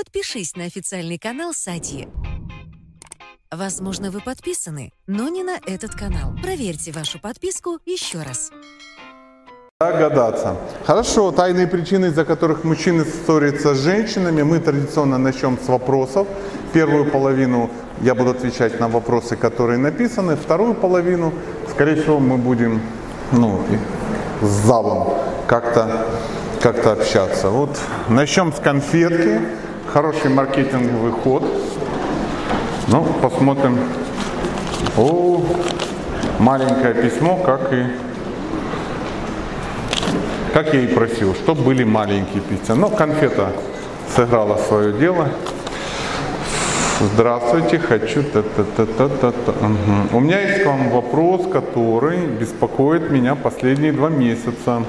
подпишись на официальный канал Сати. Возможно, вы подписаны, но не на этот канал. Проверьте вашу подписку еще раз. Догадаться. Хорошо, тайные причины, из-за которых мужчины ссорятся с женщинами, мы традиционно начнем с вопросов. Первую половину я буду отвечать на вопросы, которые написаны. Вторую половину, скорее всего, мы будем ну, с залом как-то как общаться. Вот начнем с конфетки. Хороший маркетинговый ход. Ну, посмотрим. О, маленькое письмо, как и как я и просил, чтобы были маленькие письма. Но конфета сыграла свое дело. Здравствуйте, хочу... Та -та -та -та -та -та. Угу. У меня есть к вам вопрос, который беспокоит меня последние два месяца.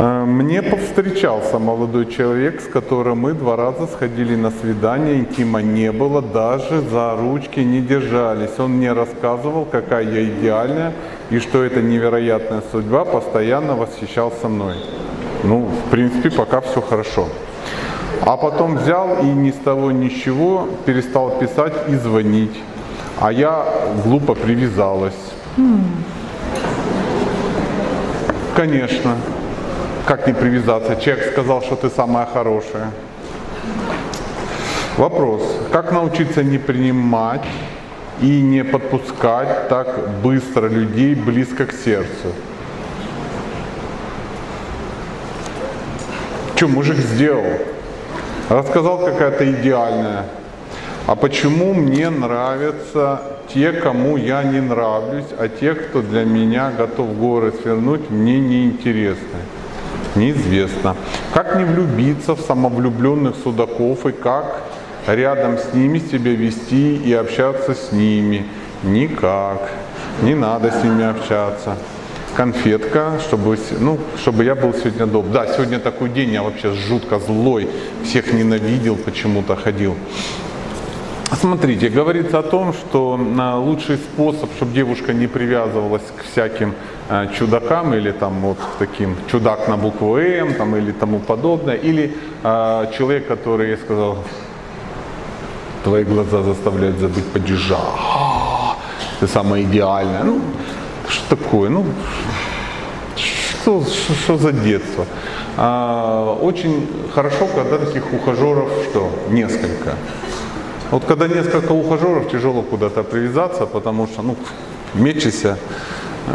Э, мне повстречался молодой человек, с которым мы два раза сходили на свидание, интима не было, даже за ручки не держались. Он мне рассказывал, какая я идеальная и что это невероятная судьба, постоянно восхищался мной. Ну, в принципе, пока все хорошо. А потом взял и ни с того ни с чего перестал писать и звонить. А я глупо привязалась. Конечно. Как не привязаться? Человек сказал, что ты самая хорошая. Вопрос. Как научиться не принимать и не подпускать так быстро людей близко к сердцу? Что, мужик сделал? Рассказал какая-то идеальная. А почему мне нравятся те, кому я не нравлюсь, а те, кто для меня готов горы свернуть, мне неинтересны? Неизвестно. Как не влюбиться в самовлюбленных судаков и как рядом с ними себя вести и общаться с ними? Никак. Не надо с ними общаться. Конфетка, чтобы, ну, чтобы я был сегодня добр. Да, сегодня такой день, я вообще жутко злой, всех ненавидел, почему-то ходил. Смотрите, говорится о том, что лучший способ, чтобы девушка не привязывалась к всяким а, чудакам или там вот таким чудак на букву М там, или тому подобное, или э, человек, который, сказал, твои глаза заставляют забыть падежа, ты самая идеальная. Ну, что такое? Ну, что, что, что за детство? А, очень хорошо, когда таких ухажеров что? Несколько. Вот когда несколько ухажеров, тяжело куда-то привязаться, потому что, ну, мечешься. Э,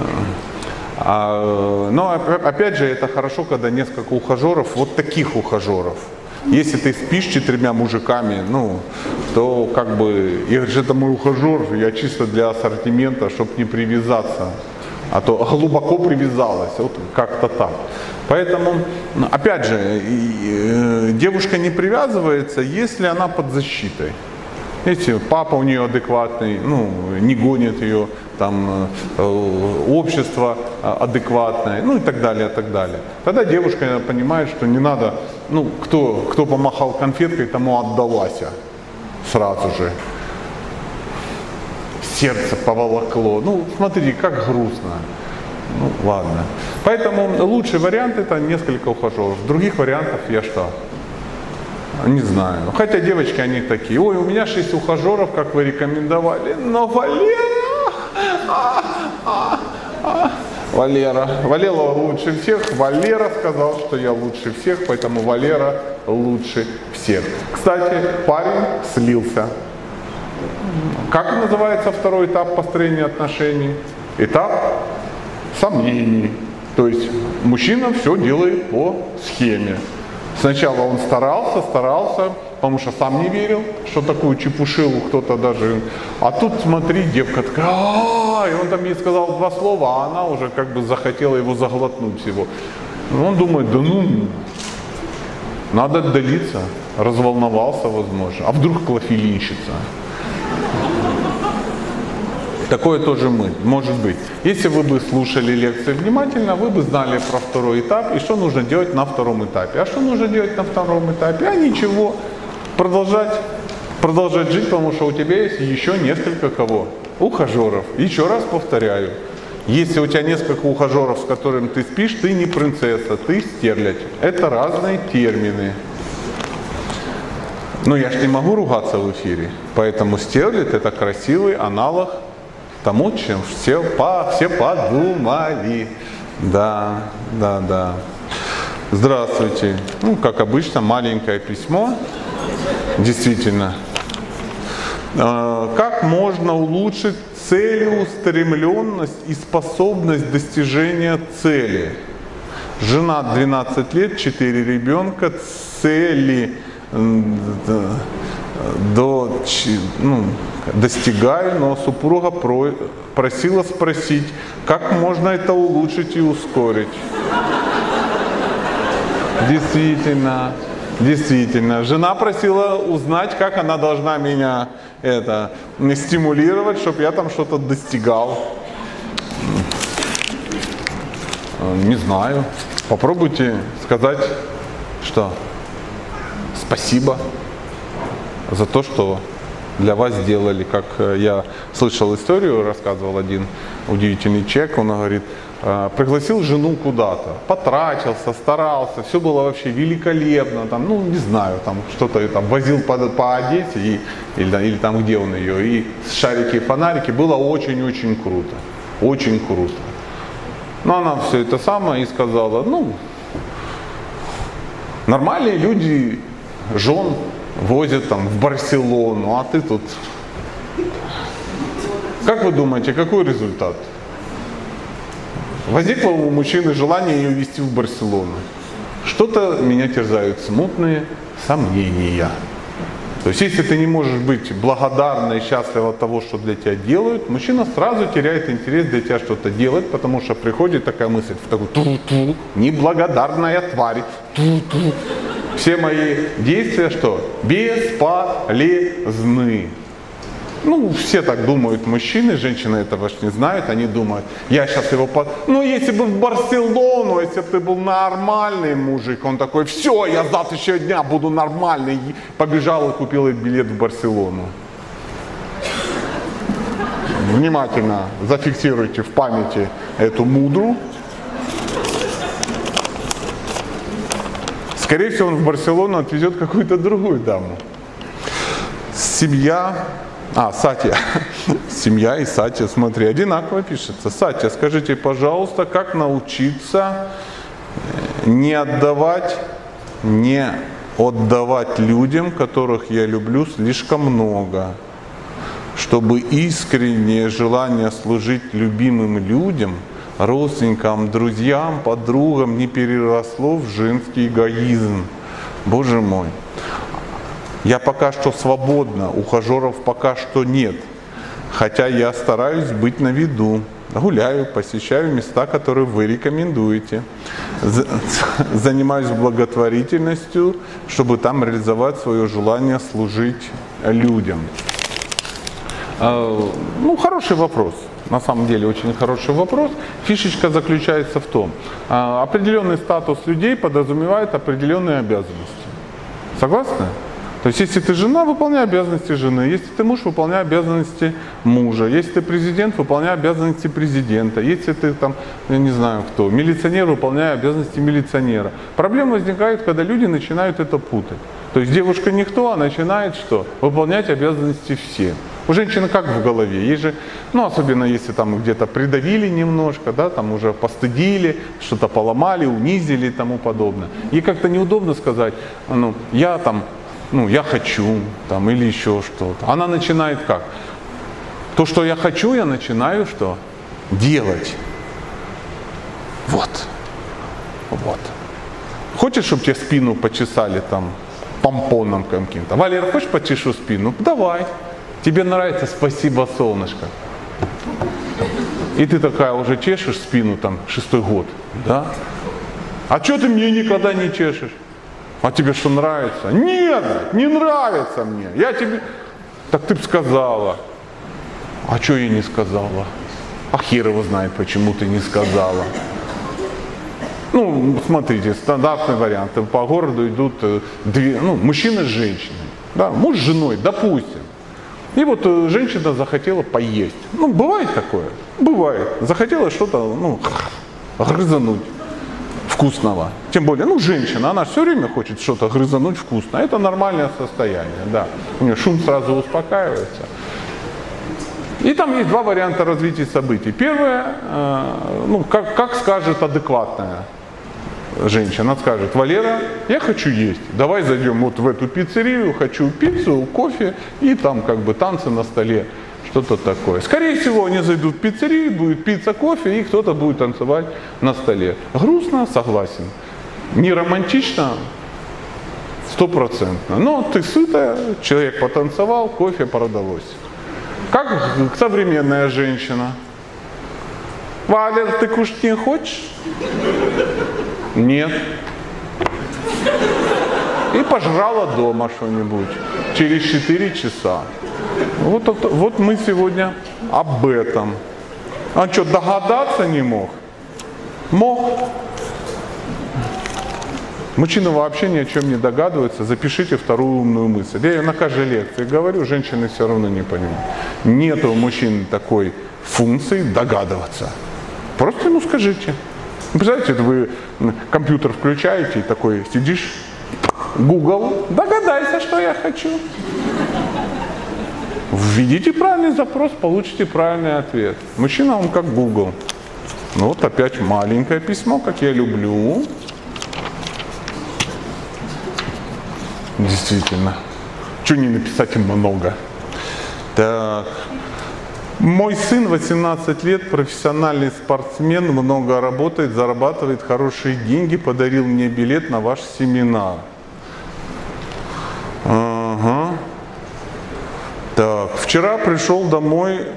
а, но опять же, это хорошо, когда несколько ухажеров, вот таких ухажеров. Если ты спишь четырьмя мужиками, ну, то как бы, я говорю, это мой ухажер, я чисто для ассортимента, чтобы не привязаться. А то глубоко привязалась, вот как-то так. Поэтому, ну, опять же, э, девушка не привязывается, если она под защитой. Видите, папа у нее адекватный, ну, не гонит ее, там, э, общество адекватное, ну и так далее, и так далее. Тогда девушка понимает, что не надо, ну, кто, кто помахал конфеткой, тому отдалась сразу же. Сердце поволокло. Ну, смотрите, как грустно. Ну, ладно. Поэтому лучший вариант это несколько ухажеров. Других вариантов я что? Не знаю. Хотя девочки, они такие, ой, у меня шесть ухажеров, как вы рекомендовали, но Валера, а, а, а. Валера, Валера лучше всех, Валера сказал, что я лучше всех, поэтому Валера лучше всех. Кстати, парень слился. Как называется второй этап построения отношений? Этап сомнений. То есть мужчина все делает по схеме. Сначала он старался, старался, потому что сам не верил, что такую чепушилу кто-то даже... А тут, смотри, девка такая, и он там ей сказал два слова, а она уже как бы захотела его заглотнуть его. Он думает, да ну, надо отдалиться, разволновался, возможно. А вдруг клофелинщица? Такое тоже мы, может быть. Если вы бы слушали лекции внимательно, вы бы знали про второй этап и что нужно делать на втором этапе. А что нужно делать на втором этапе? А ничего. Продолжать, продолжать жить, потому что у тебя есть еще несколько кого? Ухажеров. Еще раз повторяю. Если у тебя несколько ухажеров, с которыми ты спишь, ты не принцесса, ты стерлядь. Это разные термины. Но я же не могу ругаться в эфире. Поэтому стерлит это красивый аналог тому, чем все, по, все подумали. Да, да, да. Здравствуйте. Ну, как обычно, маленькое письмо. Действительно. А, как можно улучшить целеустремленность и способность достижения цели? Жена 12 лет, 4 ребенка, цели до, ну, достигаю, но супруга про, просила спросить, как можно это улучшить и ускорить. Действительно, действительно. Жена просила узнать, как она должна меня это стимулировать, чтобы я там что-то достигал. Не знаю. Попробуйте сказать, что спасибо за то, что для вас сделали. Как э, я слышал историю, рассказывал один удивительный человек, он говорит, «Э, пригласил жену куда-то, потратился, старался, все было вообще великолепно, там, ну не знаю, там что-то там возил по, по Одессе и, или, или там где он ее, и шарики и фонарики, было очень-очень круто, очень круто. Но она все это самое и сказала, ну, нормальные люди жен возят там в Барселону, а ты тут... Как вы думаете, какой результат? Возникло у мужчины желание ее вести в Барселону. Что-то меня терзают смутные сомнения. То есть, если ты не можешь быть благодарна и счастлива от того, что для тебя делают, мужчина сразу теряет интерес для тебя что-то делать, потому что приходит такая мысль, в такую ту-ту, неблагодарная тварь, ту-ту. Все мои действия что? Бесполезны. Ну, все так думают мужчины, женщины этого ж не знают, они думают, я сейчас его под... Ну, если бы в Барселону, если бы ты был нормальный мужик, он такой, все, я завтра еще дня буду нормальный, побежал и купил билет в Барселону. Внимательно зафиксируйте в памяти эту мудру. Скорее всего, он в Барселону отвезет какую-то другую даму. Семья а, Сатья. Семья и Сатья, смотри, одинаково пишется. Сатья, скажите, пожалуйста, как научиться э, не отдавать, не отдавать людям, которых я люблю, слишком много, чтобы искреннее желание служить любимым людям, родственникам, друзьям, подругам не переросло в женский эгоизм. Боже мой. Я пока что свободна, ухажеров пока что нет. Хотя я стараюсь быть на виду. Гуляю, посещаю места, которые вы рекомендуете. Занимаюсь благотворительностью, чтобы там реализовать свое желание служить людям. А, ну, хороший вопрос. На самом деле очень хороший вопрос. Фишечка заключается в том, а, определенный статус людей подразумевает определенные обязанности. Согласны? То есть, если ты жена, выполняй обязанности жены. Если ты муж, выполняй обязанности мужа. Если ты президент, выполняй обязанности президента. Если ты там, я не знаю кто, милиционер, выполняй обязанности милиционера. Проблема возникает, когда люди начинают это путать. То есть девушка никто, а начинает что? Выполнять обязанности все. У женщины как в голове? Ей же, ну особенно если там где-то придавили немножко, да, там уже постыдили, что-то поломали, унизили и тому подобное. Ей как-то неудобно сказать, ну, я там ну, я хочу, там, или еще что-то. Она начинает как? То, что я хочу, я начинаю что? Делать. Вот. Вот. Хочешь, чтобы тебе спину почесали там помпоном каким-то? Валера, хочешь почешу спину? Давай. Тебе нравится, спасибо, солнышко. И ты такая уже чешешь спину там шестой год, да? А что ты мне никогда не чешешь? А тебе что нравится? Нет, не нравится мне. Я тебе... Так ты бы сказала. А что я не сказала? А хер его знает, почему ты не сказала. Ну, смотрите, стандартный вариант. По городу идут э, две, ну, мужчина с женщиной. Да, муж с женой, допустим. И вот э, женщина захотела поесть. Ну, бывает такое? Бывает. Захотела что-то, ну, грызануть вкусного. Тем более, ну, женщина, она все время хочет что-то грызануть вкусно. Это нормальное состояние, да. У нее шум сразу успокаивается. И там есть два варианта развития событий. Первое, э, ну, как, как скажет адекватная женщина, скажет, Валера, я хочу есть, давай зайдем вот в эту пиццерию, хочу пиццу, кофе и там как бы танцы на столе, что-то такое. Скорее всего, они зайдут в пиццерию, будет пицца, кофе, и кто-то будет танцевать на столе. Грустно, согласен. Не романтично, стопроцентно. Но ты сытая, человек потанцевал, кофе продалось. Как современная женщина. Валер, ты кушать не хочешь? Нет. И пожрала дома что-нибудь через 4 часа. Вот, вот мы сегодня об этом. А что, догадаться не мог? Мог. Мужчина вообще ни о чем не догадывается, запишите вторую умную мысль. Я ее на каждой лекции говорю, женщины все равно не понимают. Нет у мужчин такой функции догадываться. Просто ему скажите. Представляете, вы компьютер включаете и такой сидишь, Google, догадайся, что я хочу. Введите правильный запрос, получите правильный ответ. Мужчина, он как Google. Ну вот опять маленькое письмо, как я люблю. Действительно. Чего не написать много? Так. Мой сын 18 лет, профессиональный спортсмен, много работает, зарабатывает хорошие деньги, подарил мне билет на ваш семинар. Ага. Так, вчера пришел домой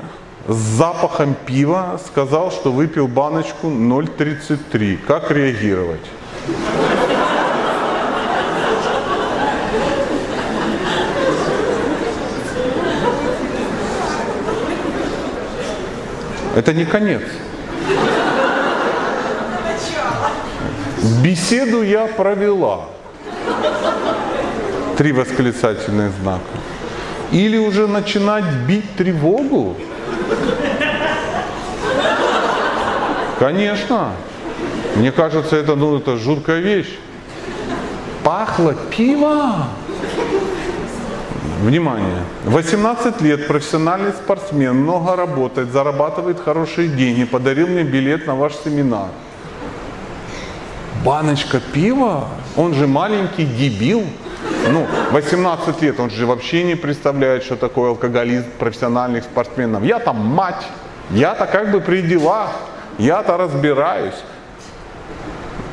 с запахом пива, сказал, что выпил баночку 0,33. Как реагировать? Это не конец. Беседу я провела. Три восклицательных знака. Или уже начинать бить тревогу? Конечно. Мне кажется, это, ну, это жуткая вещь. Пахло пиво. Внимание! 18 лет, профессиональный спортсмен, много работает, зарабатывает хорошие деньги, подарил мне билет на ваш семинар. Баночка пива? Он же маленький дебил. Ну, 18 лет, он же вообще не представляет, что такое алкоголизм профессиональных спортсменов. Я там мать, я-то как бы при делах, я-то разбираюсь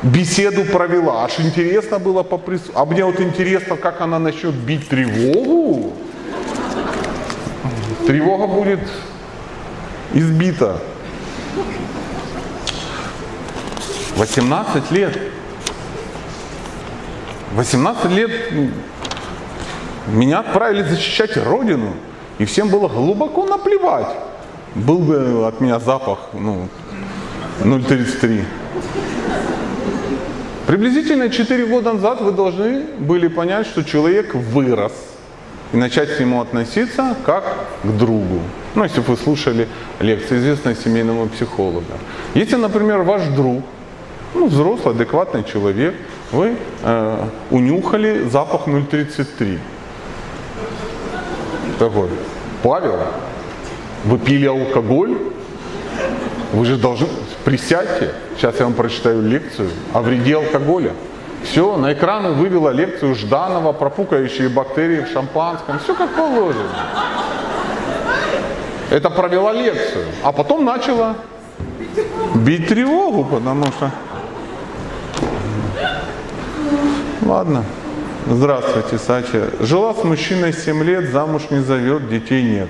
беседу провела. Аж интересно было поприсутствовать. А мне вот интересно, как она начнет бить тревогу. Тревога будет избита. 18 лет. 18 лет меня отправили защищать Родину. И всем было глубоко наплевать. Был бы от меня запах ну, 0,33. Приблизительно 4 года назад вы должны были понять, что человек вырос и начать к нему относиться как к другу. Ну, если вы слушали лекции известного семейного психолога. Если, например, ваш друг, ну, взрослый, адекватный человек, вы э, унюхали запах 033. Такой, Павел, вы пили алкоголь? Вы же должны, присядьте, сейчас я вам прочитаю лекцию о вреде алкоголя. Все, на экраны вывела лекцию Жданова про пукающие бактерии в шампанском. Все как положено. Это провела лекцию. А потом начала бить тревогу, потому что... Ладно. Здравствуйте, Сача. Жила с мужчиной 7 лет, замуж не зовет, детей нет.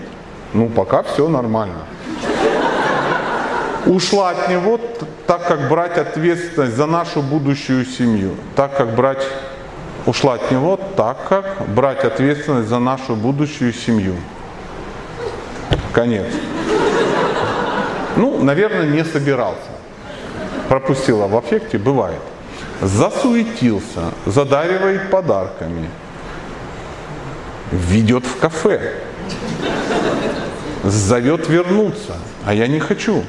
Ну, пока все нормально ушла от него, так как брать ответственность за нашу будущую семью, так как брать, ушла от него, так как брать ответственность за нашу будущую семью. Конец. Ну, наверное, не собирался. Пропустила в аффекте, бывает. Засуетился, задаривает подарками, ведет в кафе, зовет вернуться, а я не хочу.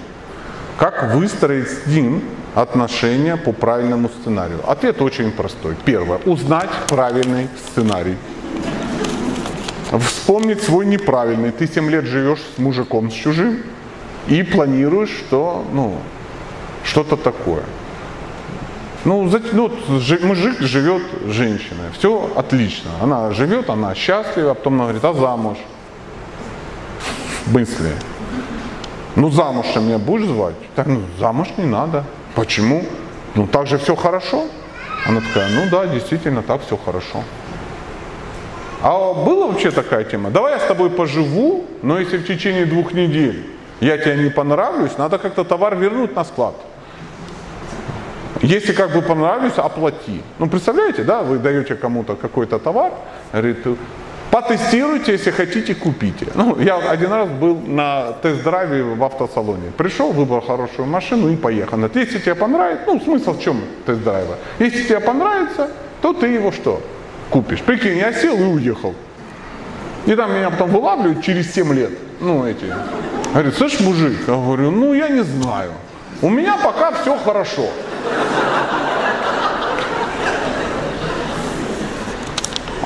Как выстроить с ним отношения по правильному сценарию? Ответ очень простой. Первое. Узнать правильный сценарий. Вспомнить свой неправильный. Ты 7 лет живешь с мужиком, с чужим, и планируешь, что, ну, что-то такое. Ну, ну, мужик живет женщиной, все отлично. Она живет, она счастлива, а потом она говорит, а замуж? В мысли. Ну, замуж меня будешь звать? Так, ну, замуж не надо. Почему? Ну, так же все хорошо. Она такая, ну да, действительно, так все хорошо. А была вообще такая тема? Давай я с тобой поживу, но если в течение двух недель я тебе не понравлюсь, надо как-то товар вернуть на склад. Если как бы понравится, оплати. Ну, представляете, да, вы даете кому-то какой-то товар, говорит, потестируйте, если хотите, купите. Ну, я один раз был на тест-драйве в автосалоне. Пришел, выбрал хорошую машину и поехал. Если тебе понравится, ну, смысл в чем тест-драйва? Если тебе понравится, то ты его что? Купишь. Прикинь, я сел и уехал. И там меня потом вылавливают через 7 лет. Ну, эти. Говорит, слышь, мужик, я говорю, ну, я не знаю. У меня пока все хорошо.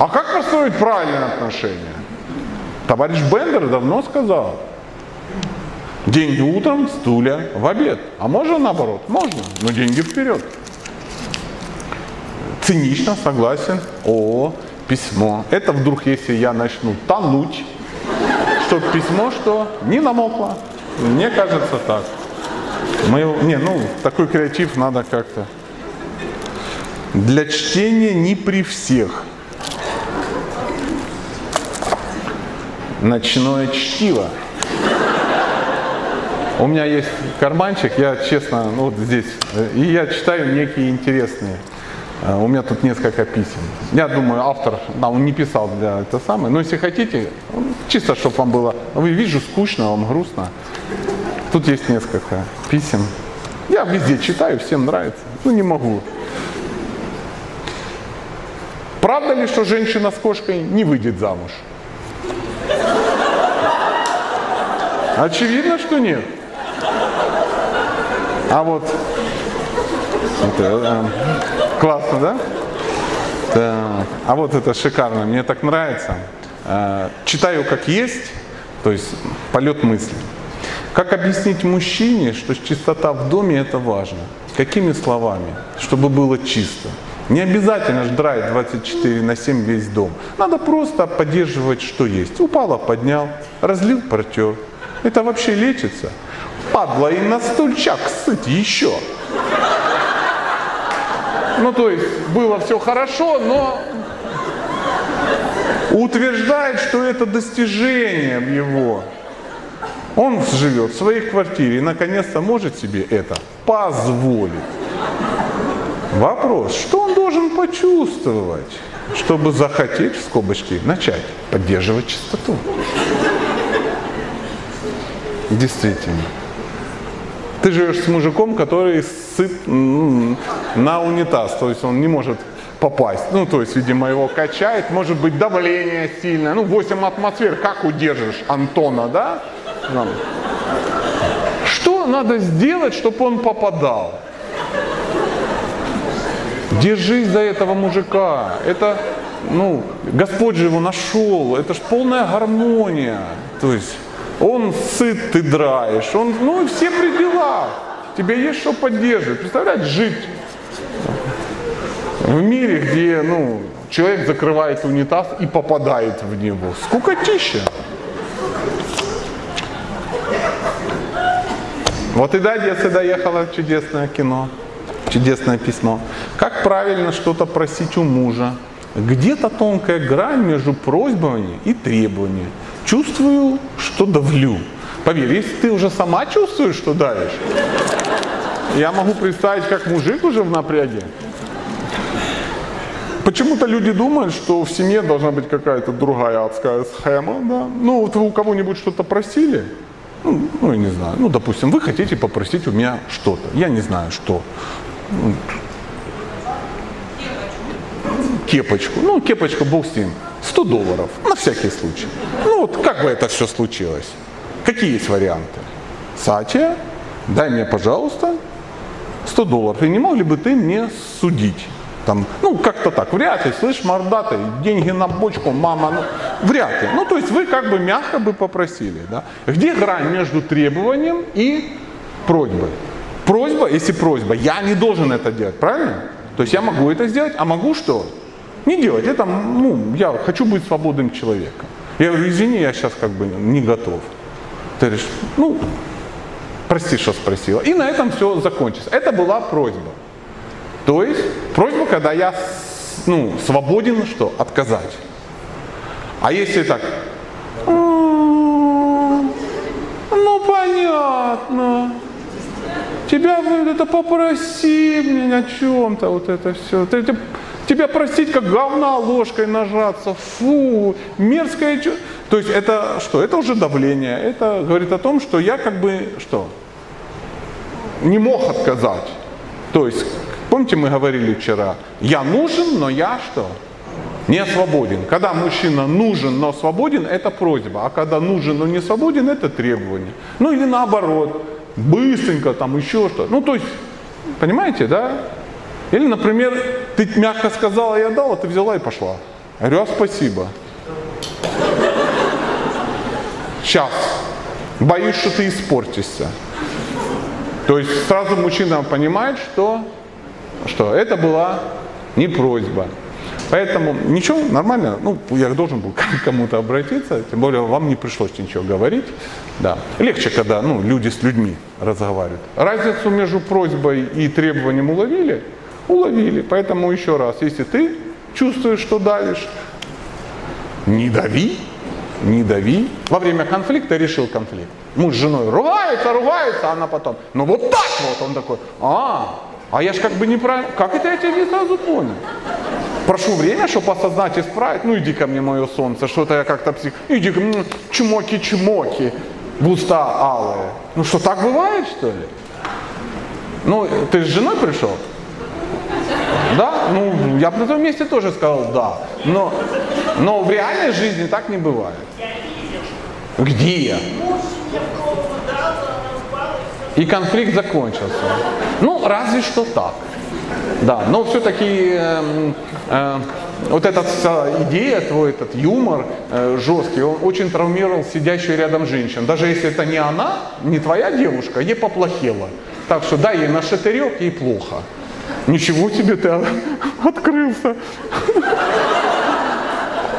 А как построить правильные отношения? Товарищ Бендер давно сказал, деньги утром, стулья в обед. А можно наоборот? Можно, но деньги вперед. Цинично согласен. О, письмо. Это вдруг, если я начну тонуть, что письмо что? Не намокло. Мне кажется так. Мы, не, ну, такой креатив надо как-то. Для чтения не при всех. Ночное чтиво. У меня есть карманчик, я честно, ну вот здесь, и я читаю некие интересные. Э, у меня тут несколько писем. Я думаю, автор, да, он не писал для это самое, но если хотите, чисто, чтобы вам было, вы вижу, скучно, вам грустно. Тут есть несколько писем. Я везде читаю, всем нравится. Ну не могу. Правда ли, что женщина с кошкой не выйдет замуж? Очевидно, что нет. А вот это, э, классно, да? Так. А вот это шикарно, мне так нравится. Э, читаю как есть, то есть полет мысли. Как объяснить мужчине, что чистота в доме это важно? Какими словами? Чтобы было чисто. Не обязательно ждрать 24 на 7 весь дом. Надо просто поддерживать, что есть. Упало, поднял, разлил, протер. Это вообще лечится. Падла и на стульчак сыть еще. Ну, то есть, было все хорошо, но утверждает, что это достижение его. Он живет в своей квартире и наконец-то может себе это позволить. Вопрос, что он должен почувствовать, чтобы захотеть, в скобочке, начать поддерживать чистоту? Действительно. Ты живешь с мужиком, который сыт на унитаз, то есть он не может попасть. Ну, то есть, видимо, его качает, может быть давление сильное. Ну, 8 атмосфер, как удержишь Антона, да? Что надо сделать, чтобы он попадал? Держись за этого мужика. Это, ну, Господь же его нашел. Это же полная гармония. То есть он сыт, ты драешь. Он, ну, все при делах. Тебе есть что поддерживать. Представляете, жить в мире, где, ну, человек закрывает унитаз и попадает в него. Скукотища. Вот и до Одессы доехало чудесное кино, чудесное письмо. Как правильно что-то просить у мужа? Где-то тонкая грань между просьбами и требованиями. Чувствую, что давлю. Поверь, если ты уже сама чувствуешь, что давишь, я могу представить, как мужик уже в напряге. Почему-то люди думают, что в семье должна быть какая-то другая адская схема. Да? Ну, вот вы у кого-нибудь что-то просили, ну, ну, я не знаю, ну, допустим, вы хотите попросить у меня что-то, я не знаю, что. Кепочку. Ну, кепочка, бог с ним. 100 долларов, на всякий случай. Ну, вот как бы это все случилось? Какие есть варианты? Сатия, дай мне, пожалуйста, 100 100 долларов, и не мог ли бы ты мне судить? Там, ну, как-то так, вряд ли, слышь, мордатый, деньги на бочку, мама, ну, вряд ли. Ну, то есть вы как бы мягко бы попросили, да. Где грань между требованием и просьбой? Просьба, если просьба, я не должен это делать, правильно? То есть я могу это сделать, а могу что? Не делать. Это, ну, я хочу быть свободным человеком. Я говорю, извини, я сейчас как бы не готов. Ты говоришь, ну, прости, что спросила. И на этом все закончится. Это была просьба. То есть просьба, когда я ну, свободен что? Отказать. А если так, ну понятно, тебя это попроси меня о чем-то, вот это все. Тебя простить, как говна ложкой нажаться, фу, мерзкое чувство. То есть это что? Это уже давление. Это говорит о том, что я как бы что? Не мог отказать. То есть, помните, мы говорили вчера, я нужен, но я что? Не свободен. Когда мужчина нужен, но свободен, это просьба. А когда нужен, но не свободен, это требование. Ну или наоборот, быстренько там еще что. Ну то есть, понимаете, да? Или, например, ты мягко сказала, я дал, а ты взяла и пошла. Я говорю, а спасибо. Сейчас. Боюсь, что ты испортишься. То есть сразу мужчина понимает, что, что это была не просьба. Поэтому ничего, нормально. Ну, я должен был к кому-то обратиться, тем более вам не пришлось ничего говорить. Да. Легче, когда ну, люди с людьми разговаривают. Разницу между просьбой и требованием уловили? Уловили. Поэтому еще раз, если ты чувствуешь, что давишь, не дави, не дави. Во время конфликта решил конфликт. Муж с женой ругается, ругается, а она потом, ну вот так вот, он такой, а, а я ж как бы неправильно, как это я тебя не сразу понял? Прошу время, чтобы осознать исправить. Ну иди ко мне, мое солнце, что-то я как-то псих. Иди ко мне, чмоки-чмоки, в алые. Ну что, так бывает, что ли? Ну, ты с женой пришел? Да? Ну, я бы на том месте тоже сказал да. Но, но в реальной жизни так не бывает. Где? И конфликт закончился. Ну, разве что так. Да, но все-таки э, э, вот эта идея, твой этот юмор э, жесткий, он очень травмировал сидящую рядом женщин. Даже если это не она, не твоя девушка, ей поплохело. Так что дай ей на шатырек, ей плохо. Ничего себе ты открылся.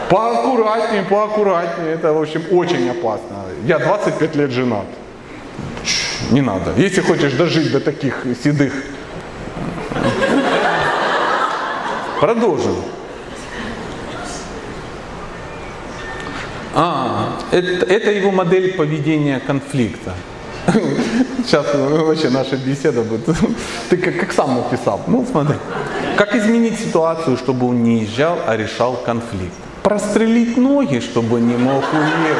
Поаккуратнее, поаккуратнее. Это, в общем, очень опасно. Я 25 лет женат. Не надо. Если хочешь дожить до таких седых. Продолжим. А, это, это его модель поведения конфликта. Сейчас вообще наша беседа будет. Ты как, как сам написал. Ну, смотри. Как изменить ситуацию, чтобы он не езжал, а решал конфликт? Прострелить ноги, чтобы не мог уехать.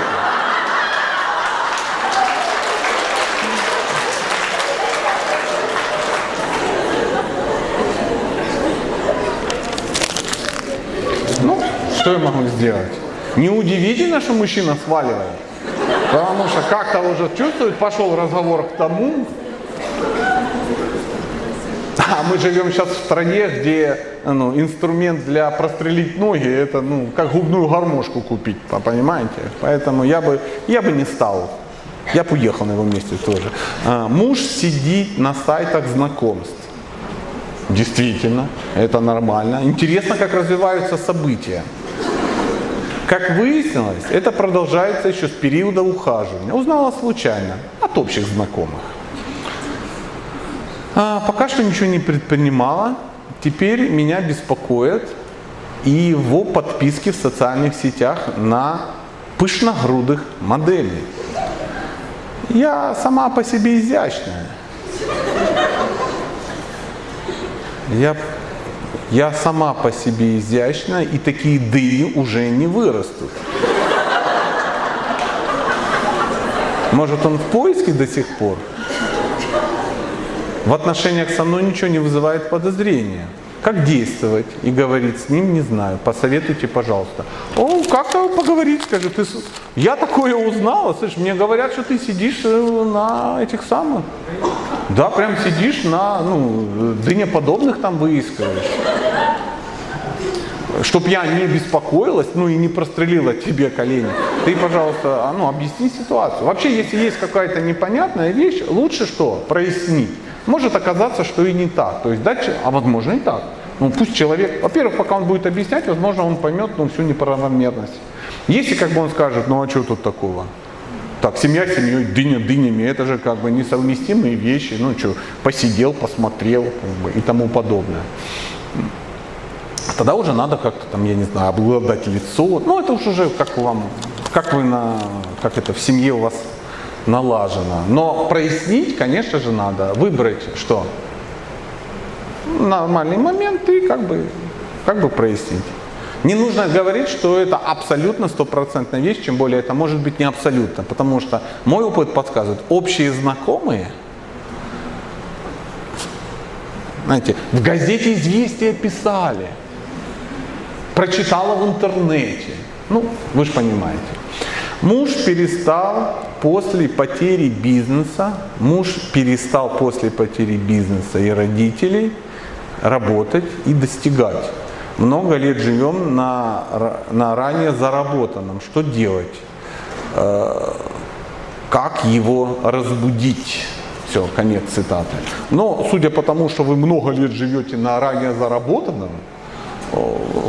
Ну, что я могу сделать? Неудивительно, что мужчина сваливает. Потому что как-то уже чувствует, пошел разговор к тому. А мы живем сейчас в стране, где ну, инструмент для прострелить ноги, это ну, как губную гармошку купить, понимаете? Поэтому я бы, я бы не стал. Я бы уехал на его месте тоже. А, муж сидит на сайтах знакомств. Действительно, это нормально. Интересно, как развиваются события. Как выяснилось, это продолжается еще с периода ухаживания. Узнала случайно, от общих знакомых. А, пока что ничего не предпринимала. Теперь меня беспокоит и его подписки в социальных сетях на пышногрудых моделей. Я сама по себе изящная. Я я сама по себе изящна, и такие дыри уже не вырастут. Может, он в поиске до сих пор? В отношениях со мной ничего не вызывает подозрения. Как действовать и говорить с ним, не знаю. Посоветуйте, пожалуйста. О, как-то поговорить, скажи. Ты... Я такое узнала, слышь, мне говорят, что ты сидишь э, на этих самых, Да, прям сидишь на, ну, дынеподобных там выискиваешь. Чтоб я не беспокоилась, ну и не прострелила тебе колени. Ты, пожалуйста, а, ну, объясни ситуацию. Вообще, если есть какая-то непонятная вещь, лучше что? Прояснить. Может оказаться, что и не так. То есть дальше, а возможно и так. Ну пусть человек, во-первых, пока он будет объяснять, возможно, он поймет ну, всю неправомерность. Если как бы он скажет, ну а что тут такого? Так, семья семьей, дыня дынями, это же как бы несовместимые вещи. Ну что, посидел, посмотрел как бы, и тому подобное. Тогда уже надо как-то там, я не знаю, обладать лицо. Ну это уж уже как вам, как вы на, как это в семье у вас налажено. Но прояснить, конечно же, надо. Выбрать что? Нормальный момент и как бы, как бы прояснить. Не нужно говорить, что это абсолютно стопроцентная вещь, чем более это может быть не абсолютно, потому что мой опыт подсказывает, общие знакомые, знаете, в газете «Известия» писали, прочитала в интернете, ну, вы же понимаете. Муж перестал после потери бизнеса, муж перестал после потери бизнеса и родителей работать и достигать много лет живем на, на ранее заработанном. Что делать? Э, как его разбудить? Все, конец цитаты. Но судя по тому, что вы много лет живете на ранее заработанном,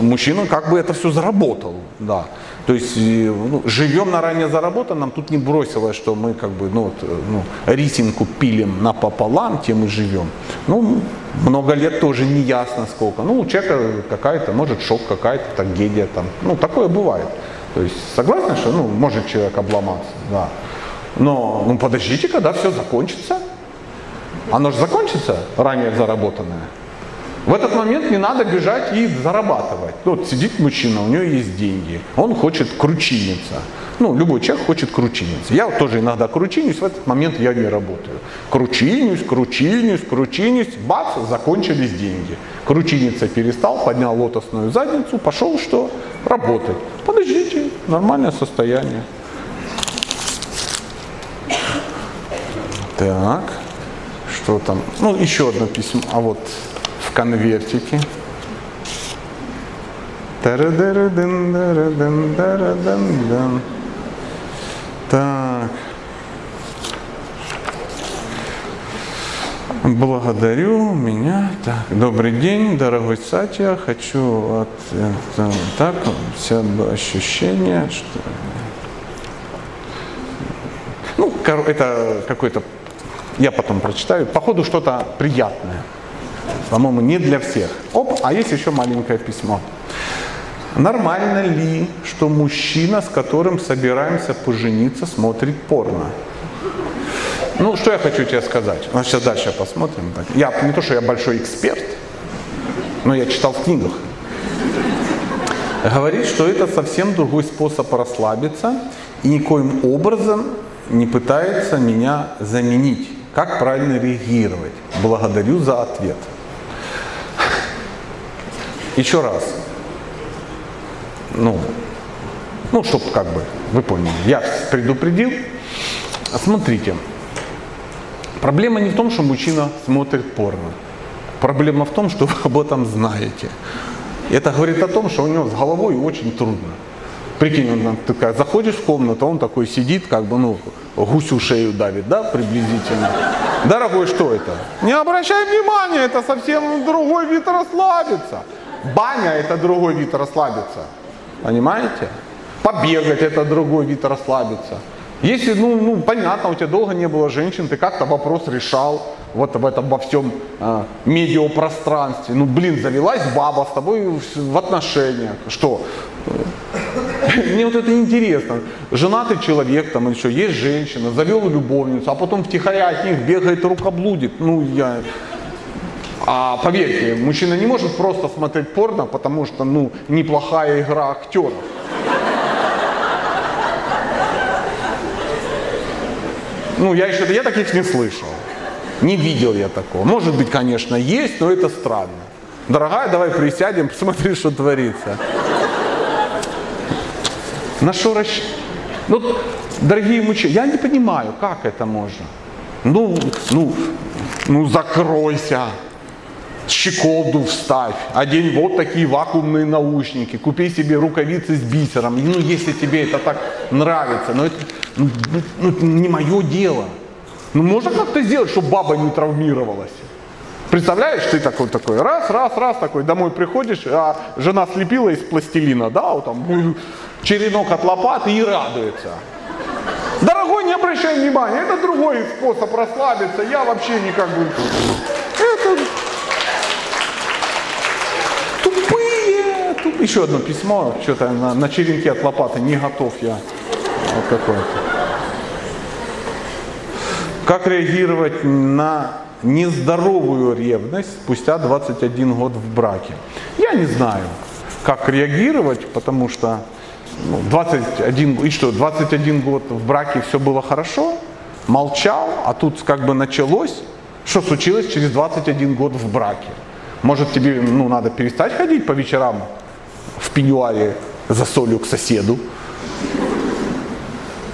мужчина как бы это все заработал. Да. То есть ну, живем на ранее заработанном, тут не бросилось, что мы как бы ну, вот, ну, рисинку пилим напополам, тем и живем. Ну, много лет тоже не ясно сколько. Ну, у человека какая-то, может, шок какая-то, трагедия там. Ну, такое бывает. То есть согласны, что ну, может человек обломаться, да. Но ну, подождите, когда все закончится. Оно же закончится, ранее заработанное. В этот момент не надо бежать и зарабатывать. Вот сидит мужчина, у него есть деньги, он хочет кручиниться. Ну, любой человек хочет кручиниться. Я вот тоже иногда кручинюсь, в этот момент я не работаю. Кручинюсь, кручинюсь, кручинюсь, бац, закончились деньги. Кручиниться перестал, поднял лотосную задницу, пошел что? Работать. Подождите, нормальное состояние. Так, что там? Ну, еще одно письмо. А вот конвертике. Так. Благодарю меня. Так, добрый день, дорогой Сатья. Хочу от это, так все ощущение, что ну это какой-то я потом прочитаю. Походу что-то приятное. По-моему, не для всех. Оп, а есть еще маленькое письмо. Нормально ли, что мужчина, с которым собираемся пожениться, смотрит порно? Ну, что я хочу тебе сказать? Ну, сейчас дальше посмотрим. Я не то, что я большой эксперт, но я читал в книгах. Говорит, что это совсем другой способ расслабиться и никоим образом не пытается меня заменить. Как правильно реагировать? Благодарю за ответ. Еще раз. Ну, ну, чтобы как бы, вы поняли, я предупредил. Смотрите, проблема не в том, что мужчина смотрит порно. Проблема в том, что вы об этом знаете. Это говорит о том, что у него с головой очень трудно. Прикинь, он такая, заходишь в комнату, он такой сидит, как бы, ну, гусю шею давит, да, приблизительно. Дорогой, что это? Не обращай внимания, это совсем другой вид расслабиться. Баня – это другой вид расслабиться. Понимаете? Побегать – это другой вид расслабиться. Если, ну, ну, понятно, у тебя долго не было женщин, ты как-то вопрос решал вот в этом во всем э, медиапространстве. Ну, блин, завелась баба с тобой в отношениях. Что? Мне вот это интересно. Женатый человек, там еще есть женщина, завел любовницу, а потом втихаря от них бегает рукоблудит. Ну, я... А поверьте, мужчина не может просто смотреть порно, потому что, ну, неплохая игра актеров. Ну, я еще, я таких не слышал. Не видел я такого. Может быть, конечно, есть, но это странно. Дорогая, давай присядем, посмотри, что творится. На что расщ... Ну, дорогие мужчины, я не понимаю, как это можно. Ну, ну, Ну закройся. Щеколду вставь, одень вот такие вакуумные наушники, купи себе рукавицы с бисером. Ну, если тебе это так нравится, но это ну, ну, не мое дело. Ну, можно как-то сделать, чтобы баба не травмировалась. Представляешь, ты такой, такой, раз, раз, раз, такой, домой приходишь, а жена слепила из пластилина, да, вот там, черенок от лопаты и радуется. Дорогой, не обращай внимания, это другой способ расслабиться, я вообще никак бы... Еще одно письмо, что-то на, на черенке от лопаты, не готов я. Вот какое-то. Как реагировать на нездоровую ревность спустя 21 год в браке? Я не знаю, как реагировать, потому что ну, 21, и что, 21 год в браке все было хорошо, молчал, а тут как бы началось, что случилось через 21 год в браке. Может тебе ну, надо перестать ходить по вечерам в пеньюаре за солью к соседу.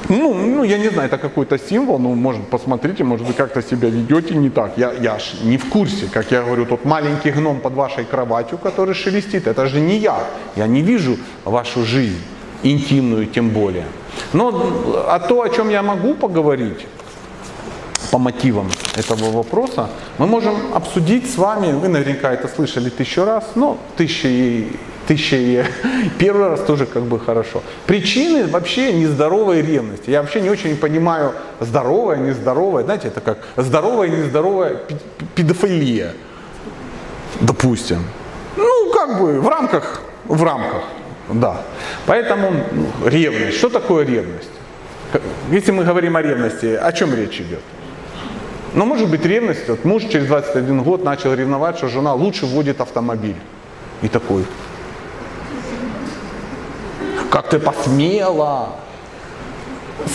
Ну, ну, я не знаю, это какой-то символ, ну, может, посмотрите, может, вы как-то себя ведете не так. Я, я ж не в курсе, как я говорю, тот маленький гном под вашей кроватью, который шелестит, это же не я. Я не вижу вашу жизнь, интимную тем более. Но а то, о чем я могу поговорить, по мотивам этого вопроса, мы можем обсудить с вами, вы наверняка это слышали тысячу раз, но тысячи 2001 раз тоже как бы хорошо. Причины вообще нездоровой ревности. Я вообще не очень понимаю здоровая, нездоровая. Знаете, это как здоровая, нездоровая педофилия. Допустим. Ну, как бы в рамках, в рамках, да. Поэтому ну, ревность. Что такое ревность? Если мы говорим о ревности, о чем речь идет? Но ну, может быть ревность, вот муж через 21 год начал ревновать, что жена лучше водит автомобиль. И такой, как ты посмела,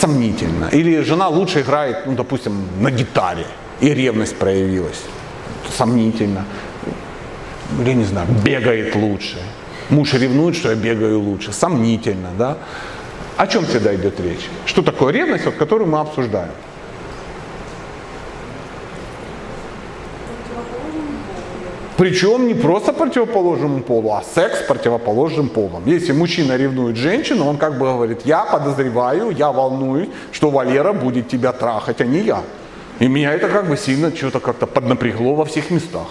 сомнительно. Или жена лучше играет, ну, допустим, на гитаре, и ревность проявилась, сомнительно. Или, не знаю, бегает лучше. Муж ревнует, что я бегаю лучше, сомнительно, да. О чем всегда идет речь? Что такое ревность, вот, которую мы обсуждаем? Причем не просто противоположному полу, а секс противоположным полом. Если мужчина ревнует женщину, он как бы говорит, я подозреваю, я волнуюсь, что Валера будет тебя трахать, а не я. И меня это как бы сильно что-то как-то поднапрягло во всех местах.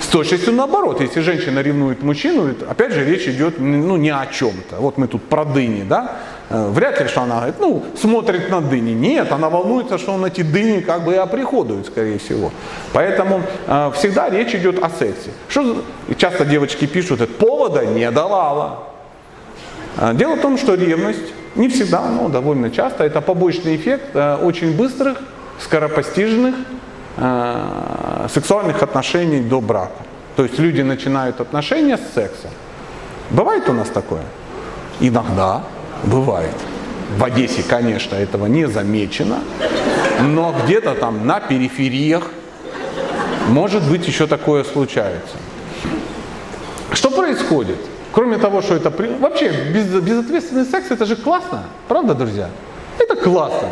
С точностью наоборот, если женщина ревнует мужчину, опять же речь идет ну, не о чем-то. Вот мы тут про дыни, да? Э, вряд ли, что она говорит, ну, смотрит на дыни. Нет, она волнуется, что он эти дыни как бы и оприходует, скорее всего. Поэтому э, всегда речь идет о сексе. Что часто девочки пишут, это повода не давала. Э, дело в том, что ревность не всегда, но довольно часто, это побочный эффект э, очень быстрых, скоропостижных э, сексуальных отношений до брака. То есть люди начинают отношения с секса. Бывает у нас такое? Иногда. Бывает. В Одессе, конечно, этого не замечено, но где-то там на перифериях, может быть, еще такое случается. Что происходит? Кроме того, что это... Вообще, без, безответственный секс, это же классно. Правда, друзья? Это классно.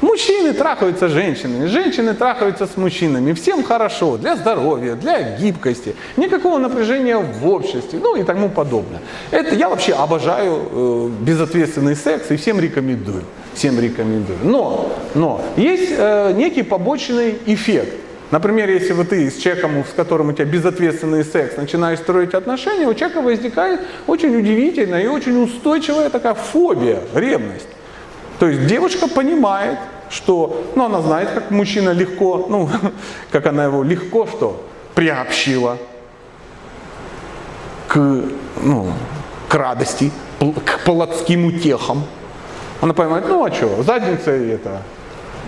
Мужчины трахаются с женщинами, женщины трахаются с мужчинами. Всем хорошо, для здоровья, для гибкости, никакого напряжения в обществе, ну и тому подобное. Это я вообще обожаю э, безответственный секс и всем рекомендую. Всем рекомендую. Но, но есть э, некий побочный эффект. Например, если вот ты с человеком, с которым у тебя безответственный секс, начинаешь строить отношения, у человека возникает очень удивительная и очень устойчивая такая фобия, ревность. То есть девушка понимает, что, ну, она знает, как мужчина легко, ну, как она его легко что приобщила к, ну, к радости, к плотским утехам. Она понимает, ну а что, задница это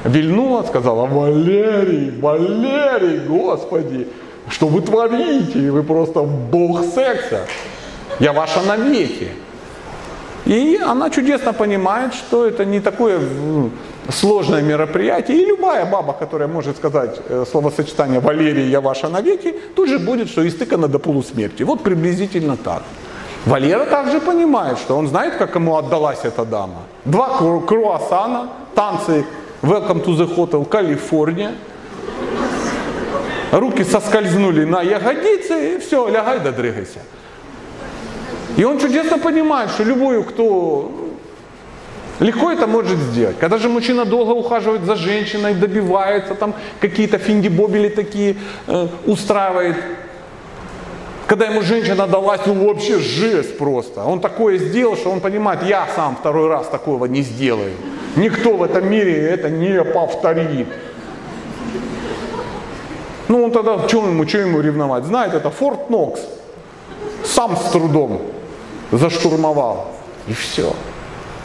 вильнула, сказала, Валерий, Валерий, Господи, что вы творите? Вы просто бог секса. Я ваша навеки. И она чудесно понимает, что это не такое сложное мероприятие. И любая баба, которая может сказать э, словосочетание «Валерий, я ваша навеки», тут же будет, что истыкана до полусмерти. Вот приблизительно так. Валера также понимает, что он знает, как ему отдалась эта дама. Два круассана, танцы «Welcome to the Hotel California», руки соскользнули на ягодицы, и все, лягай да дрыгайся. И он чудесно понимает, что любой, кто легко это может сделать. Когда же мужчина долго ухаживает за женщиной, добивается, там какие-то финди-бобили такие э, устраивает, когда ему женщина далась, ну вообще жесть просто. Он такое сделал, что он понимает, я сам второй раз такого не сделаю. Никто в этом мире это не повторит. Ну он тогда, чем ему, что ему ревновать? Знает, это Форт Нокс. Сам с трудом заштурмовал. И все.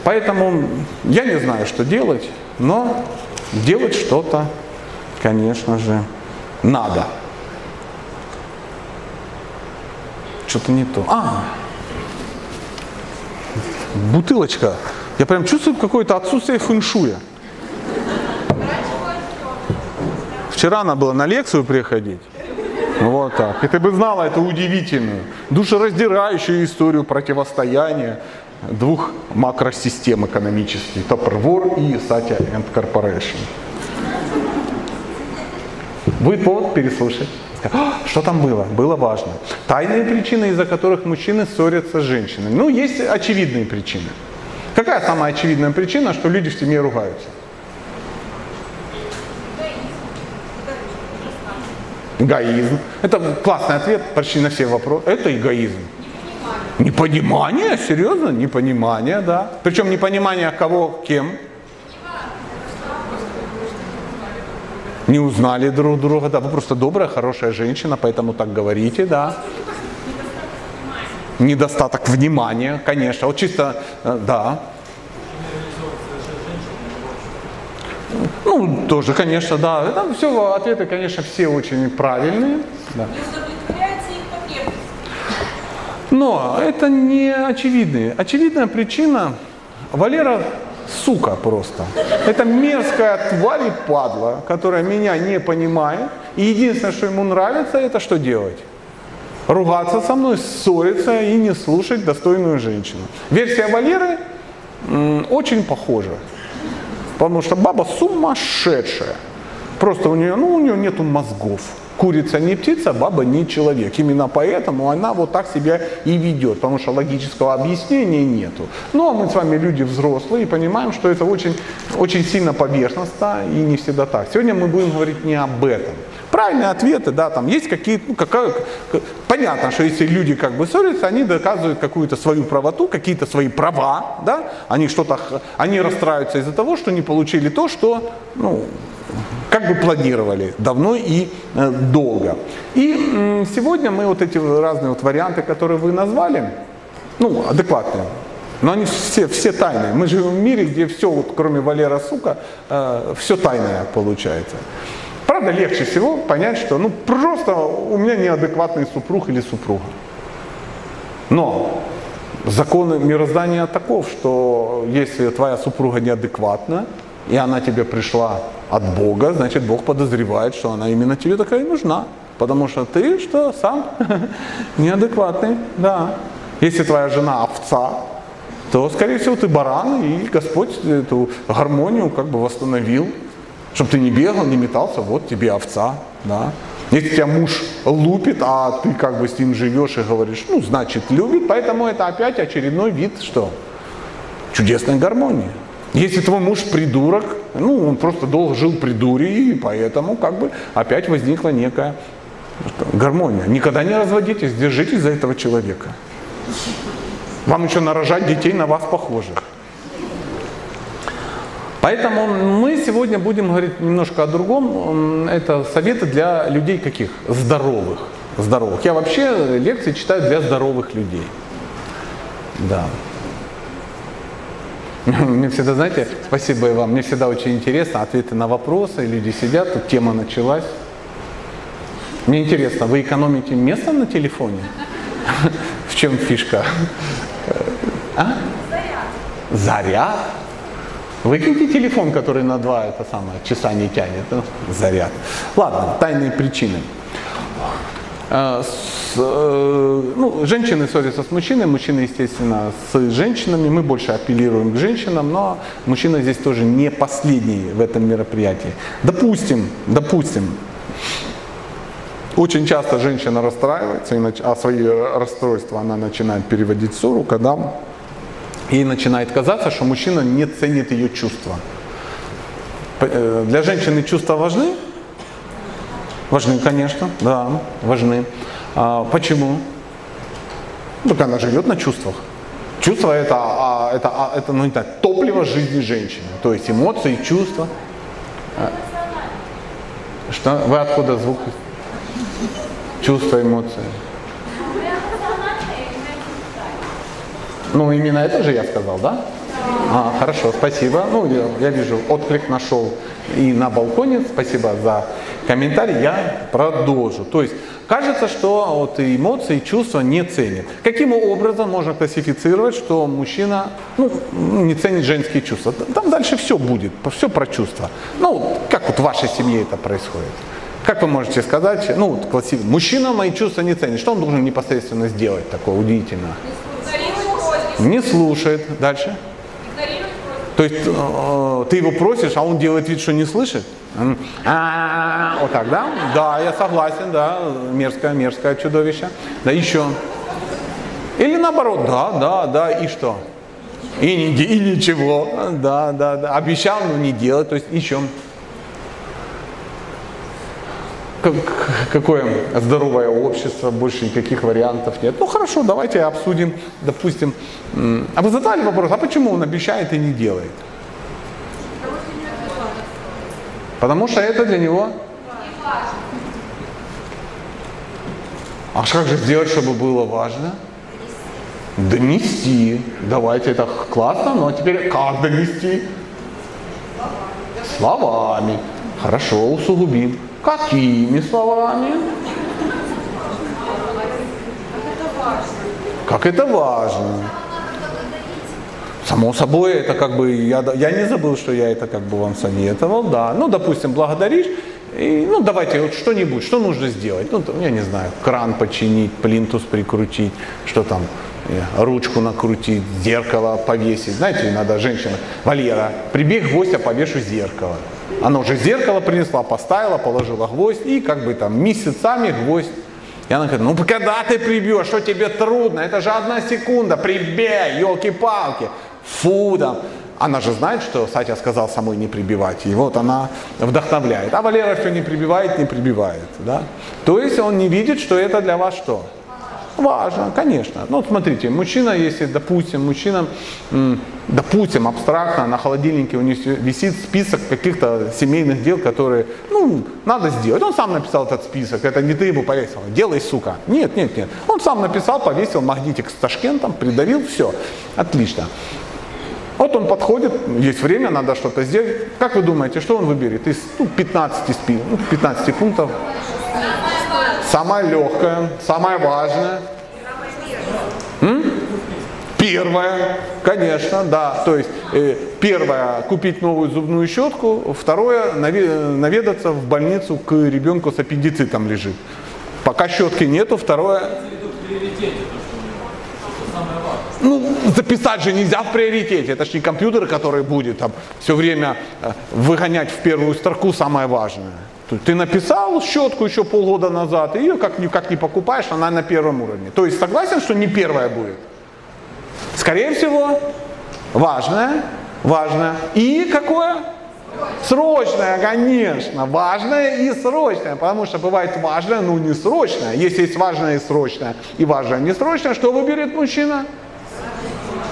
Поэтому я не знаю, что делать, но делать что-то, конечно же, надо. Что-то не то. А, бутылочка. Я прям чувствую какое-то отсутствие фэншуя. Вчера надо было на лекцию приходить. Вот так. И ты бы знала эту удивительную, душераздирающую историю противостояния двух макросистем экономических. Tupperware и Satya and Corporation. Будет повод переслушать. Что там было? Было важно. Тайные причины, из-за которых мужчины ссорятся с женщинами. Ну, есть очевидные причины. Какая самая очевидная причина, что люди в семье ругаются? Эгоизм. Это классный ответ почти на все вопросы. Это эгоизм. Непонимание, серьезно? Непонимание, да. Причем непонимание кого, кем? Не узнали друг друга, да, вы просто добрая, хорошая женщина, поэтому так говорите, да. Недостаток внимания, конечно, вот чисто, э, да. Ну, тоже, конечно, да. Это все ответы, конечно, все очень правильные. Да. Но это не очевидные. Очевидная причина, Валера сука просто. Это мерзкая тварь и падла, которая меня не понимает. И единственное, что ему нравится, это что делать? Ругаться со мной, ссориться и не слушать достойную женщину. Версия Валеры очень похожа. Потому что баба сумасшедшая. Просто у нее, ну, у нее нету мозгов. Курица не птица, баба не человек. Именно поэтому она вот так себя и ведет, потому что логического объяснения нету. Ну а мы с вами люди взрослые и понимаем, что это очень, очень сильно поверхностно и не всегда так. Сегодня мы будем говорить не об этом. Правильные ответы, да, там есть какие-то, ну, какая, понятно, что если люди как бы ссорятся, они доказывают какую-то свою правоту, какие-то свои права, да, они что-то, они расстраиваются из-за того, что не получили то, что, ну, как бы планировали давно и э, долго. И э, сегодня мы вот эти разные вот варианты, которые вы назвали, ну, адекватные, но они все, все тайные. Мы живем в мире, где все, вот, кроме Валера, сука, э, все тайное получается. Правда, легче всего понять, что ну просто у меня неадекватный супруг или супруга. Но законы мироздания таков, что если твоя супруга неадекватна, и она тебе пришла от Бога, значит Бог подозревает, что она именно тебе такая и нужна. Потому что ты что, сам неадекватный, да. Если твоя жена овца, то, скорее всего, ты баран, и Господь эту гармонию как бы восстановил, чтобы ты не бегал, не метался, вот тебе овца, да. Если тебя муж лупит, а ты как бы с ним живешь и говоришь, ну, значит, любит, поэтому это опять очередной вид, что? Чудесной гармонии. Если твой муж придурок, ну, он просто долго жил при дуре, и поэтому как бы опять возникла некая гармония. Никогда не разводитесь, держитесь за этого человека. Вам еще нарожать детей на вас похожих. Поэтому мы сегодня будем говорить немножко о другом. Это советы для людей каких? Здоровых. Здоровых. Я вообще лекции читаю для здоровых людей. Да. Мне всегда, знаете, спасибо и вам, мне всегда очень интересно ответы на вопросы, люди сидят, тут тема началась. Мне интересно, вы экономите место на телефоне? В чем фишка? А? Заряд. Заряд? Выкиньте телефон, который на два это самое, часа не тянет. Заряд. Ладно, тайные причины. Э, с, э, ну, женщины ссорятся с мужчиной, мужчины, естественно, с женщинами. Мы больше апеллируем к женщинам, но мужчина здесь тоже не последний в этом мероприятии. Допустим, допустим, Очень часто женщина расстраивается, и нач- а свои расстройства она начинает переводить ссору, когда ей начинает казаться, что мужчина не ценит ее чувства. Э, Для женщины чувства важны? Важны, конечно, да, важны. А почему? Так она живет на чувствах. Чувство это, а, это, а, это ну, не знаю, топливо жизни женщины. То есть эмоции, чувства. А, Что? Вы откуда звук? Чувства, эмоции. Ну, именно это же я сказал, да? А, хорошо, спасибо. Ну, я, я вижу, отклик нашел и на балконе. Спасибо за комментарий. Я продолжу. То есть, кажется, что вот эмоции, чувства не ценят. Каким образом можно классифицировать, что мужчина ну, не ценит женские чувства? Там дальше все будет, все про чувства. Ну, как вот в вашей семье это происходит? Как вы можете сказать, ну, вот класси- мужчина мои чувства не ценит. Что он должен непосредственно сделать такое удивительно? Не слушает. Дальше. То есть э, ты его просишь, а он делает вид, что не слышит? М, а, Вот так, да? Да, я согласен, да. Мерзкое, мерзкое чудовище. Да, еще. Или наоборот, да, да, да, и что? И, не, и ничего. Да, да, да. Обещал, но не делать. То есть еще. Как- какое здоровое общество, больше никаких вариантов нет. Ну хорошо, давайте обсудим, допустим. А вы задали вопрос, а почему он обещает и не делает? Потому что это для него. А как же сделать, чтобы было важно? Донести. Давайте, это классно, но теперь как донести? Словами. Хорошо, усугубим. Какими словами? Как это важно. Само собой, это как бы, я, я не забыл, что я это как бы вам советовал, да. Ну, допустим, благодаришь, и, ну, давайте вот что-нибудь, что нужно сделать? Ну, там, я не знаю, кран починить, плинтус прикрутить, что там, э, ручку накрутить, зеркало повесить. Знаете, иногда женщина, Валера, прибей гвоздь, я повешу зеркало. Она уже зеркало принесла, поставила, положила гвоздь, и как бы там месяцами гвоздь и она говорит, ну когда ты прибьешь, что тебе трудно, это же одна секунда, прибей, елки-палки. Фу, там. Она же знает, что Сатя сказал самой не прибивать. И вот она вдохновляет. А Валера все не прибивает, не прибивает. Да? То есть он не видит, что это для вас что? Важно, конечно. Ну, вот смотрите, мужчина, если, допустим, мужчина, допустим, абстрактно на холодильнике у него висит список каких-то семейных дел, которые, ну, надо сделать. Он сам написал этот список, это не ты его повесил. Делай, сука. Нет, нет, нет. Он сам написал, повесил магнитик с Ташкентом, придавил, все. Отлично. Вот он подходит, есть время, надо что-то сделать. Как вы думаете, что он выберет из ну, 15, спи- ну, 15 пунктов? Самое легкое, самое важное. Первое, конечно, да. То есть э, первое купить новую зубную щетку, второе наве- наведаться в больницу к ребенку с аппендицитом лежит. Пока щетки нету, второе. Ну, записать же нельзя в приоритете. Это же не компьютер, который будет там все время э, выгонять в первую строку самое важное. Ты написал щетку еще полгода назад, и ее как как не покупаешь, она на первом уровне. То есть согласен, что не первая будет? Скорее всего, важное, важное. И какое? Срочное, конечно, важное и срочное, потому что бывает важное, но не срочное. Если есть важное и срочное, и важное и не срочное, что выберет мужчина?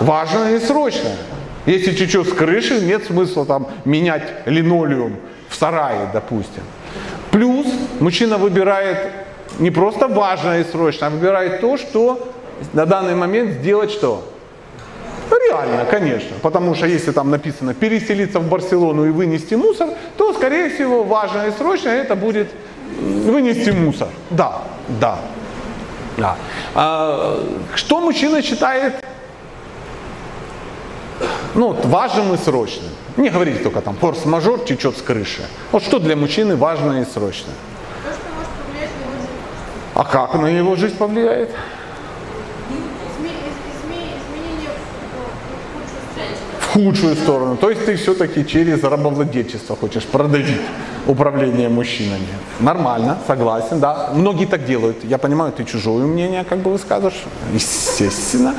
Важное и срочное. Если чуть-чуть с крыши, нет смысла там менять линолеум в сарае, допустим. Плюс мужчина выбирает не просто важное и срочное, а выбирает то, что на данный момент сделать что? Реально, конечно. Потому что если там написано переселиться в Барселону и вынести мусор, то, скорее всего, важное и срочное это будет вынести мусор. Да, да. да. А, что мужчина считает ну, важным и срочным? Не говорите только там форс-мажор течет с крыши. Вот что для мужчины важно и срочно? То, что может повлиять на его жизнь. А как на его жизнь повлияет? Изме- из- изме- изменение в, в худшую сторону. То есть ты все-таки через рабовладельчество хочешь продавить управление мужчинами. Нормально, согласен, да. Многие так делают. Я понимаю, ты чужое мнение, как бы вы скажешь. Естественно.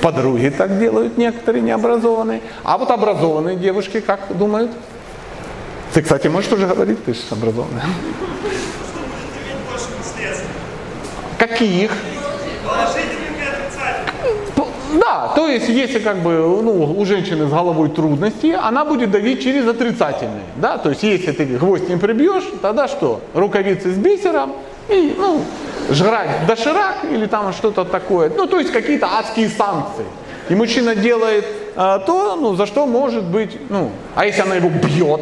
Подруги так делают, некоторые необразованные. А вот образованные девушки как думают? Ты, кстати, можешь тоже говорить, ты же образованная. Каких? Да, то есть если как бы ну, у женщины с головой трудности, она будет давить через отрицательные. Да? То есть если ты гвоздь не прибьешь, тогда что? Рукавицы с бисером и ну, жрать доширак или там что-то такое. Ну то есть какие-то адские санкции. И мужчина делает а, то, ну, за что может быть, ну, а если она его бьет,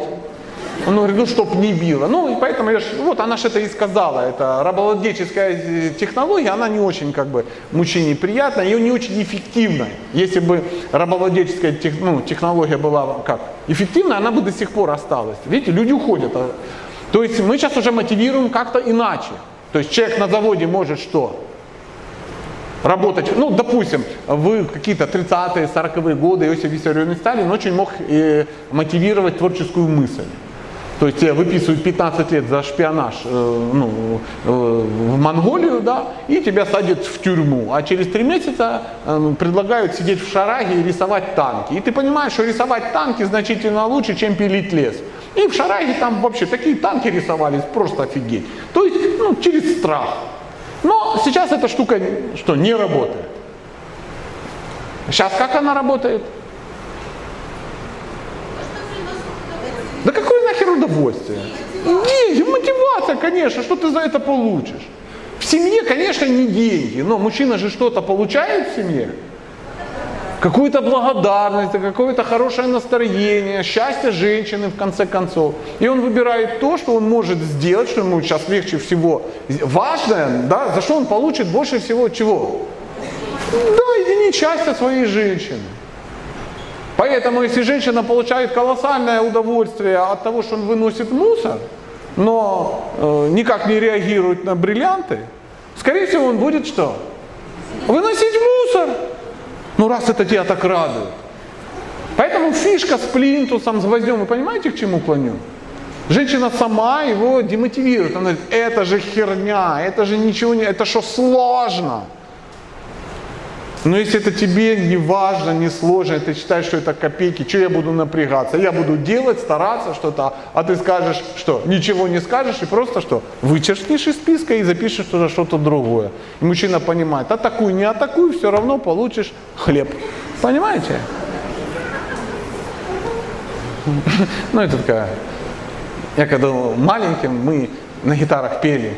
он говорит, ну чтоб не било. Ну и поэтому я ж, вот она же это и сказала, это рабовладельческая э, технология, она не очень как бы мужчине приятная и не очень эффективная. Если бы рабовладельческая тех, ну, технология была как эффективная, она бы до сих пор осталась. Видите, люди уходят. А, то есть мы сейчас уже мотивируем как-то иначе. То есть человек на заводе может что? работать, ну, допустим, в какие-то 30-е, 40-е годы Иосиф Виссарионович Сталин очень мог э, мотивировать творческую мысль. То есть тебя выписывают 15 лет за шпионаж э, ну, э, в Монголию, да, и тебя садят в тюрьму. А через три месяца э, предлагают сидеть в шараге и рисовать танки. И ты понимаешь, что рисовать танки значительно лучше, чем пилить лес. И в шараге там вообще такие танки рисовались, просто офигеть. То есть ну, через страх. Но сейчас эта штука что, не работает. Сейчас как она работает? Да какое удовольствие? Деньги, мотивация, конечно, что ты за это получишь? В семье, конечно, не деньги, но мужчина же что-то получает в семье. Какую-то благодарность, какое-то хорошее настроение, счастье женщины в конце концов. И он выбирает то, что он может сделать, что ему сейчас легче всего. Важное, да, за что он получит больше всего чего? Да, единиц счастья своей женщины. Поэтому, если женщина получает колоссальное удовольствие от того, что он выносит мусор, но э, никак не реагирует на бриллианты, скорее всего, он будет что? Выносить мусор. Ну, раз это тебя так радует. Поэтому фишка с плинтусом, с гвоздем, вы понимаете, к чему клоню? Женщина сама его демотивирует. Она говорит, это же херня, это же ничего не, это что сложно. Но если это тебе не важно, не сложно, ты считаешь, что это копейки, что я буду напрягаться? Я буду делать, стараться что-то, а ты скажешь, что ничего не скажешь и просто что? Вычеркнешь из списка и запишешь туда что-то другое. И мужчина понимает, атакуй, не атакуй, все равно получишь хлеб. Понимаете? Ну это такая, я когда маленьким, мы на гитарах пели,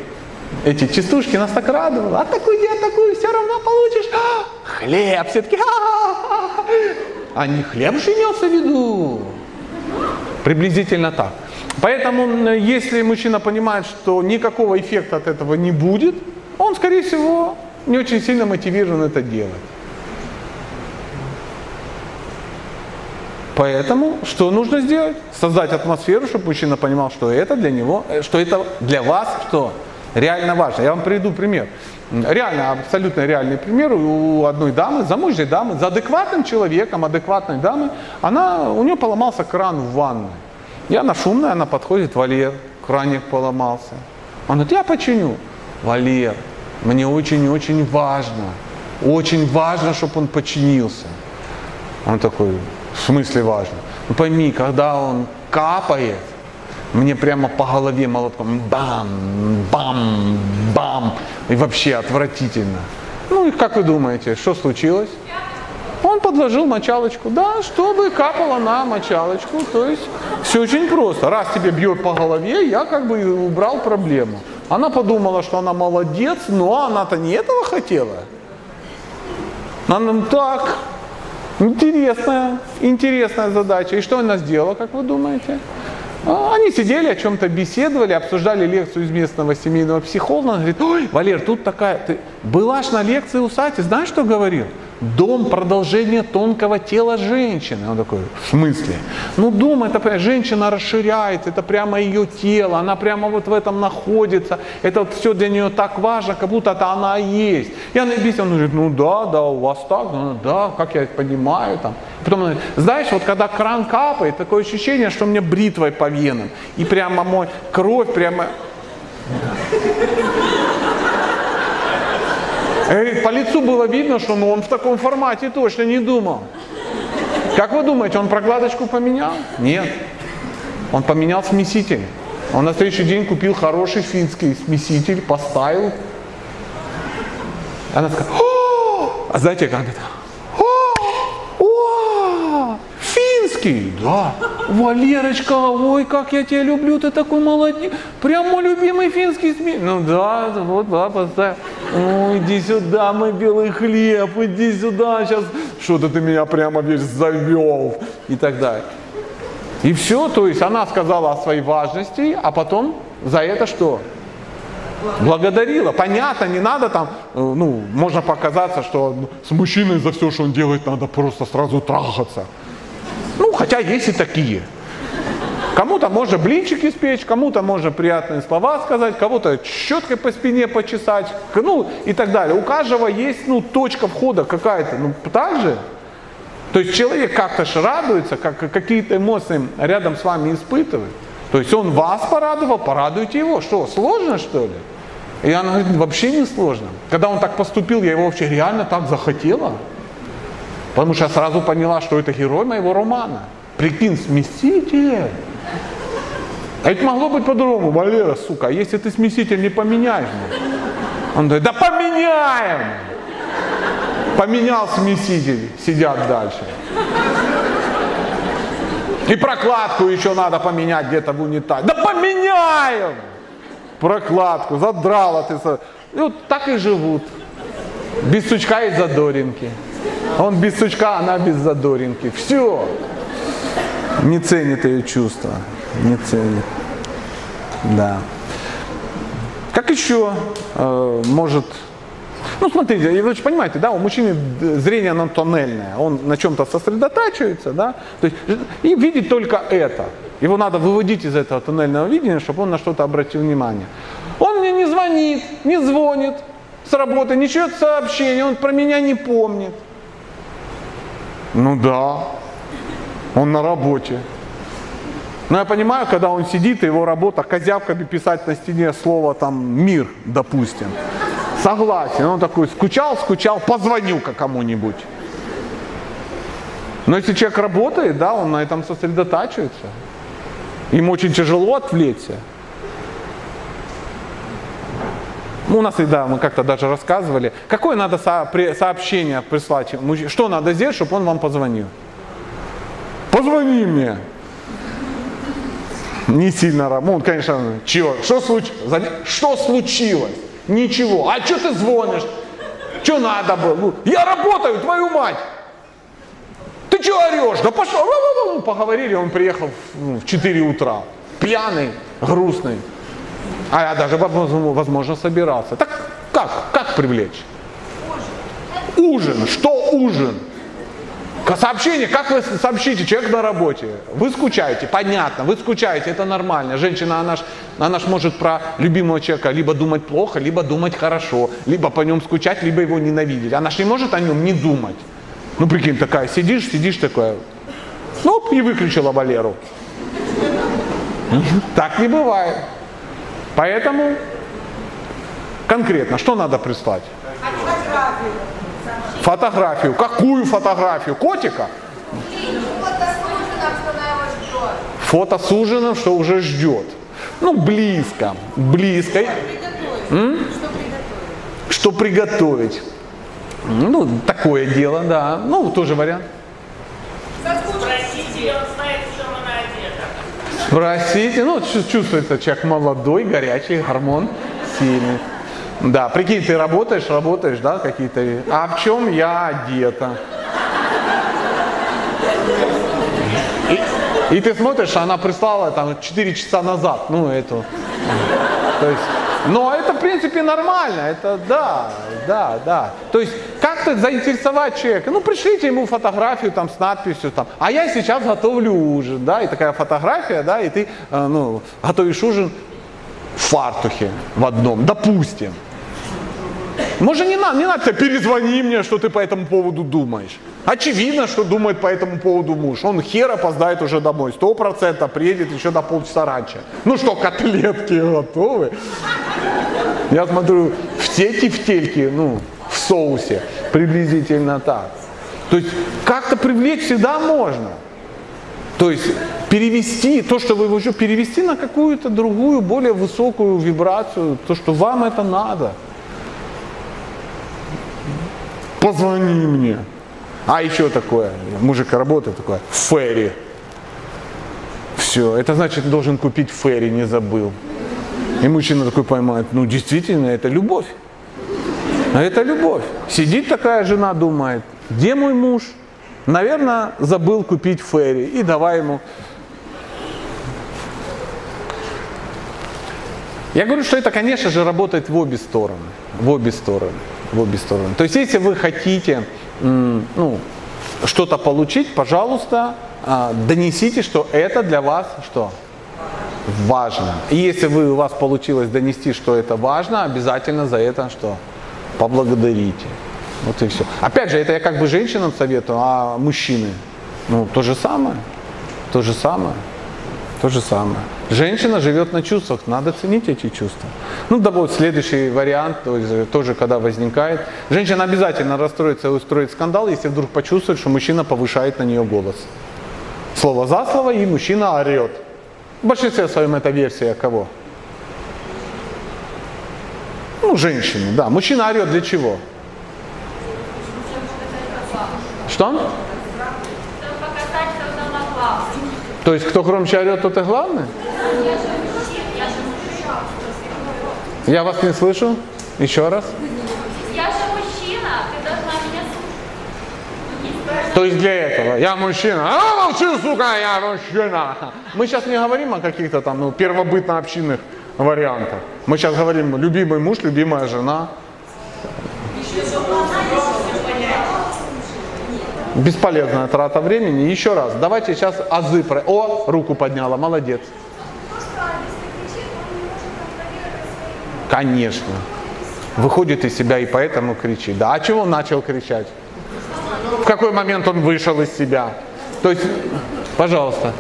эти частушки нас так радовало. Атакуй, не атакуй, все равно получишь а, хлеб. Все таки а не хлеб же имелся в виду. Приблизительно так. Поэтому, если мужчина понимает, что никакого эффекта от этого не будет, он, скорее всего, не очень сильно мотивирован это делать. Поэтому что нужно сделать? Создать атмосферу, чтобы мужчина понимал, что это для него, э, что это для вас что? Реально важно. Я вам приведу пример. Реально, абсолютно реальный пример у одной дамы, замужней дамы, за адекватным человеком, адекватной дамы, она, у нее поломался кран в ванной. И она шумная, она подходит, Валер, краник поломался. Он говорит, я починю. Валер, мне очень-очень важно, очень важно, чтобы он починился. Он такой, в смысле важно? Ну пойми, когда он капает, мне прямо по голове молотком бам, бам, бам. И вообще отвратительно. Ну и как вы думаете, что случилось? Он подложил мочалочку, да, чтобы капало на мочалочку. То есть все очень просто. Раз тебе бьет по голове, я как бы убрал проблему. Она подумала, что она молодец, но она-то не этого хотела. Она так, интересная, интересная задача. И что она сделала, как вы думаете? А, они сидели, о чем-то беседовали, обсуждали лекцию из местного семейного психолога. Он говорит, ой, Валер, тут такая, ты была ж на лекции у Сати, знаешь, что говорил? Дом – продолжение тонкого тела женщины. Он такой, в смысле? Ну, дом – это женщина расширяется, это прямо ее тело, она прямо вот в этом находится. Это вот все для нее так важно, как будто это она есть. И она объясняет, он говорит, ну да, да, у вас так, ну да, как я понимаю. Там. Потом, он говорит, знаешь, вот когда кран капает, такое ощущение, что мне бритвой по венам. И прямо мой кровь прямо по лицу было видно, что ну, он в таком формате точно не думал. Как вы думаете, он прокладочку поменял? Нет. Он поменял смеситель. Он на следующий день купил хороший финский смеситель, поставил. Она сказала, О! а знаете, как это? О! Финский, да. Валерочка, ой, как я тебя люблю, ты такой молодец. Прям мой любимый финский смеситель. Ну да, вот, да, поставил. Ой, иди сюда, мой белый хлеб, иди сюда, сейчас что-то ты меня прямо весь завел и так далее. И все, то есть она сказала о своей важности, а потом за это что? Благодарила. Понятно, не надо там, э, ну, можно показаться, что с мужчиной за все, что он делает, надо просто сразу трахаться. Ну, хотя есть и такие. Кому-то можно блинчик испечь, кому-то можно приятные слова сказать, кого-то щеткой по спине почесать, ну и так далее. У каждого есть ну, точка входа какая-то, ну так же. То есть человек как-то же радуется, как, какие-то эмоции рядом с вами испытывает. То есть он вас порадовал, порадуйте его. Что, сложно что ли? И она говорит, вообще не сложно. Когда он так поступил, я его вообще реально так захотела. Потому что я сразу поняла, что это герой моего романа. Прикинь, смеситель. А ведь могло быть по-другому. Валера, сука, а если ты смеситель не поменяешь? Он говорит, да поменяем! Поменял смеситель, сидят дальше. И прокладку еще надо поменять где-то в унитазе. Да поменяем! Прокладку, задрала ты. И вот так и живут. Без сучка и задоринки. Он без сучка, она без задоринки. Все. Не ценит ее чувства не ценит. Да. Как еще э, может... Ну, смотрите, вы же понимаете, да, у мужчины зрение оно тоннельное, он на чем-то сосредотачивается, да, то есть, и видит только это. Его надо выводить из этого тоннельного видения, чтобы он на что-то обратил внимание. Он мне не звонит, не звонит с работы, не шлет сообщения, он про меня не помнит. Ну да, он на работе. Но я понимаю, когда он сидит, его работа козявками писать на стене слово там «мир», допустим. Согласен. Он такой скучал, скучал, позвоню-ка кому-нибудь. Но если человек работает, да, он на этом сосредотачивается. Ему очень тяжело отвлечься. Ну, у нас, да, мы как-то даже рассказывали, какое надо сообщение прислать, что надо сделать, чтобы он вам позвонил. Позвони мне не сильно работает. Ну, конечно, чего? Что, случ... что случилось? Ничего. А что ты звонишь? Что надо было? Ну, я работаю, твою мать! Ты что орешь? Да пошел. Ну, поговорили, он приехал в 4 утра. Пьяный, грустный. А я даже, возможно, собирался. Так как? Как привлечь? Ужин. Что ужин? Сообщение, как вы сообщите, человек на работе, вы скучаете, понятно, вы скучаете, это нормально. Женщина, она ж, она ж может про любимого человека либо думать плохо, либо думать хорошо, либо по нем скучать, либо его ненавидеть. Она ж не может о нем не думать. Ну, прикинь, такая, сидишь, сидишь такая, ну, и выключила Валеру. Так не бывает. Поэтому конкретно, что надо прислать? Фотографию. Какую фотографию? Котика? Фото с ужином, что уже ждет. Ну, близко. Близко. М? Что приготовить? Ну, такое дело, да. Ну, тоже вариант. Спросите, он знает, в чем она одета. Спросите, ну, чувствуется человек молодой, горячий, гормон сильный. Да, прикинь, ты работаешь, работаешь, да, какие-то... А в чем я одета? И, и ты смотришь, она прислала там 4 часа назад, ну, эту. То есть, но это, в принципе, нормально, это да, да, да. То есть, как, как-то заинтересовать человека. Ну, пришлите ему фотографию там с надписью там, а я сейчас готовлю ужин, да, и такая фотография, да, и ты, э, ну, готовишь ужин в фартухе в одном, допустим. Может, не надо, не надо перезвони мне, что ты по этому поводу думаешь. Очевидно, что думает по этому поводу муж. Он хер опоздает уже домой. Сто процентов приедет еще на полчаса раньше. Ну что, котлетки готовы? Я смотрю, в теки в тельке, ну, в соусе. Приблизительно так. То есть как-то привлечь всегда можно. То есть перевести то, что вы уже перевести на какую-то другую, более высокую вибрацию, то, что вам это надо. Позвони мне. А еще такое, мужик работает такое, ферри. Все, это значит, должен купить ферри, не забыл. И мужчина такой поймает, ну действительно, это любовь. А это любовь. Сидит такая жена, думает, где мой муж? Наверное, забыл купить ферри. И давай ему. Я говорю, что это, конечно же, работает в обе стороны. В обе стороны. В обе стороны. То есть, если вы хотите ну, что-то получить, пожалуйста, а, донесите, что это для вас что? Важно. И если вы, у вас получилось донести, что это важно, обязательно за это что? Поблагодарите. Вот и все. Опять же, это я как бы женщинам советую, а мужчины? Ну, то же самое. То же самое. То же самое. Женщина живет на чувствах, надо ценить эти чувства. Ну, да вот следующий вариант, то есть, тоже когда возникает. Женщина обязательно расстроится и устроит скандал, если вдруг почувствует, что мужчина повышает на нее голос. Слово за слово, и мужчина орет. В большинстве своем это версия кого? Ну, женщины, да. Мужчина орет для чего? Что? То есть кто громче орет, тот и главный? Я вас не слышу. Еще раз. Я же мужчина, ты должна меня слушать. То есть для этого. Я мужчина. А, молчи, сука, я мужчина. Мы сейчас не говорим о каких-то там ну, первобытно-общинных вариантах. Мы сейчас говорим любимый муж, любимая жена. Бесполезная трата времени. Еще раз, давайте сейчас азы про... О, руку подняла, молодец. Конечно. Выходит из себя и поэтому кричит. Да, а чего он начал кричать? В какой момент он вышел из себя? То есть, пожалуйста.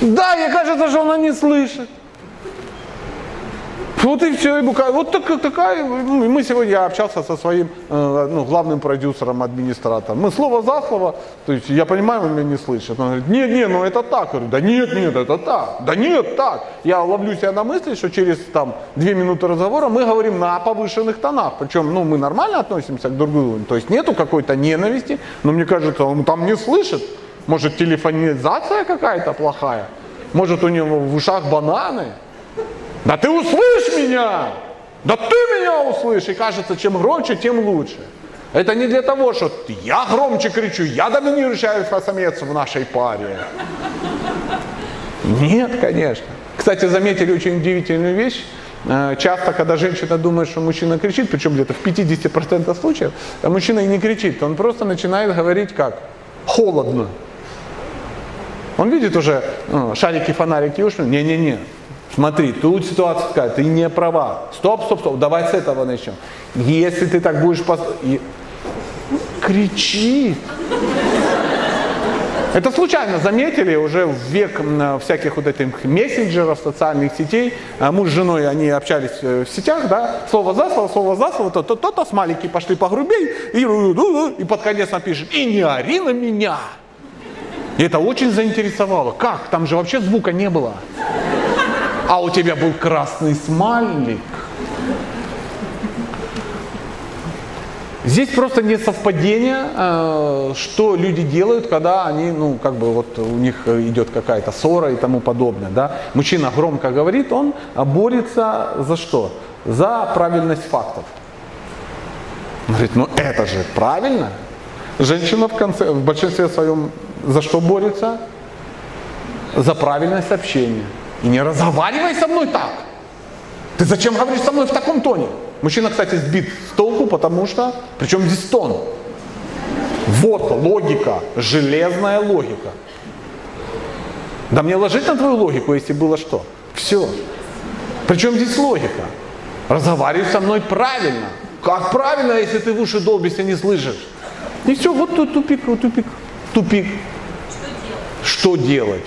Да, мне кажется, что она не слышит. Вот и все, и буквально, вот так, такая, ну, мы сегодня, я общался со своим э, ну, главным продюсером, администратором. Мы слово за слово, то есть я понимаю, он меня не слышит. Он говорит, нет, нет, ну это так. Я говорю, да нет, нет, это так. Да нет, так. Я ловлю себя на мысли, что через там две минуты разговора мы говорим на повышенных тонах. Причем, ну, мы нормально относимся к друг другу. То есть нету какой-то ненависти, но мне кажется, он там не слышит. Может, телефонизация какая-то плохая? Может, у него в ушах бананы? Да ты услышь меня! Да ты меня услышь! И кажется, чем громче, тем лучше. Это не для того, что я громче кричу, я доминирующий альфа-самец в нашей паре. Нет, конечно. Кстати, заметили очень удивительную вещь. Э, часто, когда женщина думает, что мужчина кричит, причем где-то в 50% случаев, а мужчина и не кричит, он просто начинает говорить как? Холодно. Он видит уже ну, шарики, фонарики ушли. Не-не-не, Смотри, тут ситуация такая, ты не права. Стоп, стоп, стоп, давай с этого начнем. Если ты так будешь... Пос... И... Кричи. Это случайно заметили уже в век всяких вот этих мессенджеров, социальных сетей. А муж с женой, они общались э, в сетях, да, слово за слово, слово за слово, то-то, то-то, смайлики пошли погрубей, и, и под конец напишет, и не ори на меня. И это очень заинтересовало. Как? Там же вообще звука не было а у тебя был красный смайлик. Здесь просто не совпадение, э, что люди делают, когда они, ну, как бы вот у них идет какая-то ссора и тому подобное, да. Мужчина громко говорит, он борется за что? За правильность фактов. Он говорит, ну это же правильно. Женщина в, конце, в большинстве своем за что борется? За правильность общения. И не разговаривай со мной так. Ты зачем говоришь со мной в таком тоне? Мужчина, кстати, сбит с толку, потому что... Причем здесь тон? Вот логика, железная логика. Да мне ложить на твою логику, если было что? Все. Причем здесь логика? Разговаривай со мной правильно. Как правильно, если ты в уши долбишься, не слышишь? И все, вот тут тупик, вот тупик, тупик. Что делать?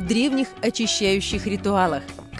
древних очищающих ритуалах.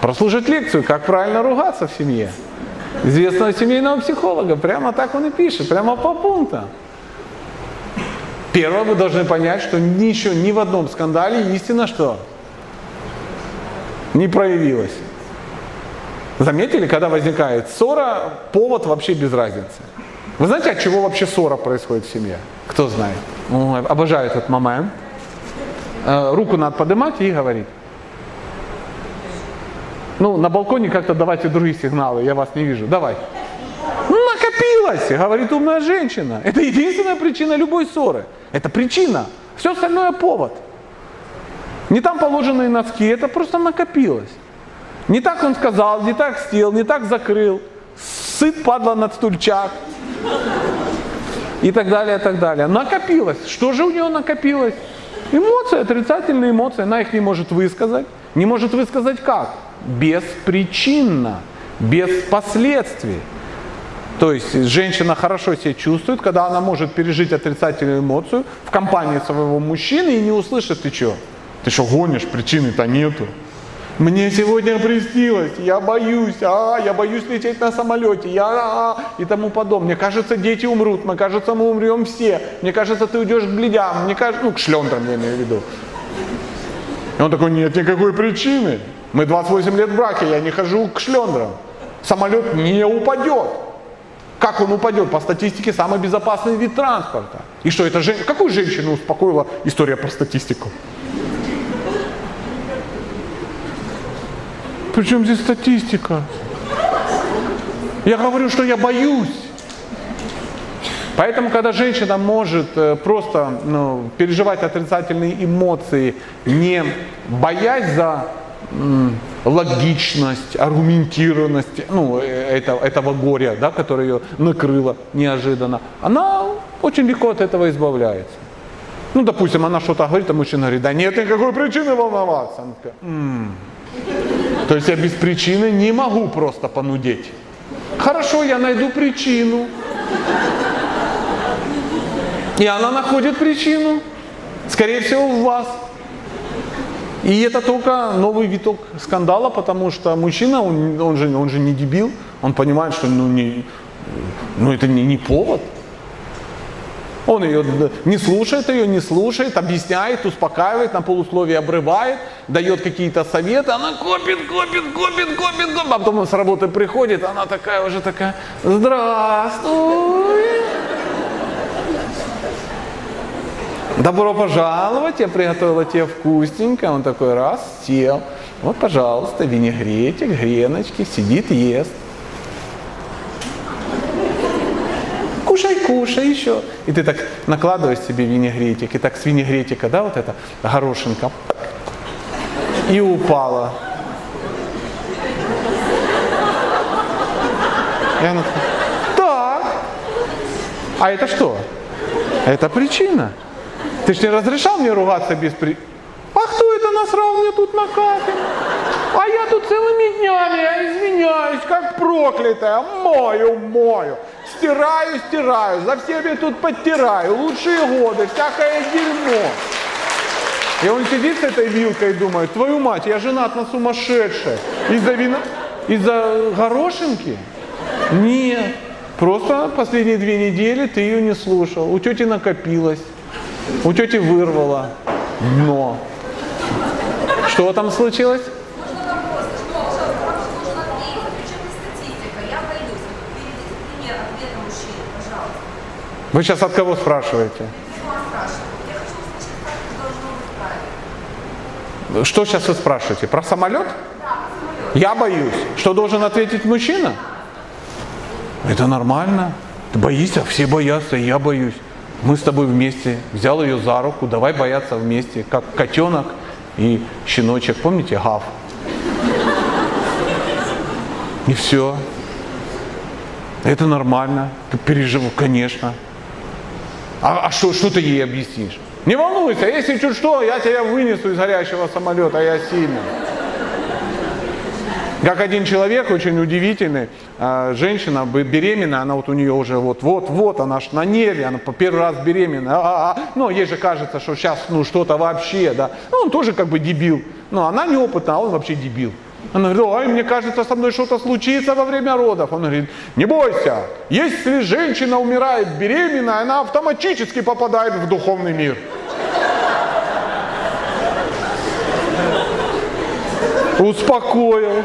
Прослушать лекцию, как правильно ругаться в семье. Известного семейного психолога. Прямо так он и пишет, прямо по пунктам. Первое, вы должны понять, что ничего, ни в одном скандале истина что? Не проявилась. Заметили, когда возникает ссора, повод вообще без разницы. Вы знаете, от чего вообще ссора происходит в семье? Кто знает? Ой, обожаю этот момент. Э, руку надо поднимать и говорить. Ну, на балконе как-то давайте другие сигналы, я вас не вижу. Давай. Накопилось, говорит умная женщина. Это единственная причина любой ссоры. Это причина. Все остальное повод. Не там положенные носки, это просто накопилось. Не так он сказал, не так сел, не так закрыл. Сыт падла над стульчак. И так далее, и так далее. Накопилось. Что же у него накопилось? Эмоции, отрицательные эмоции. Она их не может высказать. Не может высказать как? Беспричинно, без последствий. То есть женщина хорошо себя чувствует, когда она может пережить отрицательную эмоцию в компании своего мужчины и не услышит, ты что? Ты что гонишь, причины-то нету. Мне сегодня приснилось, я боюсь, а, я боюсь лететь на самолете, я, а, и тому подобное. Мне кажется, дети умрут, мне кажется, мы умрем все. Мне кажется, ты уйдешь к бледям, мне кажется, ну, к шлендрам я имею в виду. И он такой, нет никакой причины. Мы 28 лет в браке, я не хожу к шлендрам. Самолет не упадет. Как он упадет? По статистике самый безопасный вид транспорта. И что это женщина? Какую женщину успокоила история про статистику? Причем здесь статистика? Я говорю, что я боюсь. Поэтому, когда женщина может э, просто ну, переживать отрицательные эмоции, не боясь за логичность, аргументированность ну, э, этого, этого горя, да, которое ее накрыло неожиданно, она очень легко от этого избавляется. Ну, допустим, она что-то говорит, а мужчина говорит, да нет никакой причины волноваться. Она такая, м-м. То есть я без причины не могу просто понудеть. Хорошо, я найду причину. И она находит причину. Скорее всего, в вас. И это только новый виток скандала, потому что мужчина, он, он, же, он же не дебил, он понимает, что ну, не, ну, это не, не повод. Он ее не слушает, ее не слушает, объясняет, успокаивает, на полусловие обрывает, дает какие-то советы, она копит, копит, копит, копит, копит, а потом он с работы приходит, она такая уже такая, здравствуй. Добро пожаловать, я приготовила тебе вкусненько. Он такой раз, сел. Вот, пожалуйста, винегретик, греночки, сидит, ест. Кушай, кушай еще. И ты так накладываешь себе винегретик, и так с винегретика, да, вот это горошинка, и упала. И она такая, так, а это что? Это причина. Ты же не разрешал мне ругаться без при... А кто это насрал мне тут на кафель? А я тут целыми днями, я извиняюсь, как проклятая, мою, мою. Стираю, стираю, за всеми тут подтираю, лучшие годы, всякое дерьмо. И он сидит с этой вилкой и думает, твою мать, я женат на сумасшедшей. Из-за вина, из-за горошинки? Нет. Просто последние две недели ты ее не слушал. У тети накопилось. У тети вырвало. Но. Что там случилось? Вы сейчас от кого спрашиваете? Что сейчас вы спрашиваете? Про самолет? Я боюсь. Что должен ответить мужчина? Это нормально. Ты боишься, все боятся, я боюсь. Мы с тобой вместе. Взял ее за руку, давай бояться вместе, как котенок и щеночек. Помните, Гав? И все. Это нормально. Ты переживу, конечно. А, а что, что ты ей объяснишь? Не волнуйся, если чуть что, я тебя вынесу из горящего самолета, я сильный. Как один человек, очень удивительный, э, женщина б- беременная, она вот у нее уже вот-вот-вот, она ж на нерве, она по первый раз беременная, а, а, ну, ей же кажется, что сейчас, ну, что-то вообще, да, ну, он тоже как бы дебил, но она неопытна, а он вообще дебил. Она говорит, ой, мне кажется, со мной что-то случится во время родов. Он говорит, не бойся, если женщина умирает беременная, она автоматически попадает в духовный мир. Успокоил.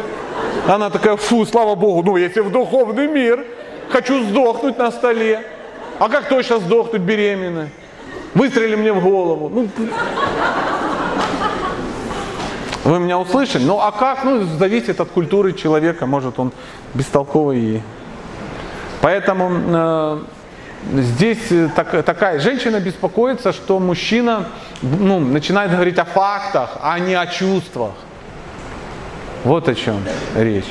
Она такая, фу, слава богу, ну если в духовный мир, хочу сдохнуть на столе. А как точно сдохнуть беременной? Выстрели мне в голову. Ну, вы меня услышали? Ну а как? Ну, зависит от культуры человека. Может, он бестолковый. Поэтому э, здесь э, так- такая женщина беспокоится, что мужчина ну, начинает говорить о фактах, а не о чувствах. Вот о чем речь.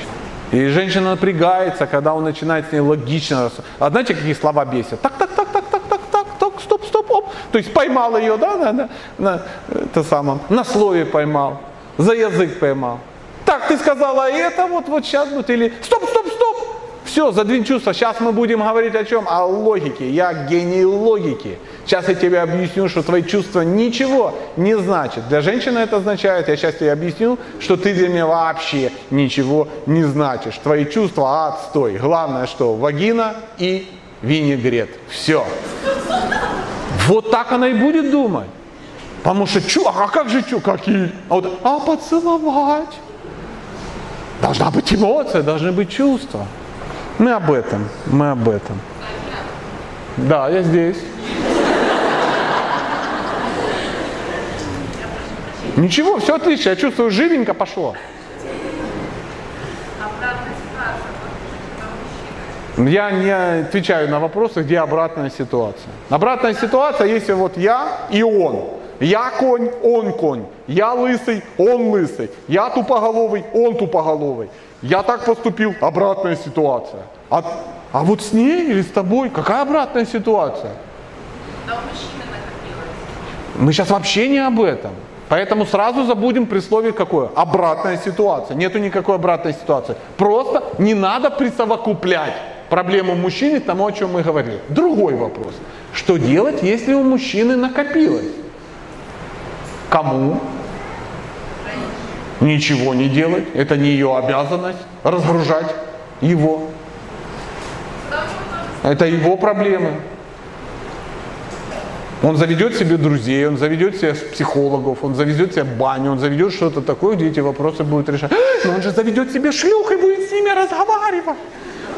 И женщина напрягается, когда он начинает с ней логично. А знаете, какие слова бесят? Так, так, так, так, так, так, так, так, стоп, стоп, оп. То есть поймал ее, да, на, на, на, это самое, на слове поймал, за язык поймал. Так, ты сказала это, вот, вот сейчас будет, или стоп, стоп, стоп. Все, задвинь чувства. Сейчас мы будем говорить о чем? О логике. Я гений логики. Сейчас я тебе объясню, что твои чувства ничего не значат. Для женщины это означает, я сейчас тебе объясню, что ты для меня вообще ничего не значишь. Твои чувства отстой. Главное, что вагина и винегрет. Все. Вот так она и будет думать. Потому что, чу, а как же чу, какие? А, вот, а поцеловать? Должна быть эмоция, должны быть чувства. Мы об этом, мы об этом. Да, я здесь. Ничего, все отлично, я чувствую, живенько пошло. Я не отвечаю на вопросы, где обратная ситуация. Обратная ситуация, если вот я и он. Я конь, он конь. Я лысый, он лысый. Я тупоголовый, он тупоголовый. Я так поступил, обратная ситуация. А, а вот с ней или с тобой, какая обратная ситуация? Мы сейчас вообще не об этом. Поэтому сразу забудем при слове какое? Обратная ситуация. Нету никакой обратной ситуации. Просто не надо присовокуплять проблему мужчины к тому, о чем мы говорили. Другой вопрос. Что делать, если у мужчины накопилось? Кому? Ничего не делать. Это не ее обязанность разгружать его. Это его проблемы. Он заведет себе друзей, он заведет себе психологов, он заведет себе баню, он заведет что-то такое, где эти вопросы будут решать. Но он же заведет себе шлюх и будет с ними разговаривать.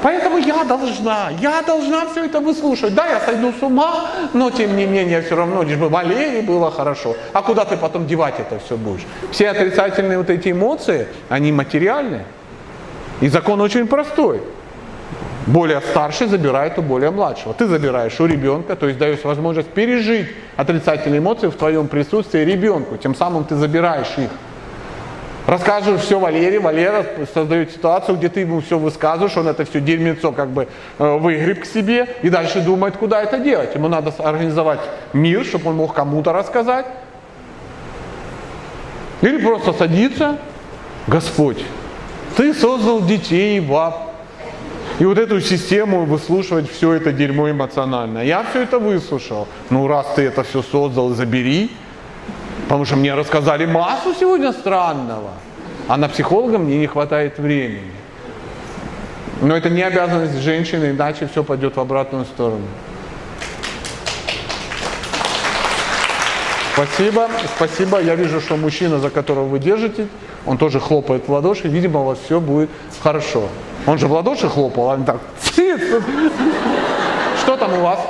Поэтому я должна, я должна все это выслушать. Да, я сойду с ума, но тем не менее все равно, лишь бы Валерии было хорошо. А куда ты потом девать это все будешь? Все отрицательные вот эти эмоции, они материальные. И закон очень простой. Более старший забирает у более младшего. Ты забираешь у ребенка, то есть даешь возможность пережить отрицательные эмоции в твоем присутствии ребенку. Тем самым ты забираешь их. Расскажешь все Валере, Валера создает ситуацию, где ты ему все высказываешь, он это все дерьмецо как бы э, выгреб к себе и дальше думает, куда это делать. Ему надо организовать мир, чтобы он мог кому-то рассказать. Или просто садиться Господь, ты создал детей и баб. И вот эту систему выслушивать все это дерьмо эмоционально. Я все это выслушал. Ну, раз ты это все создал, забери. Потому что мне рассказали массу сегодня странного. А на психолога мне не хватает времени. Но это не обязанность женщины, иначе все пойдет в обратную сторону. Спасибо, спасибо. Я вижу, что мужчина, за которого вы держите, он тоже хлопает в ладоши. Видимо, у вас все будет хорошо. Он же в ладоши хлопал, а он так. Что там у вас?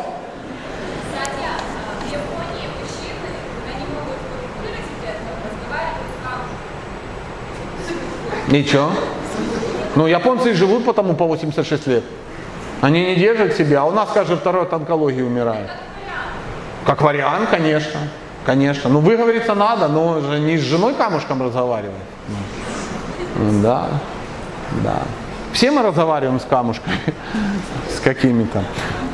Ничего. Ну, японцы живут потому по 86 лет. Они не держат себя, а у нас каждый второй от онкологии умирает. Как вариант, конечно. Конечно. Ну, выговориться надо, но же не с женой камушком разговаривать. Ну, Да, да. Все мы разговариваем с камушками, с какими-то.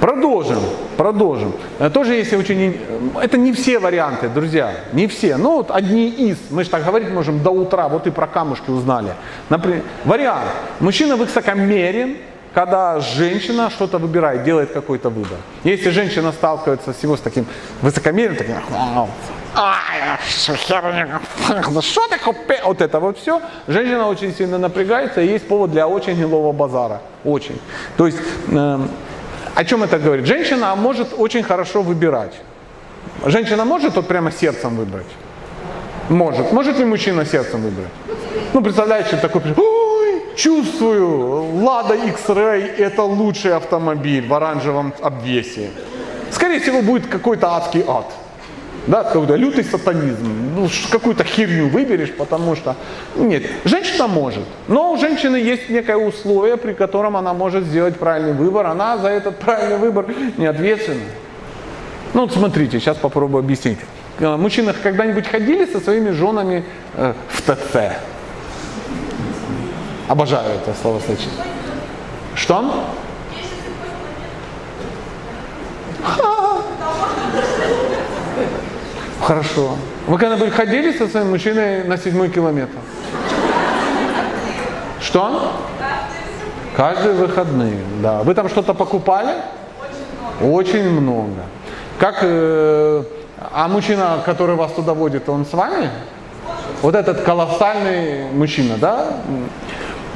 Продолжим, продолжим. Э, Тоже есть очень... ин- Это не все варианты, друзья, не все. Ну, вот одни из. Мы же так говорить можем до утра, вот и про камушки узнали. Например, вариант. Мужчина высокомерен, когда женщина что-то выбирает, делает какой-то выбор. Если женщина сталкивается всего с таким высокомерием, таким, «Ау, ай, что херня, ну что ты купи-» вот это вот все, женщина очень сильно напрягается, и есть повод для очень гнилого базара, очень. То есть, эм, о чем это говорит? Женщина может очень хорошо выбирать. Женщина может вот прямо сердцем выбрать? Может. Может ли мужчина сердцем выбрать? Ну, представляете, такой, чувствую, Лада X-Ray это лучший автомобиль в оранжевом обвесе. Скорее всего, будет какой-то адский ад. Да, какой-то лютый сатанизм. Ну, какую-то херню выберешь, потому что... Нет, женщина может. Но у женщины есть некое условие, при котором она может сделать правильный выбор. Она за этот правильный выбор не ответственна. Ну вот смотрите, сейчас попробую объяснить. Э, Мужчины когда-нибудь ходили со своими женами э, в ТЦ? Обожаю это словосочетание. Что? Хорошо. Вы когда-нибудь ходили со своим мужчиной на седьмой километр? Что? Каждые выходные, да. Вы там что-то покупали? Очень много. Как, э, а мужчина, который вас туда водит, он с вами? Вот этот колоссальный мужчина, да?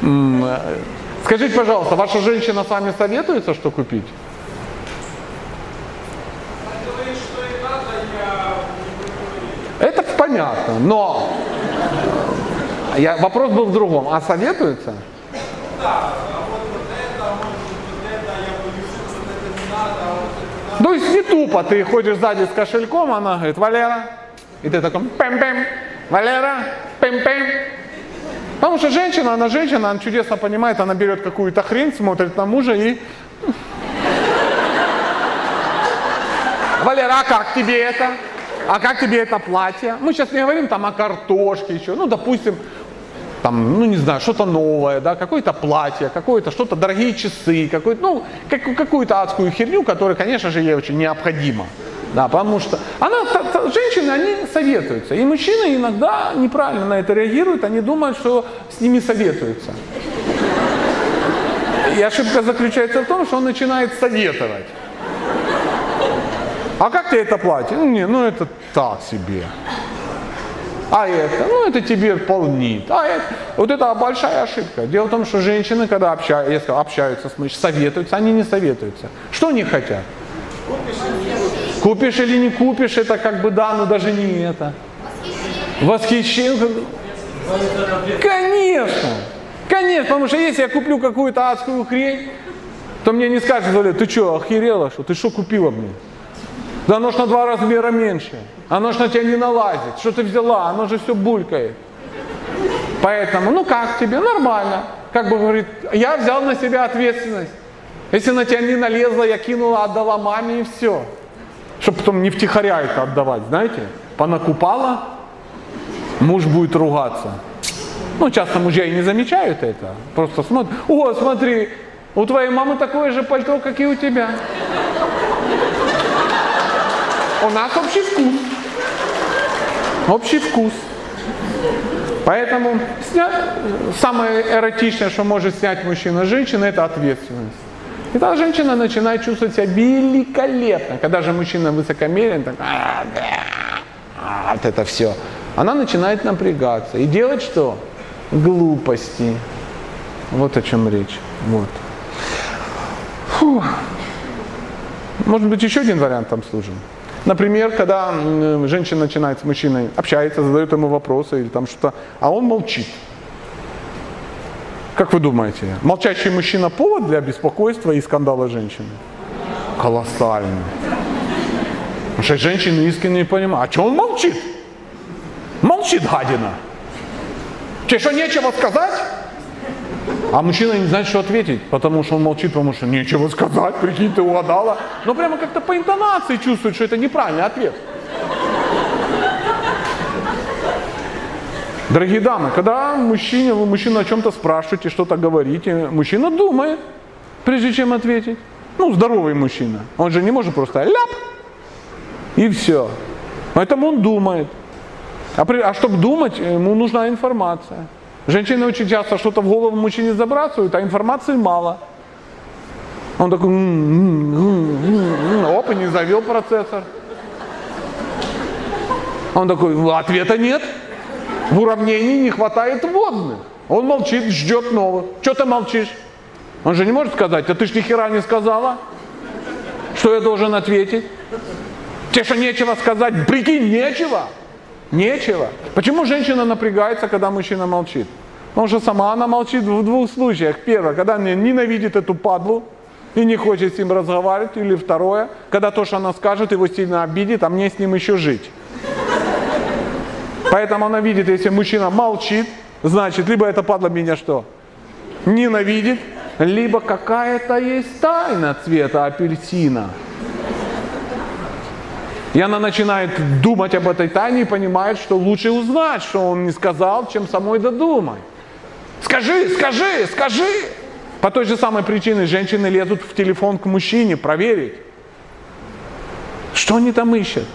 Э, Скажите, пожалуйста, ваша женщина с вами советуется, что купить? Это понятно, но я, вопрос был в другом. А советуется? То есть не тупо, ты ходишь сзади с кошельком, она говорит, Валера, и ты такой, пэм-пэм, Валера, пэм-пэм. Потому что женщина, она женщина, она чудесно понимает, она берет какую-то хрень, смотрит на мужа и... Валера, а как тебе это? А как тебе это платье? Мы сейчас не говорим там о картошке еще, ну, допустим, там, ну не знаю, что-то новое, да, какое-то платье, какое-то что-то, дорогие часы, какой ну, как, какую-то адскую херню, которая, конечно же, ей очень необходима. Да, потому что она, та- та- женщины, они советуются. И мужчины иногда неправильно на это реагируют, они думают, что с ними советуются. И ошибка заключается в том, что он начинает советовать. А как тебе это платье? Ну, не, ну это так себе. А это, ну это тебе полнит. А это, вот это большая ошибка. Дело в том, что женщины, когда общаются, общаются с мужчиной, советуются, они не советуются. Что они хотят? Купишь или не купишь, это как бы да, но даже не это. Восхищение. Конечно. Конечно, потому что если я куплю какую-то адскую хрень, то мне не скажут, Валя, ты что, охерела, что? Ты что купила мне? Да оно ж на два размера меньше. Оно ж на тебя не налазит. Что ты взяла? Оно же все булькает. Поэтому, ну как тебе? Нормально. Как бы говорит, я взял на себя ответственность. Если на тебя не налезла, я кинула, отдала маме и все. Чтобы потом не втихаря это отдавать, знаете? Понакупала, муж будет ругаться. Ну, часто мужья и не замечают это. Просто смотрят, о, смотри, у твоей мамы такое же пальто, как и у тебя. У нас общий вкус. Общий вкус. Поэтому самое эротичное, что может снять мужчина с женщины, это ответственность. И тогда женщина начинает чувствовать себя великолепно. Когда же мужчина высокомерен, так, «А, а, вот это все. Она начинает напрягаться и делать что? Глупости. Вот о чем речь. Вот. Фу. Может быть, еще один вариант там служим. Например, когда женщина начинает с мужчиной, общается, задает ему вопросы или там что-то, а он молчит. Как вы думаете, молчащий мужчина повод для беспокойства и скандала женщины? Колоссальный. Потому что женщины искренне не понимают, а что он молчит? Молчит, гадина. Тебе что, нечего сказать? А мужчина не знает, что ответить, потому что он молчит, потому что нечего сказать, прикинь, ты угадала. Но прямо как-то по интонации чувствует, что это неправильный ответ. Дорогие дамы, когда мужчине, вы мужчину о чем-то спрашиваете, что-то говорите, мужчина думает, прежде чем ответить. Ну, здоровый мужчина. Он же не может просто ляп и все. Поэтому он думает. А, при- а чтобы думать, ему нужна информация. Женщины очень часто что-то в голову мужчине забрасывают, а информации мало. Он такой, оп, и не завел процессор. Он такой, «Ну, ответа нет. В уравнении не хватает водных. Он молчит, ждет новых. Что ты молчишь? Он же не может сказать, а ты ж ни хера не сказала. Что я должен ответить? Тебе что, нечего сказать? Прикинь, нечего. Нечего. Почему женщина напрягается, когда мужчина молчит? Потому что сама она молчит в двух случаях. Первое, когда она ненавидит эту падлу и не хочет с ним разговаривать. Или второе, когда то, что она скажет, его сильно обидит, а мне с ним еще жить. Поэтому она видит, если мужчина молчит, значит, либо это падла меня что? Ненавидит, либо какая-то есть тайна цвета апельсина. И она начинает думать об этой тайне и понимает, что лучше узнать, что он не сказал, чем самой додумать. Скажи, скажи, скажи. По той же самой причине женщины лезут в телефон к мужчине проверить, что они там ищут.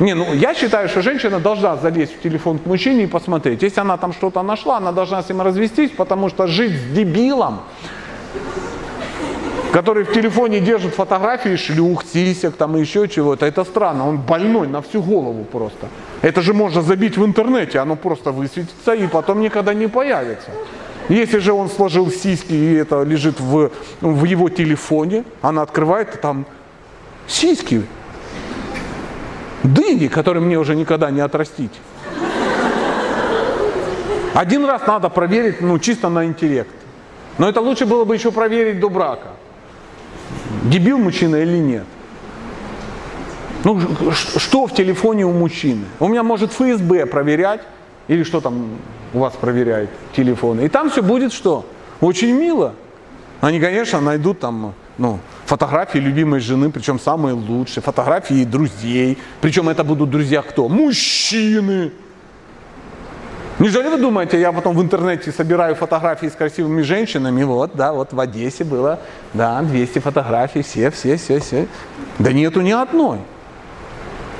Не, ну я считаю, что женщина должна залезть в телефон к мужчине и посмотреть. Если она там что-то нашла, она должна с ним развестись, потому что жить с дебилом, который в телефоне держит фотографии шлюх, сисек, там и еще чего-то, это странно. Он больной на всю голову просто. Это же можно забить в интернете, оно просто высветится и потом никогда не появится. Если же он сложил сиськи и это лежит в, в его телефоне, она открывает, там сиськи дыни, которые мне уже никогда не отрастить. Один раз надо проверить, ну, чисто на интеллект. Но это лучше было бы еще проверить до брака. Дебил мужчина или нет. Ну, что в телефоне у мужчины? У меня может ФСБ проверять, или что там у вас проверяет телефоны. И там все будет что? Очень мило. Они, конечно, найдут там ну, фотографии любимой жены, причем самые лучшие, фотографии друзей. Причем это будут друзья кто? Мужчины. Неужели вы думаете, я потом в интернете собираю фотографии с красивыми женщинами, вот, да, вот в Одессе было, да, 200 фотографий, все, все, все, все. Да нету ни одной.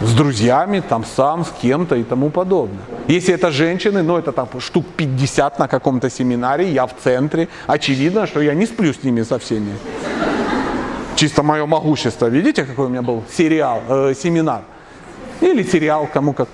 С друзьями, там, сам, с кем-то и тому подобное. Если это женщины, ну, это там штук 50 на каком-то семинаре, я в центре, очевидно, что я не сплю с ними со всеми. Чисто мое могущество. Видите, какой у меня был сериал, э, семинар? Или сериал, кому как.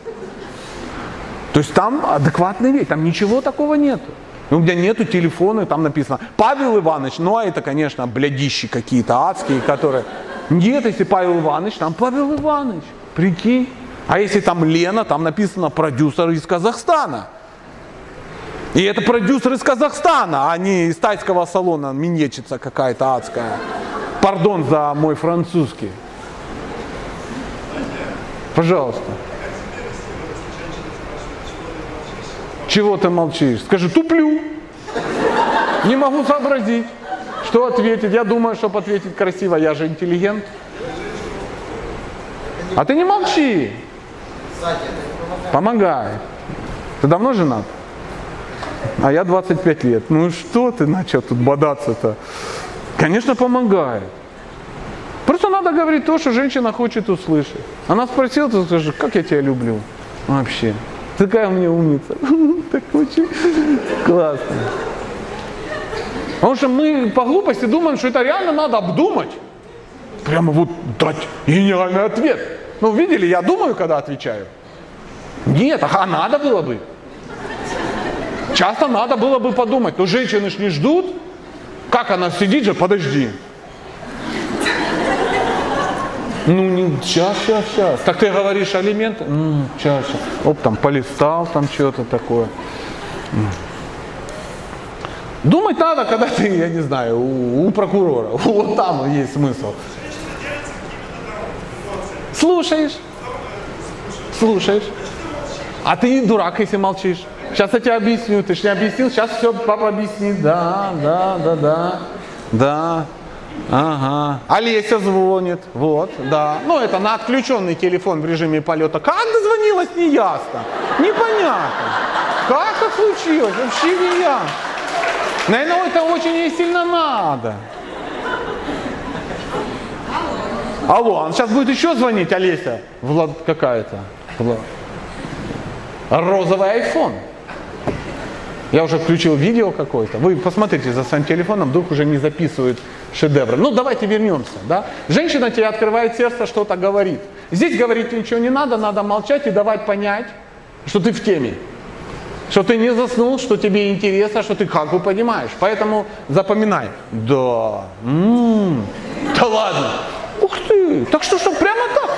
То есть там адекватный вид, там ничего такого нету. У меня нету телефона, там написано Павел Иванович, ну а это, конечно, блядищи какие-то адские, которые... Нет, если Павел Иванович, там Павел Иванович, прикинь. А если там Лена, там написано продюсер из Казахстана. И это продюсер из Казахстана, а не из тайского салона минечица какая-то адская. Пардон за мой французский. Пожалуйста. Чего ты молчишь? Скажи, туплю. Не могу сообразить, что ответить. Я думаю, чтобы ответить красиво, я же интеллигент. А ты не молчи. Помогай. Ты давно женат? А я 25 лет. Ну что ты начал тут бодаться-то? Конечно, помогает. Просто надо говорить то, что женщина хочет услышать. Она спросила, ты скажешь, как я тебя люблю вообще. Такая у меня умница. Так очень классно. Потому что мы по глупости думаем, что это реально надо обдумать. Прямо вот дать гениальный ответ. Ну, видели, я думаю, когда отвечаю. Нет, а надо было бы. Часто надо было бы подумать. Но женщины ж не ждут. Как она сидит же, подожди. Ну, не, сейчас, сейчас, сейчас. Так ты говоришь алименты? Ну, сейчас, сейчас. Оп, там полистал, там что-то такое. Думать надо, когда ты, я не знаю, у, у прокурора. Вот там есть смысл. Слушаешь. Слушаешь. А ты дурак, если молчишь. Сейчас я тебе объясню. Ты же не объяснил, сейчас все папа объяснит. Да, да, да, да. Да. Ага. Олеся звонит. Вот, да. Ну, это на отключенный телефон в режиме полета. Как дозвонилась, не ясно. Непонятно. Как так случилось? Вообще не ясно. Наверное, это очень сильно надо. Алло, он сейчас будет еще звонить, Олеся. Влад какая-то. Влад. Розовый айфон. Я уже включил видео какое-то. Вы посмотрите за своим телефоном, вдруг уже не записывают шедевры. Ну, давайте вернемся. Да? Женщина тебе открывает сердце, что-то говорит. Здесь говорить ничего не надо, надо молчать и давать понять, что ты в теме. Что ты не заснул, что тебе интересно, что ты как бы понимаешь. Поэтому запоминай. Да. М-м, да ладно. Ух ты. Так что, что прямо так?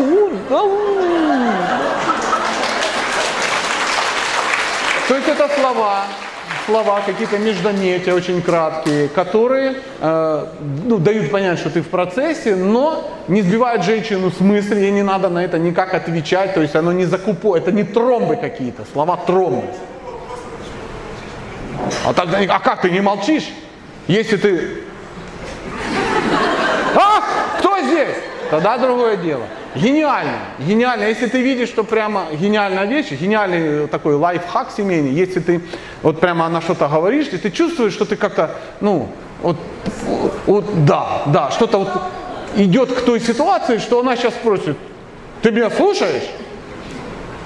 То есть это слова, слова, какие-то междометия очень краткие, которые э, ну, дают понять, что ты в процессе, но не сбивают женщину с мысли, ей не надо на это никак отвечать, то есть оно не закупо, это не тромбы какие-то, слова тромбы. А тогда, а как ты не молчишь, если ты... А, кто здесь? Тогда другое дело. Гениально, гениально. Если ты видишь, что прямо гениальная вещь, гениальный такой лайфхак семейный, если ты вот прямо она что-то говоришь, и ты чувствуешь, что ты как-то, ну, вот, вот да, да, что-то вот идет к той ситуации, что она сейчас спросит, ты меня слушаешь?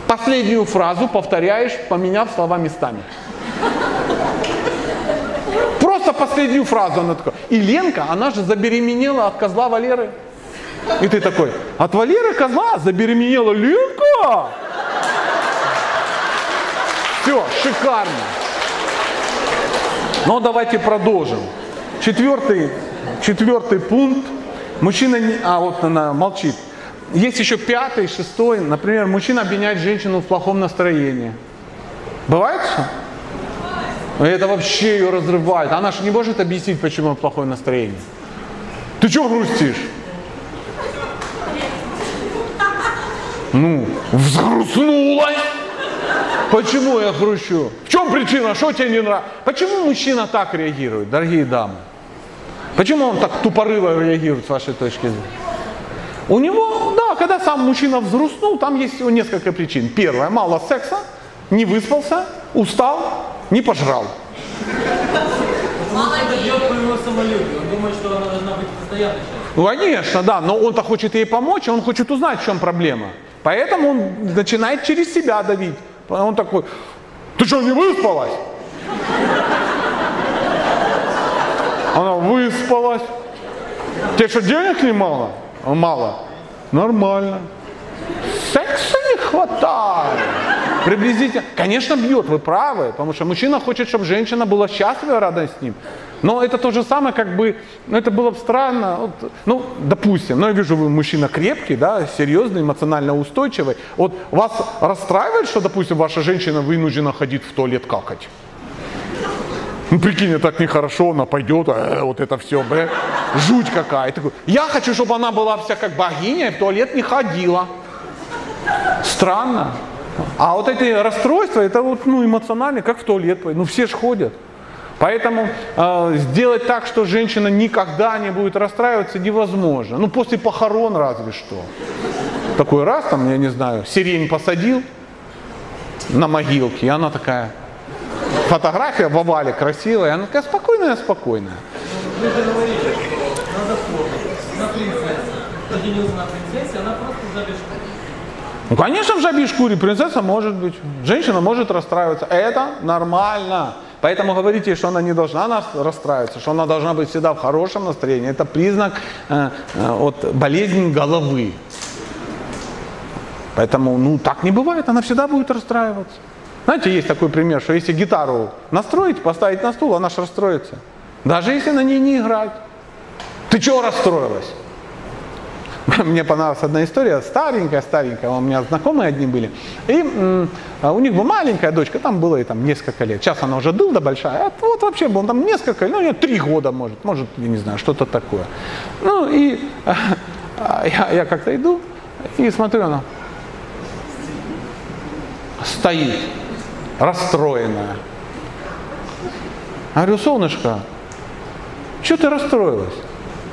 Последнюю фразу повторяешь, поменяв слова местами. Просто последнюю фразу она такая. И Ленка, она же забеременела от козла Валеры. И ты такой, от Валеры козла забеременела Ленка? Все, шикарно. Но давайте продолжим. Четвертый, четвертый пункт. Мужчина, не, а вот она молчит. Есть еще пятый, шестой. Например, мужчина обвиняет женщину в плохом настроении. Бывает что? Это вообще ее разрывает. Она же не может объяснить, почему плохое настроение. Ты что грустишь? Ну, взгрустнулась. Почему я грущу? В чем причина? Что тебе не нравится? Почему мужчина так реагирует, дорогие дамы? Почему он так тупорыло реагирует с вашей точки зрения? У него, да, когда сам мужчина взгрустнул, там есть несколько причин. Первое, мало секса, не выспался, устал, не пожрал. Это бьет по его самолюбию. Он думает, что она должна быть постоянно счастлива. Ну, конечно, да, но он-то хочет ей помочь, он хочет узнать, в чем проблема. Поэтому он начинает через себя давить. Он такой, ты что, не выспалась? Она выспалась. Тебе что, денег не мало? Мало. Нормально. Секса не хватает. Приблизительно. Конечно, бьет, вы правы, потому что мужчина хочет, чтобы женщина была счастлива, рада с ним. Но это то же самое, как бы, ну это было бы странно. Вот, ну, допустим, ну я вижу, вы мужчина крепкий, да, серьезный, эмоционально устойчивый. Вот вас расстраивает, что, допустим, ваша женщина вынуждена ходить в туалет какать? Ну, прикинь, так нехорошо, она пойдет, э, вот это все, б, жуть какая. Такой, я хочу, чтобы она была вся как богиня и в туалет не ходила. Странно. А вот эти расстройства, это вот, ну, эмоционально, как в туалет, ну, все ж ходят. Поэтому э, сделать так, что женщина никогда не будет расстраиваться, невозможно. Ну, после похорон разве что. Такой раз, там, я не знаю, сирень посадил на могилке, и она такая, фотография в овале красивая, она такая спокойная, спокойная. Ну, конечно, в жабьей шкуре принцесса может быть. Женщина может расстраиваться. Это нормально. Поэтому говорите, что она не должна нас расстраиваться, что она должна быть всегда в хорошем настроении. Это признак э, э, от болезни головы. Поэтому, ну, так не бывает, она всегда будет расстраиваться. Знаете, есть такой пример, что если гитару настроить, поставить на стул, она же расстроится. Даже если на ней не играть. Ты чего расстроилась? Мне понравилась одна история, старенькая, старенькая, у меня знакомые одни были. И у них была маленькая дочка, там было ей там несколько лет. Сейчас она уже дылда большая, а вот вообще было там несколько, ну, у нее три года может, может, я не знаю, что-то такое. Ну, и а, я, я как-то иду и смотрю, она стоит, расстроенная. Я говорю, солнышко, что ты расстроилась?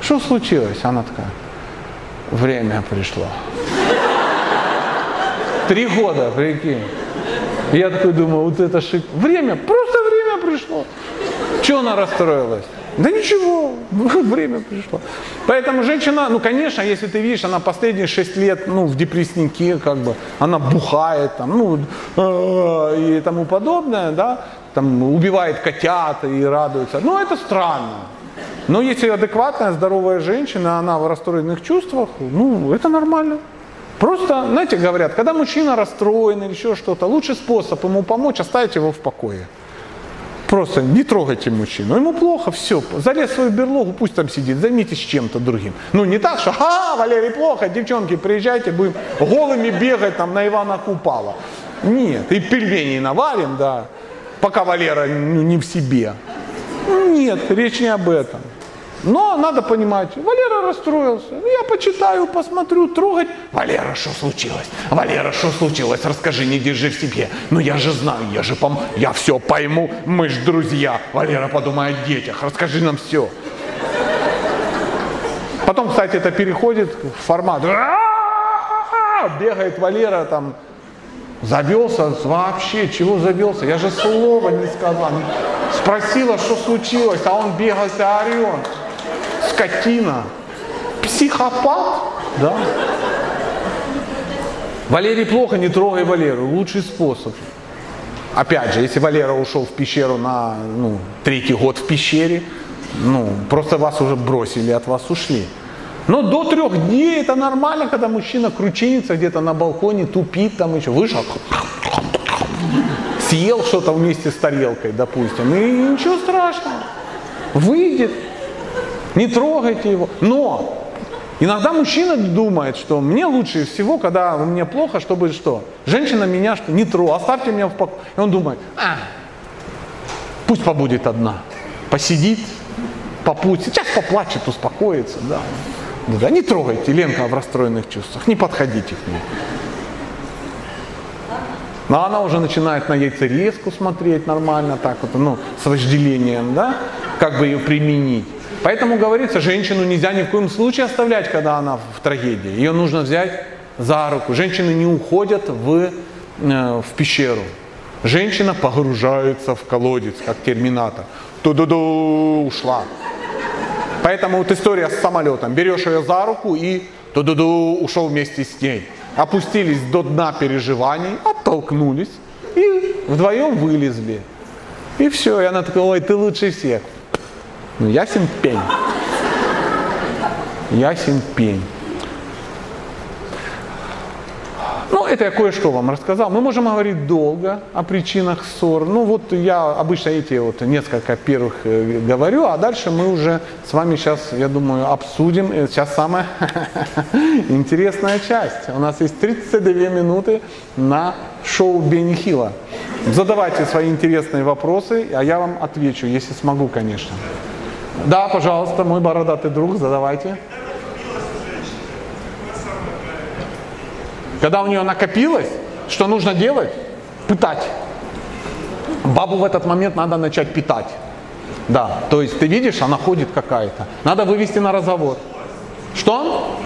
Что случилось? Она такая, время пришло. Три года, прикинь. Я такой думаю, вот это шик. Время, просто время пришло. Чего она расстроилась? Да ничего, время пришло. Поэтому женщина, ну конечно, если ты видишь, она последние шесть лет, ну, в депресснике, как бы, она бухает, там, ну, и тому подобное, да, там, убивает котят и радуется. Ну, это странно. Но если адекватная, здоровая женщина, она в расстроенных чувствах, ну, это нормально. Просто, знаете, говорят, когда мужчина расстроен или еще что-то, лучший способ ему помочь, оставить его в покое. Просто не трогайте мужчину. Ему плохо, все. Залез в свою берлогу, пусть там сидит, займитесь чем-то другим. Ну не так, что ха, Валерий, плохо, девчонки, приезжайте, будем голыми бегать там на Ивана Купала. Нет, и пельмени наварим, да, пока Валера ну, не в себе. Нет, речь не об этом. Но надо понимать, Валера расстроился. Ну, я почитаю, посмотрю, трогать. Валера, что случилось? Валера, что случилось? Расскажи, не держи в себе. Ну я же знаю, я же пом... я все пойму. Мы же друзья. Валера, подумай о детях. Расскажи нам все. Потом, кстати, это переходит в формат. Бегает Валера там, завелся вообще, чего завелся? Я же слова не сказал. Спросила, что случилось, а он бегался, орет скотина, психопат, да? Валерий плохо, не трогай Валеру, лучший способ. Опять же, если Валера ушел в пещеру на ну, третий год в пещере, ну, просто вас уже бросили, от вас ушли. Но до трех дней это нормально, когда мужчина кручинится где-то на балконе, тупит там еще, вышел, съел что-то вместе с тарелкой, допустим, и ничего страшного. Выйдет, не трогайте его. Но иногда мужчина думает, что мне лучше всего, когда мне плохо, чтобы что? Женщина меня что? Не трогай, оставьте меня в покое. И он думает, а, пусть побудет одна, посидит, попутит, сейчас поплачет, успокоится, да. Да, не трогайте Ленка в расстроенных чувствах, не подходите к ней. Но она уже начинает на яйцерезку смотреть нормально, так вот, ну, с вожделением, да, как бы ее применить. Поэтому говорится, женщину нельзя ни в коем случае оставлять, когда она в трагедии. Ее нужно взять за руку. Женщины не уходят в, э, в пещеру. Женщина погружается в колодец, как терминатор. Ту-ду-ду, ушла. Поэтому вот история с самолетом. Берешь ее за руку и ту-ду-ду, ушел вместе с ней. Опустились до дна переживаний, оттолкнулись и вдвоем вылезли. И все, и она такая, ой, ты лучше всех. Ну, ясен пень. Ясен пень. Ну, это я кое-что вам рассказал. Мы можем говорить долго о причинах ссор. Ну, вот я обычно эти вот несколько первых э, говорю, а дальше мы уже с вами сейчас, я думаю, обсудим. Э, сейчас самая интересная часть. У нас есть 32 минуты на шоу Бенни Хилла. Задавайте свои интересные вопросы, а я вам отвечу, если смогу, конечно. Да, пожалуйста, мой бородатый друг, задавайте. Когда у нее накопилось, что нужно делать? Пытать. Бабу в этот момент надо начать питать. Да, то есть ты видишь, она ходит какая-то. Надо вывести на разговор. Что?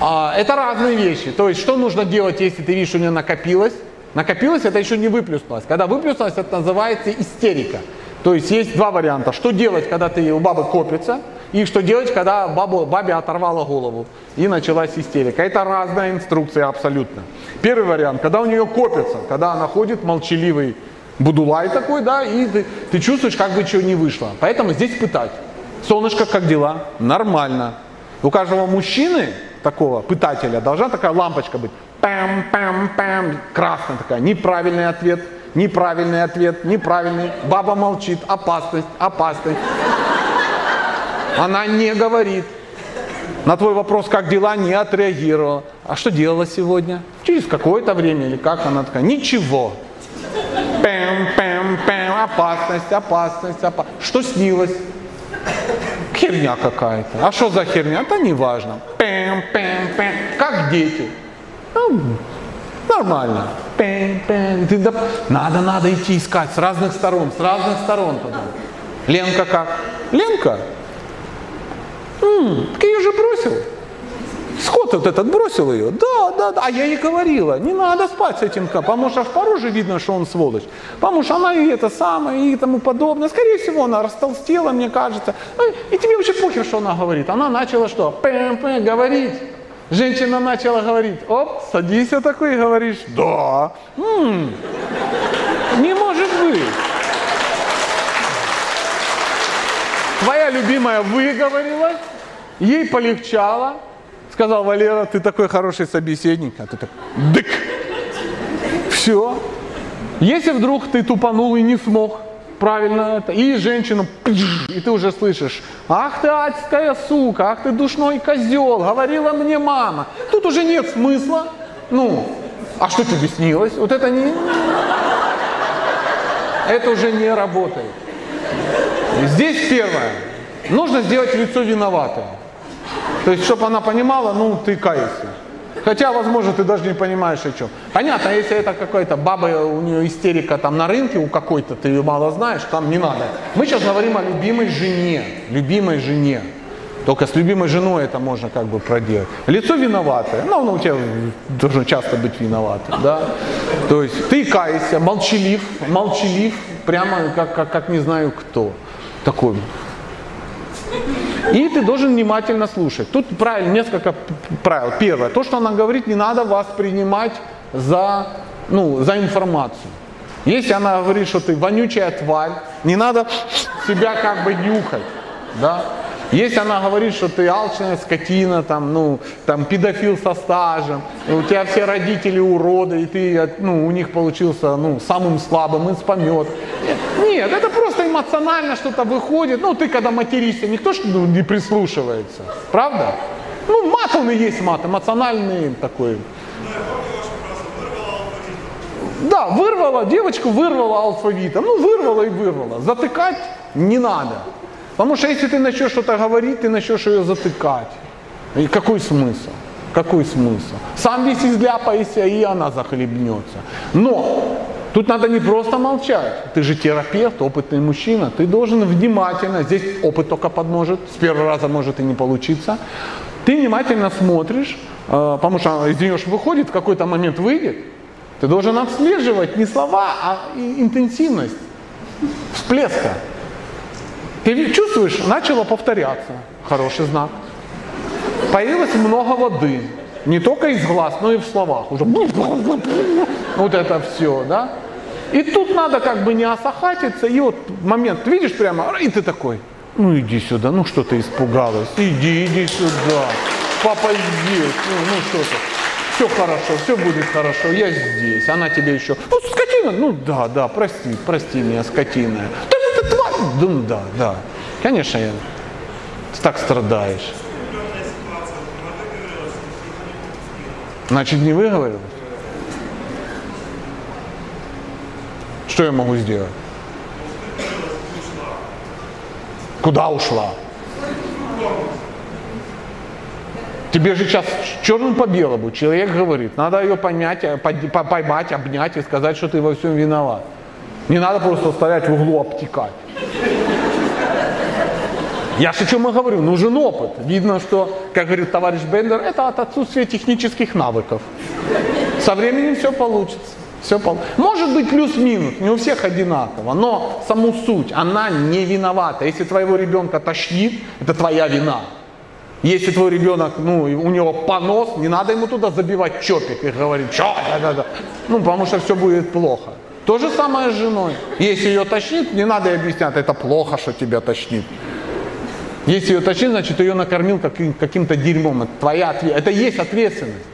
А, это разные вещи. То есть что нужно делать, если ты видишь, у нее накопилось? Накопилось, это еще не выплюснулось. Когда выплюснулось, это называется истерика. То есть есть два варианта. Что делать, когда ты, у бабы копится, И что делать, когда бабу, бабе оторвала голову и началась истерика. Это разная инструкция абсолютно. Первый вариант, когда у нее копится, когда она ходит молчаливый будулай такой, да, и ты, ты чувствуешь, как бы чего не вышло. Поэтому здесь пытать. Солнышко, как дела? Нормально. У каждого мужчины, такого пытателя, должна такая лампочка быть. Пам, пам, пам, красная такая. Неправильный ответ, неправильный ответ, неправильный. Баба молчит, опасность, опасность. Она не говорит. На твой вопрос, как дела, не отреагировала. А что делала сегодня? Через какое-то время или как она такая? Ничего. Пэм, пэм, пэм, опасность, опасность, опасность. Что снилось? Херня какая-то. А что за херня? Это не важно. Пэм, пэм, пэм. Как дети. Ну, нормально. Пэм, пэм. Ты, да, надо, надо идти искать с разных сторон, с разных сторон. Потом. Ленка как? Ленка? М, так я же бросил. Скот вот этот бросил ее. Да, да, да. А я ей говорила, не надо спать с этим, ка- потому что в пару же видно, что он сволочь. Потому что она и это самое, и тому подобное. Скорее всего, она растолстела, мне кажется. Ну, И тебе вообще похер, что она говорит. Она начала что? Пэм, пэм, говорить. Женщина начала говорить. Оп, садись вот такой и говоришь. Да. М, не может быть. Твоя любимая выговорилась, ей полегчало. Сказал Валера, ты такой хороший собеседник, а ты так, дык. Все. Если вдруг ты тупанул и не смог правильно это, и женщину, и ты уже слышишь, ах ты адская сука, ах ты душной козел, говорила мне мама. Тут уже нет смысла. Ну, а что тебе снилось? Вот это не... Это уже не работает. Здесь первое. Нужно сделать лицо виноватое. То есть, чтобы она понимала, ну, ты каешься. Хотя, возможно, ты даже не понимаешь, о чем. Понятно, если это какая-то баба, у нее истерика там на рынке у какой-то, ты ее мало знаешь, там не надо. Мы сейчас говорим о любимой жене. Любимой жене. Только с любимой женой это можно как бы проделать. Лицо виноватое. Ну, оно у тебя должно часто быть виноватым, да. То есть ты каешься, молчалив, молчалив, прямо как, как, как не знаю кто. Такой. И ты должен внимательно слушать. Тут правильно, несколько правил. Первое, то, что она говорит, не надо воспринимать за, ну, за информацию. Если она говорит, что ты вонючая тварь, не надо себя как бы нюхать. Да? Если она говорит, что ты алчная скотина, там, ну, там, педофил со стажем, у тебя все родители уроды, и ты ну, у них получился ну, самым слабым, из помет. Нет, это просто эмоционально что-то выходит. Ну, ты когда материшься, никто ж ну, не прислушивается. Правда? Ну, мат он и есть мат, эмоциональный такой. Да, вырвала, девочку вырвала алфавитом. Ну, вырвала и вырвала. Затыкать не надо. Потому что если ты начнешь что-то говорить, ты начнешь ее затыкать. И какой смысл? Какой смысл? Сам весь изляпайся, и она захлебнется. Но тут надо не просто молчать. Ты же терапевт, опытный мужчина. Ты должен внимательно, здесь опыт только подможет, с первого раза может и не получиться. Ты внимательно смотришь, э, потому что из нее выходит, в какой-то момент выйдет. Ты должен отслеживать не слова, а интенсивность всплеска. Ты чувствуешь, начало повторяться. Хороший знак. Появилось много воды. Не только из глаз, но и в словах. Уже вот это все, да? И тут надо как бы не осахатиться. И вот момент, видишь прямо, и ты такой, ну иди сюда, ну что ты испугалась, иди, иди сюда. Папа здесь, ну, ну что ты. Все хорошо, все будет хорошо, я здесь. Она тебе еще, ну скотина, ну да, да, прости, прости меня, скотина. Ну да, да. Конечно, я, ты так страдаешь. Значит, не выговорилась? Что я могу сделать? Куда ушла? Тебе же сейчас черным по белому человек говорит, надо ее понять, э, поймать, обнять и сказать, что ты во всем виноват. Не надо просто стоять в углу обтекать. Я же о чем и говорю, нужен опыт. Видно, что, как говорит товарищ Бендер, это от отсутствия технических навыков. Со временем все получится. Все пол... Может быть плюс-минус, не у всех одинаково, но саму суть, она не виновата. Если твоего ребенка тошнит, это твоя вина. Если твой ребенок, ну, у него понос, не надо ему туда забивать чопик и говорить, что да, да. Ну, потому что все будет плохо. То же самое с женой. Если ее тошнит, не надо ей объяснять, это плохо, что тебя тошнит. Если ее тошнит, значит, ее накормил каким- каким-то дерьмом. Это твоя отве- Это есть ответственность.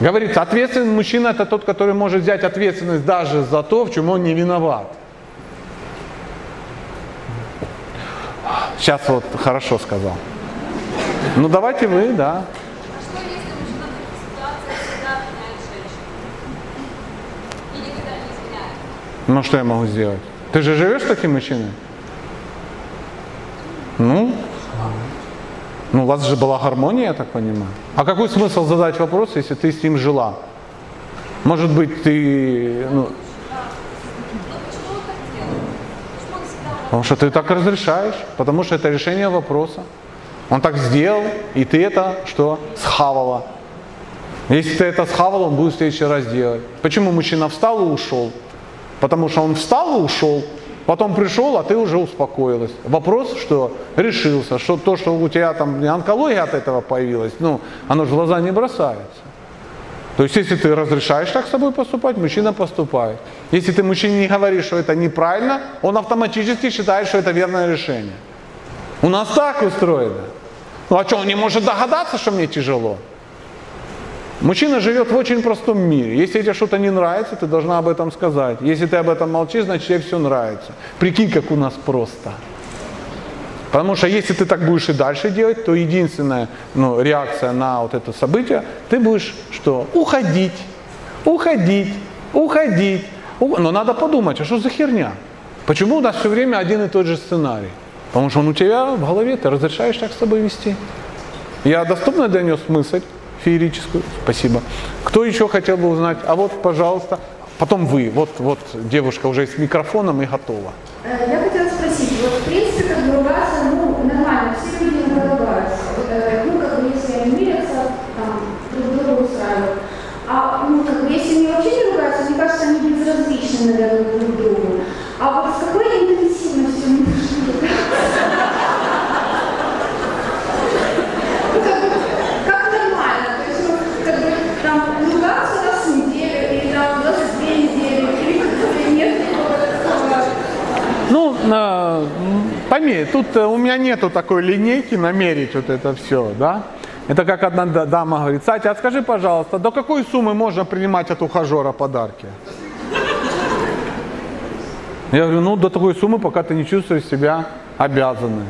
Говорится, ответственный мужчина это тот, который может взять ответственность даже за то, в чем он не виноват. Сейчас вот хорошо сказал. Ну давайте вы, да. А что если мужчина в таких ситуациях всегда обвиняет женщину? И никогда не извиняет? Ну что я могу сделать? Ты же живешь с таким мужчиной? Ну, ну у вас же была гармония, я так понимаю. А какой смысл задать вопрос, если ты с ним жила? Может быть, ты, ну, Потому что ты так разрешаешь, потому что это решение вопроса. Он так сделал, и ты это что? Схавала. Если ты это схавал, он будет в следующий раз делать. Почему мужчина встал и ушел? Потому что он встал и ушел, потом пришел, а ты уже успокоилась. Вопрос, что решился, что то, что у тебя там онкология от этого появилась, ну, оно же в глаза не бросается. То есть, если ты разрешаешь так с собой поступать, мужчина поступает. Если ты мужчине не говоришь, что это неправильно, он автоматически считает, что это верное решение. У нас так устроено. Ну а что, он не может догадаться, что мне тяжело? Мужчина живет в очень простом мире. Если тебе что-то не нравится, ты должна об этом сказать. Если ты об этом молчишь, значит тебе все нравится. Прикинь, как у нас просто. Потому что если ты так будешь и дальше делать, то единственная ну, реакция на вот это событие, ты будешь что? Уходить, уходить, уходить. У- Но надо подумать, а что за херня? Почему у нас все время один и тот же сценарий? Потому что он у тебя в голове, ты разрешаешь так с тобой вести. Я доступно донес мысль феерическую? Спасибо. Кто еще хотел бы узнать? А вот, пожалуйста. Потом вы. Вот, вот девушка уже с микрофоном и готова. Э, Я хотела спросить, вот в принципе, как бы ругаться, ну, нормально, все люди иногда ругаются. Э, Ну, как бы, если они мирятся, там, друг друга устраивают. А, ну, как бы, если они вообще не ругаются, мне кажется, они безразличны, наверное, друг другу. А вот с какой интенсивностью они должны ругаться? Ну, как бы, как нормально, то есть, ну, как бы, там, ругаться раз в неделю, или там, раз в две недели, или как бы нет никакого такого Померь. Тут э, у меня нету такой линейки намерить вот это все, да? Это как одна да- дама говорит, Сатя, а скажи, пожалуйста, до какой суммы можно принимать от ухажера подарки? Я говорю, ну до такой суммы, пока ты не чувствуешь себя обязанной.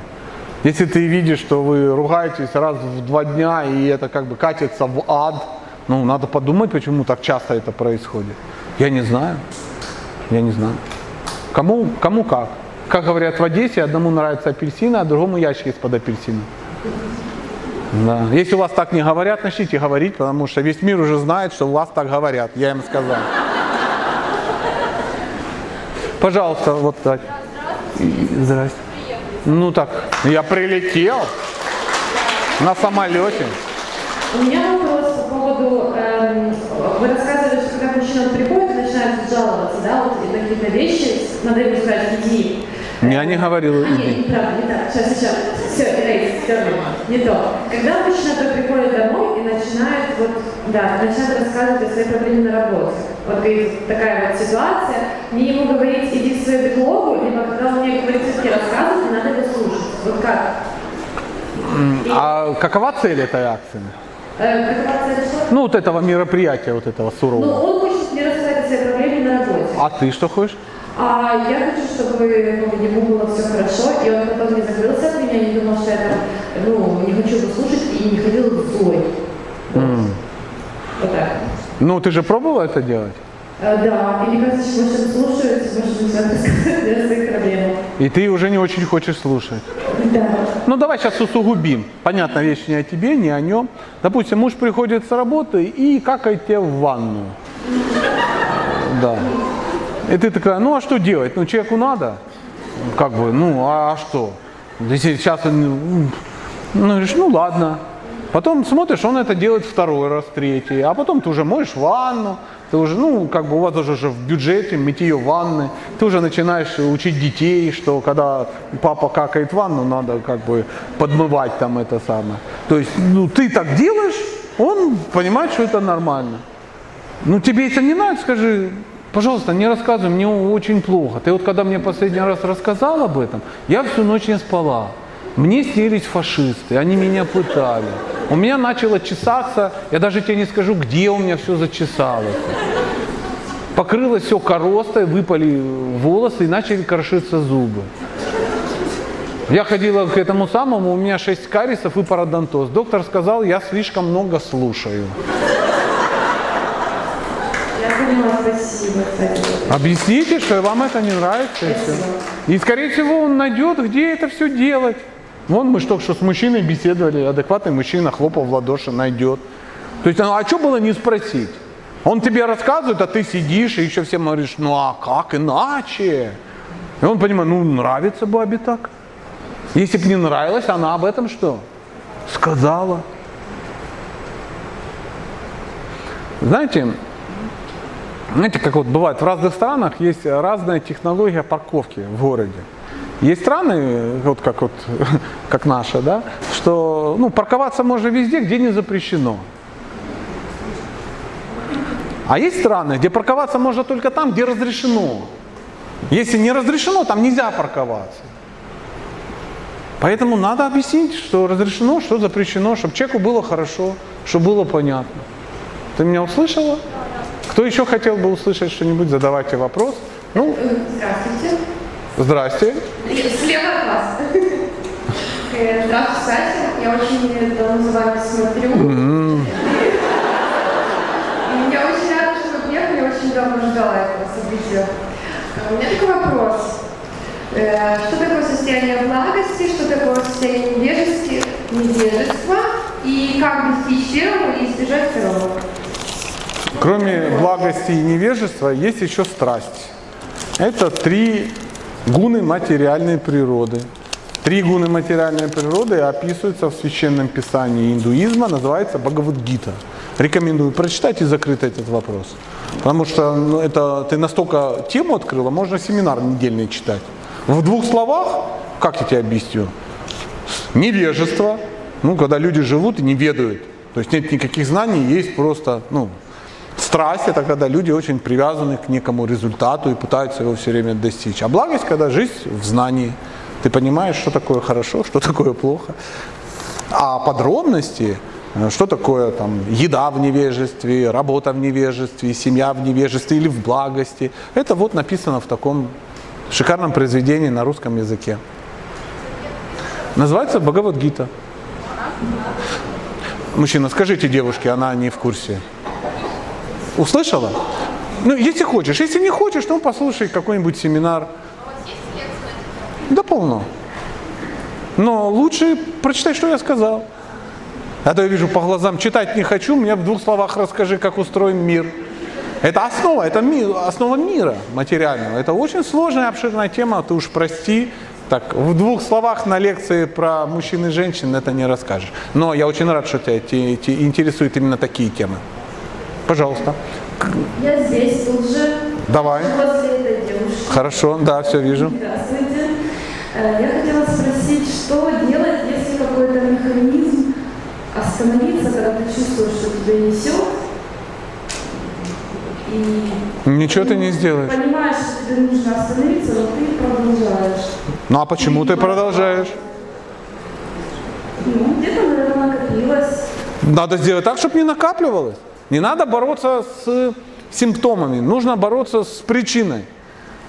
Если ты видишь, что вы ругаетесь раз в два дня, и это как бы катится в ад, ну надо подумать, почему так часто это происходит. Я не знаю. Я не знаю. Кому, кому как. Как говорят в Одессе, одному нравятся апельсины, а другому ящик из-под апельсина. Да. Если у вас так не говорят, начните говорить, потому что весь мир уже знает, что у вас так говорят. Я им сказал. Пожалуйста, вот так. Здрасте. Ну так, я прилетел на самолете. У меня вопрос по поводу, эм, вы рассказывали, что когда мужчина приходит начинает жаловаться, да, вот и на какие-то вещи, надо ему сказать, иди. Я не говорил, А, нет, иди. неправда, не так, сейчас, сейчас, все, Рейс, все, не то. Когда мужчина только приходит домой и начинает, вот, да, начинает рассказывать о своей проблеме на работе. Вот говорит, такая вот ситуация, мне ему говорить, иди в свою бедлогу, либо когда он мне говорит, все-таки рассказывать, надо его слушать. Вот как? А какова цель этой акции? Э, какова цель что? Ну, вот этого мероприятия, вот этого Ну, сурового. он хочет мне рассказать о своей проблеме на работе. А ты что хочешь? А я хочу, чтобы ну, ему было все хорошо, и он потом не закрылся от меня, не думал, что я там, ну, не хочу его слушать и не ходил злой. Вот. Вот так. Ну, ты же пробовала это делать? Э, да, и мне кажется, что больше он слушает, больше начинает рассказывать мне о своих проблемах. И ты уже не очень хочешь слушать. Да. Ну, давай сейчас усугубим. Понятно, вещь не о тебе, не о нем. Допустим, муж приходит с работы и какает тебе в ванну. Да. И ты такая, ну а что делать? Ну, человеку надо. Как бы, ну, а, а что? Если сейчас ну, говоришь, ну ладно. Потом смотришь, он это делает второй раз, третий. А потом ты уже моешь ванну, ты уже, ну, как бы у вас уже же в бюджете мытье ванны. Ты уже начинаешь учить детей, что когда папа какает ванну, надо как бы подмывать там это самое. То есть, ну, ты так делаешь, он понимает, что это нормально. Ну, тебе это не надо, скажи, пожалуйста, не рассказывай, мне очень плохо. Ты вот когда мне последний раз рассказал об этом, я всю ночь не спала. Мне снились фашисты, они меня пытали. У меня начало чесаться, я даже тебе не скажу, где у меня все зачесалось. Покрылось все коростой, выпали волосы и начали крошиться зубы. Я ходила к этому самому, у меня 6 карисов и пародонтоз. Доктор сказал, я слишком много слушаю. Я поняла, спасибо. Объясните, что вам это не нравится. И, все. и скорее всего он найдет, где это все делать. Вон мы только что с мужчиной беседовали, адекватный мужчина хлопал в ладоши, найдет. То есть, ну, а что было не спросить? Он тебе рассказывает, а ты сидишь и еще всем говоришь, ну а как иначе? И он понимает, ну нравится бабе так. Если бы не нравилось, она об этом что? Сказала. Знаете, знаете, как вот бывает, в разных странах есть разная технология парковки в городе. Есть страны, вот как, вот, как наша, да, что ну, парковаться можно везде, где не запрещено. А есть страны, где парковаться можно только там, где разрешено. Если не разрешено, там нельзя парковаться. Поэтому надо объяснить, что разрешено, что запрещено, чтобы человеку было хорошо, чтобы было понятно. Ты меня услышала? Кто еще хотел бы услышать что-нибудь, задавайте вопрос. Ну, Здравствуйте. здрасте. Слева от вас. Э, Здравствуйте, Катя. Я очень давно за вами смотрю. Я очень рада, что вы приехали, очень давно ждала этого события. Э, У меня такой вопрос. Э, Что такое состояние благости, что такое состояние невежества, невежества и как достичь первого и избежать второго? Кроме благости и невежества, есть еще страсть. Это три гуны материальной природы. Три гуны материальной природы описываются в священном писании индуизма, называется Бхагавадгита. Рекомендую прочитать и закрыть этот вопрос. Потому что ну, это ты настолько тему открыла, можно семинар недельный читать. В двух словах, как я тебе объясню? Невежество, ну, когда люди живут и не ведают. То есть нет никаких знаний, есть просто, ну, Страсть – это когда люди очень привязаны к некому результату и пытаются его все время достичь. А благость – когда жизнь в знании. Ты понимаешь, что такое хорошо, что такое плохо. А подробности, э, что такое там, еда в невежестве, работа в невежестве, семья в невежестве или в благости, это вот написано в таком шикарном произведении на русском языке. Называется Бхагавадгита. Мужчина, скажите девушке, она не в курсе. Услышала? Ну, если хочешь. Если не хочешь, ну послушай какой-нибудь семинар. Да полно. Но лучше прочитай, что я сказал. А то я вижу по глазам, читать не хочу, мне в двух словах расскажи, как устроен мир. Это основа, это ми, основа мира материального. Это очень сложная, обширная тема, ты уж прости. Так, в двух словах на лекции про мужчин и женщин это не расскажешь. Но я очень рад, что тебя те- те интересуют именно такие темы. Пожалуйста. Я здесь тут же, Давай. Хорошо, да, все вижу. Здравствуйте. Э, Я хотела спросить, что делать, если какой-то механизм остановиться, когда ты чувствуешь, что тебя несет, и Ничего ты не сделаешь. понимаешь, что тебе нужно остановиться, но ты продолжаешь. Ну а почему ты продолжаешь? Ну, где-то, наверное, накопилось. Надо сделать так, чтобы не накапливалось. Не надо бороться с симптомами, нужно бороться с причиной.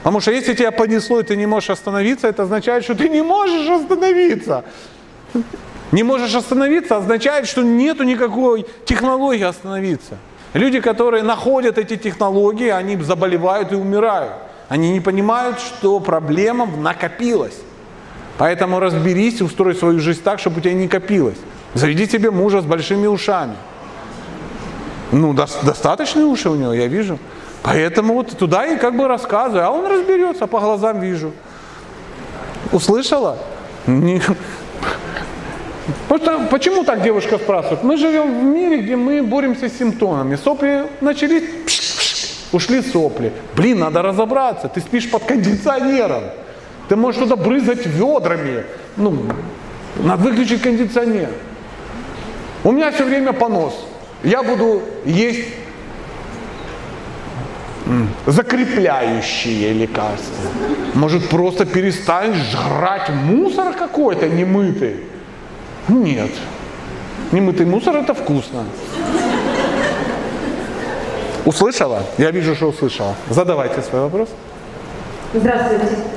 Потому что если тебя понесло и ты не можешь остановиться, это означает, что ты не можешь остановиться. Не можешь остановиться означает, что нету никакой технологии остановиться. Люди, которые находят эти технологии, они заболевают и умирают. Они не понимают, что проблема накопилась. Поэтому разберись устрой свою жизнь так, чтобы у тебя не копилось. Заведи себе мужа с большими ушами. Ну, дос- достаточные уши у него, я вижу. Поэтому вот туда и как бы рассказываю, а он разберется, по глазам вижу. Услышала? Не- что, почему так девушка спрашивает? Мы живем в мире, где мы боремся с симптомами. Сопли начались, пш, пш, ушли сопли. Блин, надо разобраться. Ты спишь под кондиционером. Ты можешь туда брызгать ведрами. Ну, надо выключить кондиционер. У меня все время понос. Я буду есть закрепляющие лекарства. Может просто перестань жрать мусор какой-то немытый? Нет. Немытый мусор это вкусно. Услышала? Я вижу, что услышала. Задавайте свой вопрос. Здравствуйте.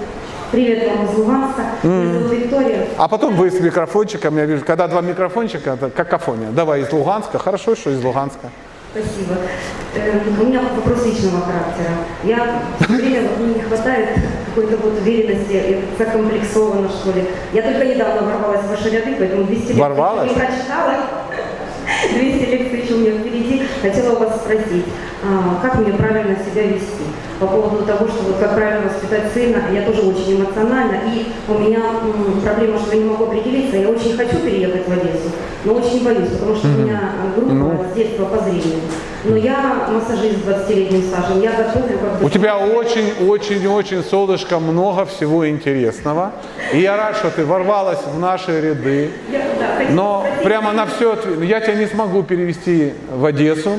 Привет вам из Луганска. Меня зовут Виктория. А потом вы с микрофончиком, я вижу, когда два микрофончика, это какофония. Давай из Луганска. Хорошо, что из Луганска. Спасибо. Э, У меня вопрос личного характера. Я все время мне не хватает какой-то вот уверенности, я закомплексована, что ли. Я только недавно ворвалась в ваши ряды, поэтому 200 лекций Ворвалась? не прочитала. 200 лекций еще у меня впереди. Хотела вас спросить, а, как мне правильно себя вести? По поводу того, что вот как правильно воспитать сына, я тоже очень эмоциональна, и у меня м, проблема, что я не могу определиться, я очень хочу переехать в Одессу, но очень боюсь, потому что у меня группа Ну. с детства по зрению. Но я массажист с 20-летним стажем, я готовлю как бы... У тебя очень-очень-очень, солнышко, много всего интересного. И я рад, что ты ворвалась в наши ряды. Я, да, Но спросить. прямо на все, я тебя не смогу перевести в Одессу.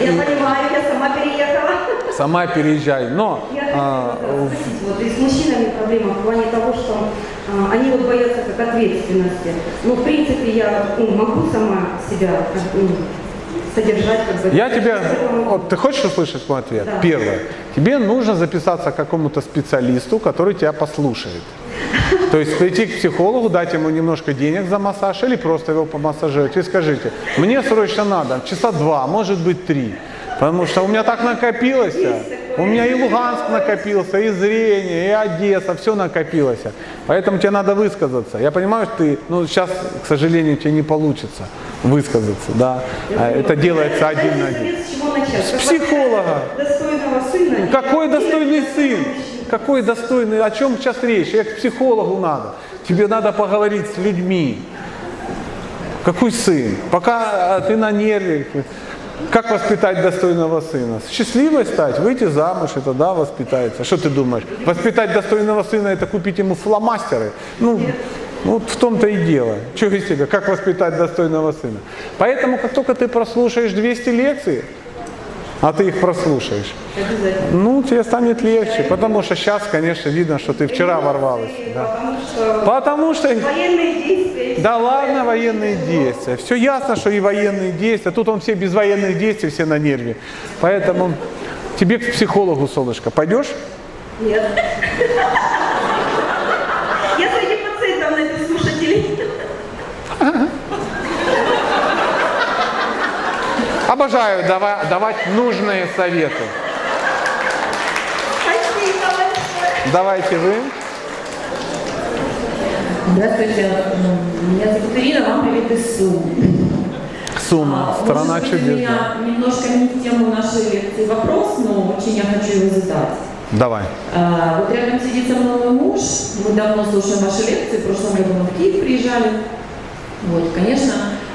Я понимаю, я сама переехала. Сама переезжай. Но Я а, хотела спросить, вот и с мужчинами проблема в плане того, что а, они вот боятся как ответственности. Ну, в принципе, я ну, могу сама себя ну, содержать как бы. я тебе... Вот, ты хочешь услышать мой ответ? Да. Первое. Тебе нужно записаться к какому-то специалисту, который тебя послушает. То есть прийти к психологу, дать ему немножко денег за массаж или просто его помассажировать. И скажите, мне срочно надо часа два, может быть три. Потому что у меня так накопилось. У меня и Луганск накопился, и зрение, и Одесса, все накопилось. Поэтому тебе надо высказаться. Я понимаю, что ты, ну сейчас, к сожалению, тебе не получится высказаться, да. А Это делается один на один. С психолога. воспитать Достойного сына. Какой достойный сын? Какой достойный? О чем сейчас речь? Я к психологу надо. Тебе надо поговорить с людьми. Какой сын? Пока а, ты на нерве. Как воспитать достойного сына? Счастливой стать, выйти замуж, и тогда воспитается. Что ты думаешь? Воспитать достойного сына – это купить ему фломастеры? Ну, ну, вот в том-то и дело. Чего из тебя? Как воспитать достойного сына? Поэтому, как только ты прослушаешь 200 лекций, а ты их прослушаешь, ну, тебе станет легче, потому что сейчас, конечно, видно, что ты вчера ворвалась. да. Потому что военные действия. да ладно, военные действия. Все ясно, что и военные действия. Тут он все без военных действий, все на нерве. Поэтому тебе к психологу, солнышко, пойдешь? Нет. Я среди пациентов найду слушателей. Обожаю дава- давать нужные советы. Спасибо большое. Давайте вы. Здравствуйте, меня зовут Ирина, вам привет из Сумы. Сумма, А, страна может быть, у чудес. меня немножко не в тему нашей лекции вопрос, но очень я хочу его задать. Давай. А, вот рядом сидит со мной мой муж, мы давно слушаем ваши лекции, в прошлом году мы в Киев приезжали. Вот, конечно,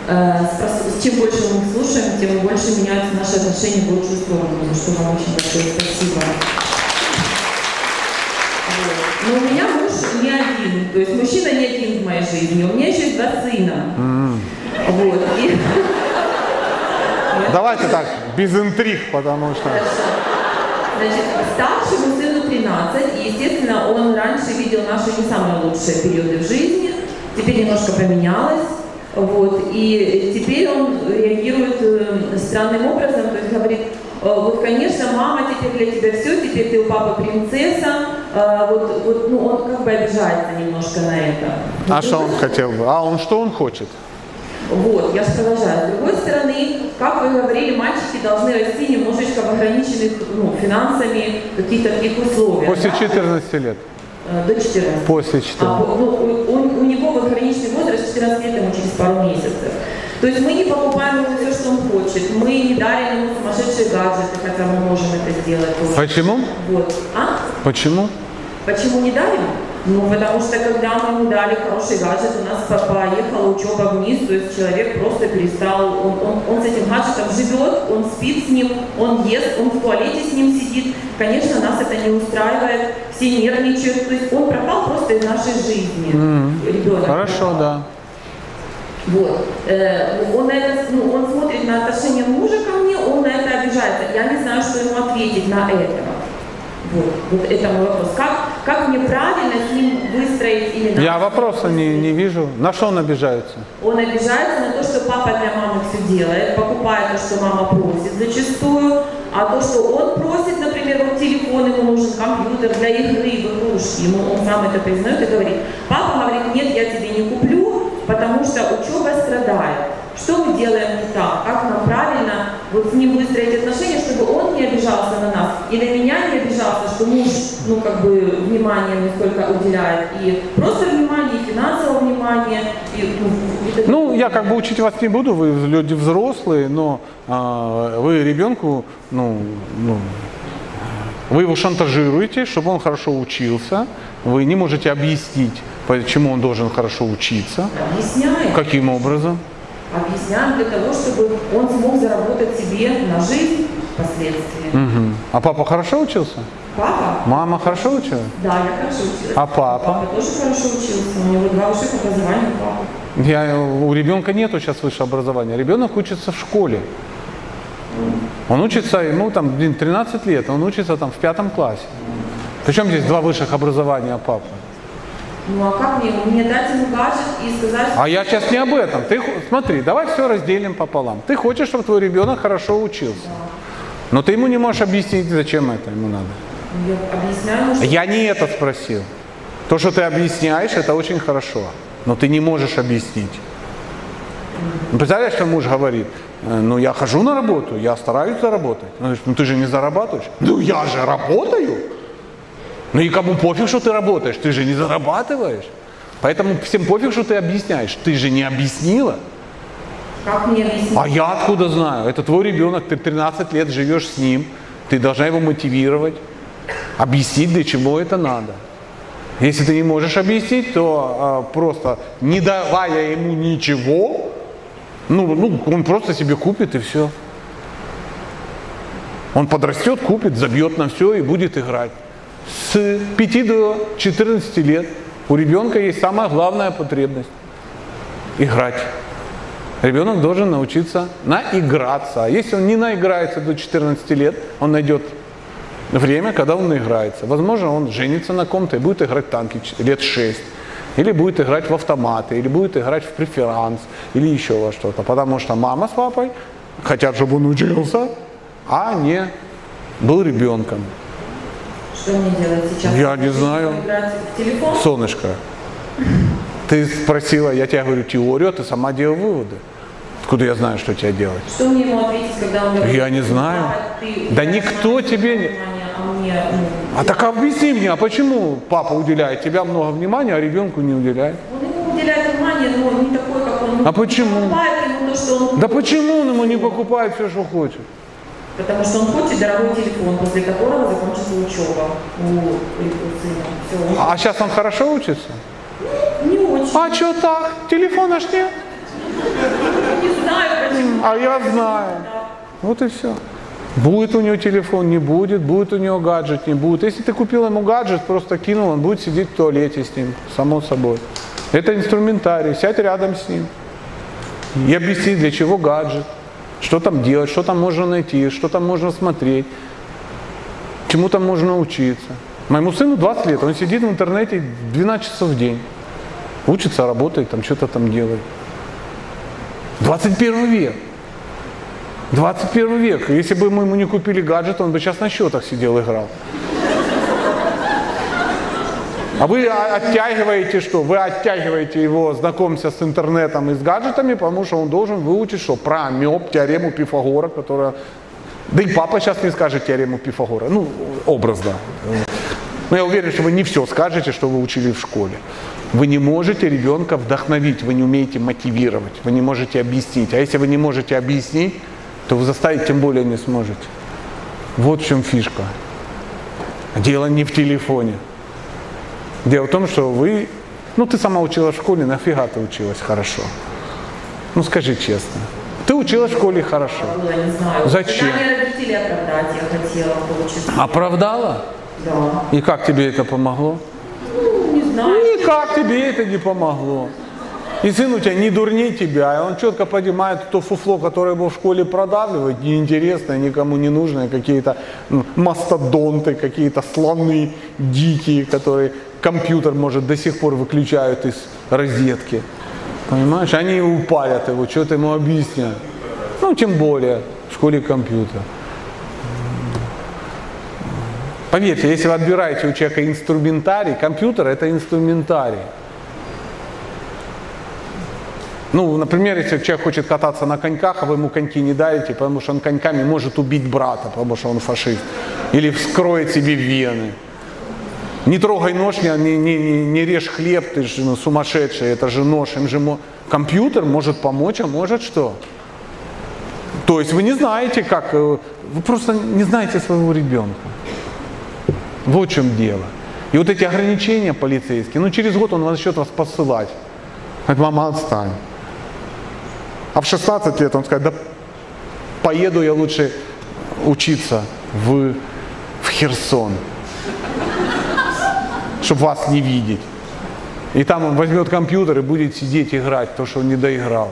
чем больше мы их слушаем, тем больше меняются наши отношения в лучшую сторону, за что вам очень большое спасибо. Но у меня муж не один, то есть мужчина не один в моей жизни, у меня еще есть два сына. Вот. И- Давайте так, без интриг, потому что... Значит, старшему сыну 13, и, естественно, он раньше видел наши не самые лучшие периоды в жизни, теперь немножко поменялось, вот, и теперь он реагирует э, странным образом, то есть говорит, «Э, вот, конечно, мама теперь для тебя все, теперь ты у папы принцесса, Э, вот, вот, ну, он как бы обижается немножко на это. А что он хотел бы? А он что он хочет? Вот, я же продолжаю. С другой стороны, как вы говорили, мальчики должны расти немножечко в ограниченных ну, финансами каких-то таких условиях. После да? 14 лет. Э, До 14. После А, 14. ну, у, у- у него вот граничный возраст 14 лет, ему через пару месяцев. То есть мы не покупаем ему все, что он хочет. Мы не дарим ему сумасшедшие гаджеты, хотя мы можем это сделать тоже. Почему? Вот. А? Почему? Почему не дарим? Ну, потому что когда мы ему дали хороший гаджет, у нас по- поехала учеба вниз, то есть человек просто перестал, он, он, он с этим гаджетом живет, он спит с ним, он ест, он в туалете с ним сидит. Конечно, нас это не устраивает, все нервничают, то есть он пропал просто из нашей жизни, ребенок. Хорошо, да. Вот. Э, он, это, ну, он смотрит на отношение мужа ко мне, он на это обижается. Я не знаю, что ему ответить на это. Вот, вот это мой вопрос. Как, как мне правильно с ним выстроить или Я вопроса не, не вижу. На что он обижается? Он обижается на то, что папа для мамы все делает, покупает то, что мама просит зачастую, а то, что он просит, например, вот телефон ему нужен, компьютер для игры, в игрушки, ему он сам это признает и говорит, папа говорит, нет, я тебе не куплю, потому что учеба страдает. Что мы делаем не так? Как нам правильно вот с ним выстроить отношения, чтобы он не обижался на нас, и на меня не обижался, что муж, ну, как бы, внимание мне сколько уделяет, и просто внимание, и финансового внимания, и, ну, Ну, я как бы учить вас не буду, вы люди взрослые, но а, вы ребенку, ну, ну, вы его шантажируете, чтобы он хорошо учился, вы не можете объяснить, почему он должен хорошо учиться, объясняем. каким образом. Объясняем для того, чтобы он смог заработать себе на жизнь впоследствии. Мгм. А папа хорошо учился? Папа? Мама хорошо училась? Да, я хорошо училась. А папа? Папа тоже хорошо учился. У него два высших образования у папы. Я, у ребенка нету сейчас высшего образования. Ребенок учится в школе. Он учится, ему там блин, 13 лет, он учится там в пятом классе. Причем здесь два высших образования папы? Ну а как мне? Мне дать ему гаджет и сказать... А я сейчас не об этом. Ты смотри, давай все разделим пополам. Ты хочешь, чтобы твой ребенок хорошо учился. Но ты ему не можешь объяснить, зачем это ему надо. Ну, Я объясняю ему, что... Я не это спросил. То, что ты объясняешь, это очень хорошо. Но ты не можешь объяснить. Ну, Представляешь, что муж говорит, «Э, ну я хожу на работу, я стараюсь заработать. Он говорит, ну ты же не зарабатываешь. Ну я же работаю. Ну и кому пофиг, что ты работаешь, ты же не зарабатываешь. Поэтому всем пофиг, что ты объясняешь. Ты же не объяснила. Как мне объяснить? А я откуда знаю? Это твой ребенок, ты 13 лет живешь с ним, ты должна его мотивировать, объяснить, для чего это надо. Если ты не можешь объяснить, то а, просто не давая ему ничего, ну, ну, он просто себе купит и все. Он подрастет, купит, забьет на все и будет играть. С 5 до 14 лет у ребенка есть самая главная потребность – играть. Ребенок должен научиться наиграться. А если он не наиграется до 14 лет, он найдет время, когда он наиграется. Возможно, он женится на ком-то и будет играть в танки лет 6. Или будет играть в автоматы, или будет играть в преферанс, или еще во что-то. Потому что мама с папой хотят, чтобы он учился, а не был ребенком. Что мне делать сейчас? Я не знаю. В телефон? Солнышко, ты спросила, я тебе говорю теорию, а ты сама делай выводы. Откуда я знаю, что тебе делать? Что мне ему ответить, когда он говорит? Я не знаю. «Да, ты Да уделяешь никто тебе не- А мне, ну, А так объясни мне, а почему папа уделяет тебя много внимания, а ребенку не уделяет? Он ему уделяет внимание, но не такой, как он. ну, А почему? Не покупает ему то, что он Да почему он ему не покупает все, что хочет? Потому что он хочет дорогой телефон, после которого закончится учеба у, у сына. Все. А сейчас он хорошо учится? Не очень. А что так? Телефона ж нет. Не знаю, почему. А я знаю. Вот и все. Будет у него телефон, не будет, будет у него гаджет, не будет. Если ты купил ему гаджет, просто кинул, он будет сидеть в туалете с ним, само собой. Это инструментарий, сядь рядом с ним и объясни, для чего гаджет, что там делать, что там можно найти, что там можно смотреть, чему там можно учиться. Моему сыну 20 лет, он сидит в интернете 12 часов в день. Учится, работает, там что-то там делает. 21 век. 21 век. Если бы мы ему не купили гаджет, он бы сейчас на счетах сидел играл. А вы оттягиваете что? Вы оттягиваете его знакомиться с интернетом и с гаджетами, потому что он должен выучить что? Про амеб, теорему Пифагора, которая... Да и папа сейчас не скажет теорему Пифагора. Ну, образно. Но я уверен, что вы не все скажете, что вы учили в школе. Вы не можете ребенка вдохновить, вы не умеете мотивировать, вы не можете объяснить. А если вы не можете объяснить, то вы заставить тем более не сможете. Вот в чем фишка. Дело не в телефоне. Дело в том, что вы, ну ты сама училась в школе, нафига ты училась хорошо? Ну скажи честно. Ты училась в школе хорошо. Было, не знаю. Зачем? Родителей оправдать я хотела получить. Оправдала? Да. И как тебе это помогло? Ну, не знаю. Никак тебе это не помогло. И сын у тебя не дурней тебя, и он четко понимает то фуфло, которое его в школе продавливает, неинтересное, никому не нужное, какие-то мастодонты, какие-то слоны дикие, которые компьютер, может, до сих пор выключают из розетки. Понимаешь, они упалят его, что ты ему объясняешь. Ну, тем более в школе компьютер. Поверьте, если вы отбираете у человека инструментарий, компьютер это инструментарий. Ну, например, если человек хочет кататься на коньках, а вы ему коньки не даете, потому что он коньками может убить брата, потому что он фашист. Или вскроет себе вены. Не трогай нож, не, не, не, не режь хлеб, ты же ну, сумасшедший, это же нож. Им же мо- компьютер может помочь, а может что? То есть вы не знаете, как, э, вы просто не знаете своего ребенка. Вот в чем дело. И вот эти ограничения полицейские, ну через год он начнет вас посылать. Говорит, мама, отстань. А в 16 лет он скажет, да поеду я лучше учиться в, в Херсон, чтобы вас не видеть. И там он возьмет компьютер и будет сидеть играть, то, что он не доиграл.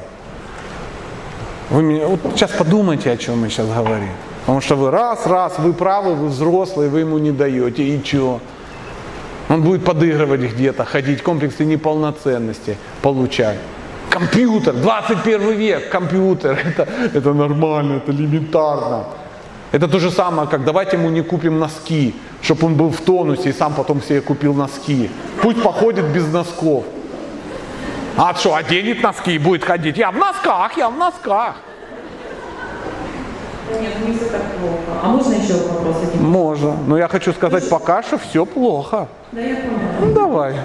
Вы меня, вот сейчас подумайте, о чем мы сейчас говорим. Потому что вы раз, раз, вы правы, вы взрослые, вы ему не даете, и что? Он будет подыгрывать где-то, ходить, комплексы неполноценности получать. Компьютер, 21 век, компьютер, это, это нормально, это элементарно. Это то же самое, как давайте ему не купим носки, чтобы он был в тонусе и сам потом себе купил носки. Пусть походит без носков. А что, оденет носки и будет ходить? Я в носках, я в носках. Нет, не все так плохо. А можно еще вопрос один? Можно. Но я хочу сказать пока что все плохо. Да, я поняла. Ну давай.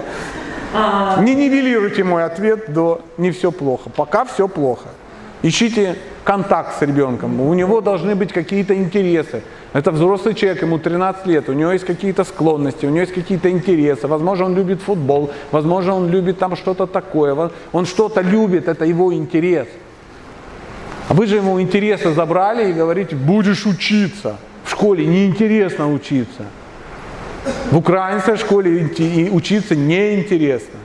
А, Не нивелируйте мой ответ до не все плохо. Пока все плохо. Ищите контакт с ребенком. У него должны быть какие-то интересы. Это взрослый человек, ему 13 лет, у него есть какие-то склонности, у него есть какие-то интересы. Возможно, он любит футбол, возможно, он любит там что-то такое. Он что-то любит, это его интерес. А вы же ему интересы забрали и говорите, будешь учиться. В школе неинтересно учиться. В украинской школе учиться неинтересно.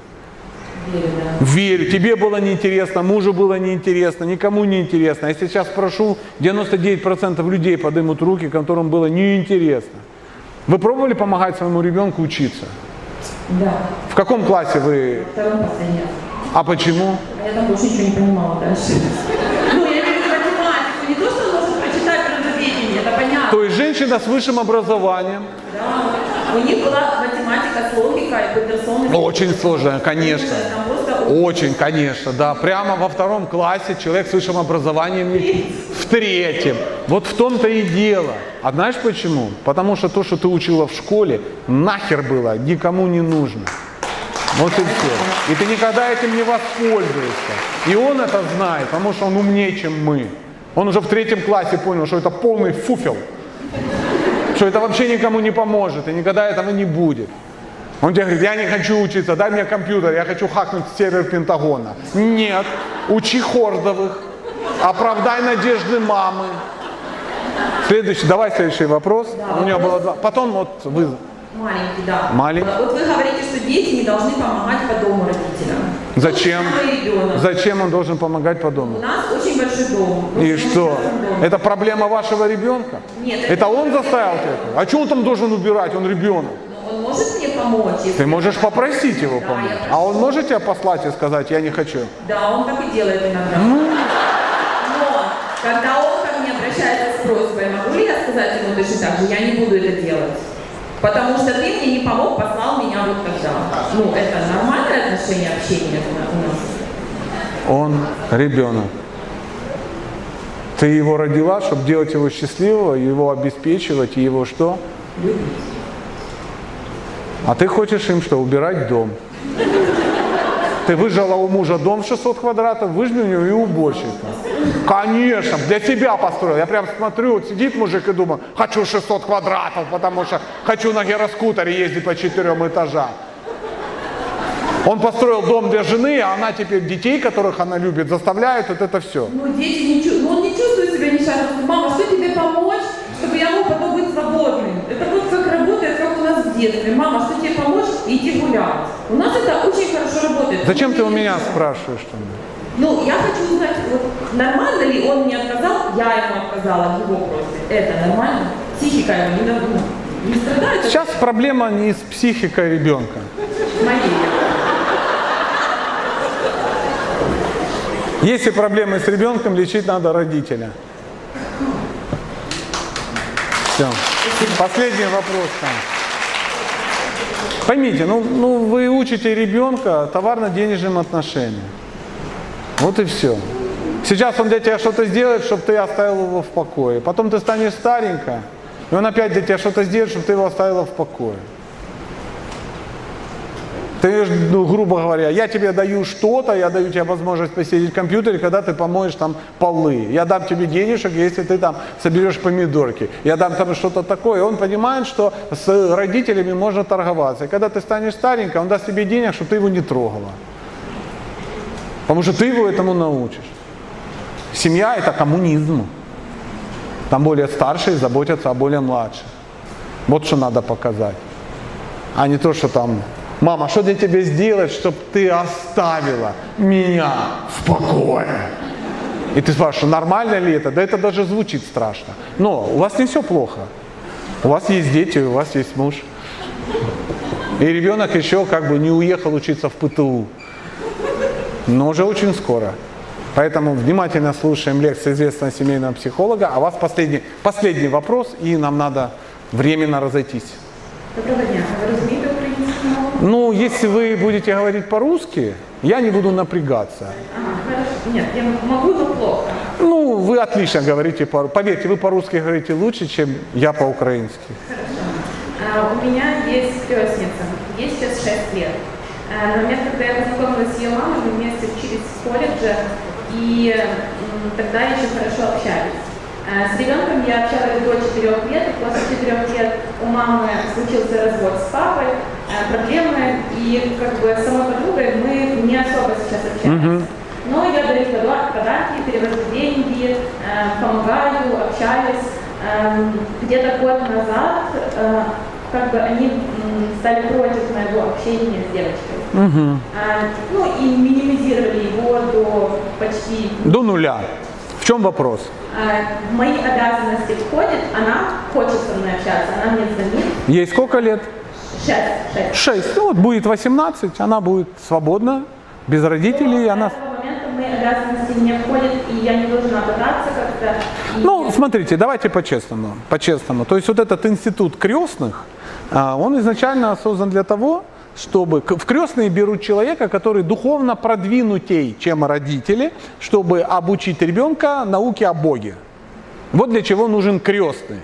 Верю, тебе было неинтересно, мужу было неинтересно, никому не интересно. Я сейчас спрошу, 99% людей поднимут руки, которым было неинтересно. Вы пробовали помогать своему ребенку учиться? Да, В каком классе вы? втором раз. А почему? Я там больше ничего не понимала дальше. Ну, я имею в виду математику. Не то, что прочитать природоведение, это понятно. То есть женщина с высшим образованием, Да. У них была математика с логикой, Петерсон. очень сложная, конечно. Очень, конечно, да. Прямо во втором классе человек с высшим образованием в третьем. Вот в том-то и дело. А знаешь почему? Потому что то, что ты учила в школе, нахер было никому не нужно. Вот и все. И ты никогда этим не воспользуешься. И он это знает, потому что он умнее, чем мы. Он уже в третьем классе понял, что это полный фуфел. Что это вообще никому не поможет и никогда этого не будет. Он тебе говорит, я не хочу учиться, дай мне компьютер, я хочу хакнуть сервер Пентагона. Нет, учи Хордовых, оправдай надежды мамы. Следующий, давай следующий вопрос. У нее было два. Потом вот вы. маленький, да. Маленький. Вот вы говорите, что дети не должны помогать по дому родителям. Зачем? Зачем он должен помогать по У дому? нас очень большой дом. И что? дом. Это проблема вашего ребенка? Нет, Это он заставил тебя? А что он там должен убирать? Он ребенок. Но Он может мне помочь? Ты можешь попросить его Да, помочь. А он может тебя послать и сказать, я не хочу? Да, он так и делает иногда. Ну. Но когда он ко мне обращается с просьбой, могу ли я сказать ему точно так же, я не буду это делать? Потому что ты мне не помог, послал меня вот тогда. Ну, это нормальное отношение общения у нас? Он ребенок. Ты его родила, чтобы делать его счастливого, его обеспечивать и его что? А ты хочешь им что? Убирать дом. Ты выжила у мужа дом в 600 квадратов, выжми у него и уборщика. Конечно, для себя построил. Я прям смотрю, вот сидит мужик и думает, хочу 600 квадратов, потому что хочу на гироскутере ездить по четырем этажам. Он построил дом для жены, а она теперь детей, которых она любит, заставляет вот это все. Ну, дети не чувствуют, ну, он не чувствует себя несчастным. Мама, что тебе помочь, чтобы я мог потом быть свободным? Это вот как детстве. Мама, что тебе помочь? Иди гулять. У нас это очень хорошо работает. Зачем ты у меня спрашиваешь что Ну, я хочу узнать, вот, нормально ли он мне отказал, я ему отказала в его просьбе. Это нормально? Психика его не, ну, не страдает? Сейчас проблема не с психикой ребенка. моей? Если проблемы с ребенком, лечить надо родителя. Все. Последний вопрос там. Поймите, ну, ну вы учите ребенка товарно-денежным отношениям. Вот и все. Сейчас он для тебя что-то сделает, чтобы ты оставил его в покое. Потом ты станешь старенько, и он опять для тебя что-то сделает, чтобы ты его оставила в покое. Ты, ну, грубо говоря, я тебе даю что-то, я даю тебе возможность посидеть в компьютере, когда ты помоешь там полы. Я дам тебе денежек, если ты там соберешь помидорки. Я дам там что-то такое. Он понимает, что с родителями можно торговаться. И когда ты станешь старенько, он даст тебе денег, чтобы ты его не трогала. Потому что ты его этому научишь. Семья – это коммунизм. Там более старшие заботятся о более младших. Вот что надо показать. А не то, что там, мама, что для тебя сделать, чтобы ты оставила меня в покое? И ты спрашиваешь, нормально ли это? Да это даже звучит страшно. Но у вас не все плохо. У вас есть дети, у вас есть муж. И ребенок еще как бы не уехал учиться в ПТУ. Но уже очень скоро. Поэтому внимательно слушаем лекции известного семейного психолога. А у вас последний, последний вопрос, и нам надо временно разойтись. Доброго дня. А ви розумієте українську мову? ну, если вы будете говорить по-русски, я не буду напрягаться. Хорошо. Нет, я могу, но плохо. Ну, вы отлично говорите, по- поверьте, вы по-русски говорите лучше, чем я по-украински. А, У меня есть крестница, ей сейчас 6 лет. А, На момент, когда я познакомилась с ее мамой, мы вместе учились в колледже, и м, тогда еще хорошо общались. А, С ребенком я общалась до 4 лет, после 4 лет у мамы случился развод с папой, проблемы, и как бы с самой подругой мы не особо сейчас общаемся. Но я пода- подарки, перевожу деньги, э, помогаю, общаюсь. Эм, Где-то год назад э, как бы они стали против моего общения с девочкой. А, Ну и минимизировали его до почти... До нуля. В чем вопрос? а, В мои обязанности входит, она хочет со мной общаться, она мне звонит. Ей сколько лет? Шесть, шесть. 6. Ну, вот будет 18, она будет свободна, без родителей, До она... обязанности не входит, и я не должна пытаться как-то... и- Ну, смотрите, давайте по-честному. По-честному. То есть вот этот институт крестных, а, он изначально создан для того, чтобы в крестные берут человека, который духовно продвинутей, чем родители, чтобы обучить ребенка науке о Боге. Вот для чего нужен крестный.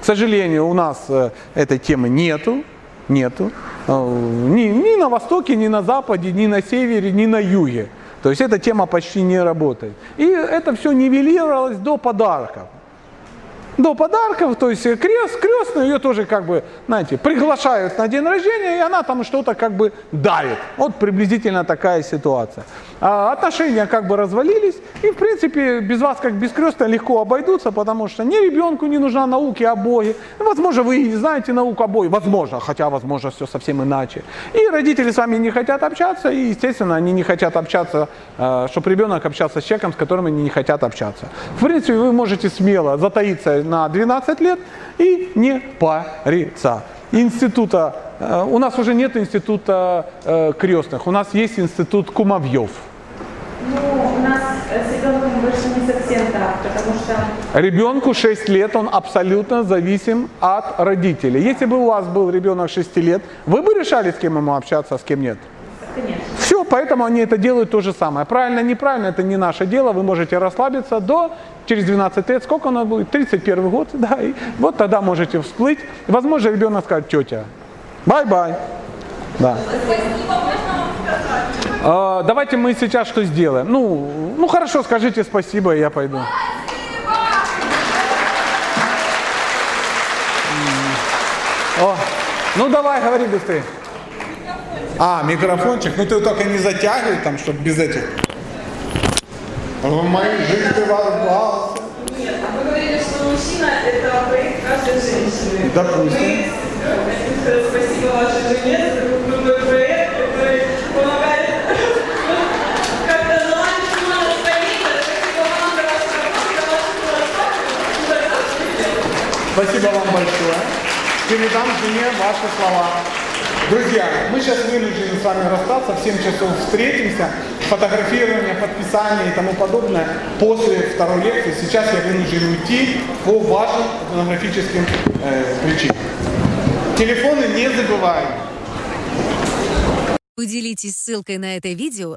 К сожалению, у нас э, этой темы нету, нету. Э, Ни, ни на востоке, ни на западе, ни на севере, ни на юге. То есть эта тема почти не работает. И это все нивелировалось до подарков. До подарков, то есть крест, крестную ее тоже как бы, знаете, приглашают на день рождения, и она там что-то как бы дарит. Вот приблизительно такая ситуация. А отношения как бы развалились, и в принципе без вас как без крестной легко обойдутся, потому что ни ребенку не нужна науки о Боге. Возможно, вы и не знаете науку о Боге, возможно, хотя возможно все совсем иначе. И родители с вами не хотят общаться, и естественно они не хотят общаться, чтобы ребенок общался с человеком, с которым они не хотят общаться. В принципе, вы можете смело затаиться на 12 лет и не париться. Института, э, у нас уже нет института э, крестных, у нас есть институт кумовьев. Ну, у нас э, с ребенком больше не совсем так, потому что Ребенку 6 лет, он абсолютно зависим от родителей. Если бы у вас был ребенок 6 лет, вы бы решали, с кем ему общаться, а с кем нет? Конечно. Все, поэтому они это делают то же самое. Правильно, неправильно, это не наше дело. Вы можете расслабиться до, через 12 лет, сколько оно будет? 31 год, да, и вот тогда можете всплыть. Возможно, ребенок скажет, тетя, bye-bye. Да. А, давайте мы сейчас что сделаем? Ну, ну хорошо, скажите спасибо, и я пойду. О, ну давай, говори быстрее. А, микрофончик. Ну ты только не затягивай там, чтобы без этих. В моей жизни ворвался. Нет, а вы говорили, что мужчина – это проект каждой женщины. Допустим. Вы, спасибо вашей жене за такой крутой проект, который помогает ну, как-то наладить сама настроение. Спасибо вам за вашу работу, за вашу философию. Спасибо вам большое. Передам жене ваши слова. Друзья, мы сейчас вынуждены с вами расстаться. В 7 часов встретимся. Фотографирование, подписание и тому подобное после второй лекции. Сейчас я вынужден уйти по вашим этнографическим э, причинам. Телефоны не забываем. Поделитесь ссылкой на это видео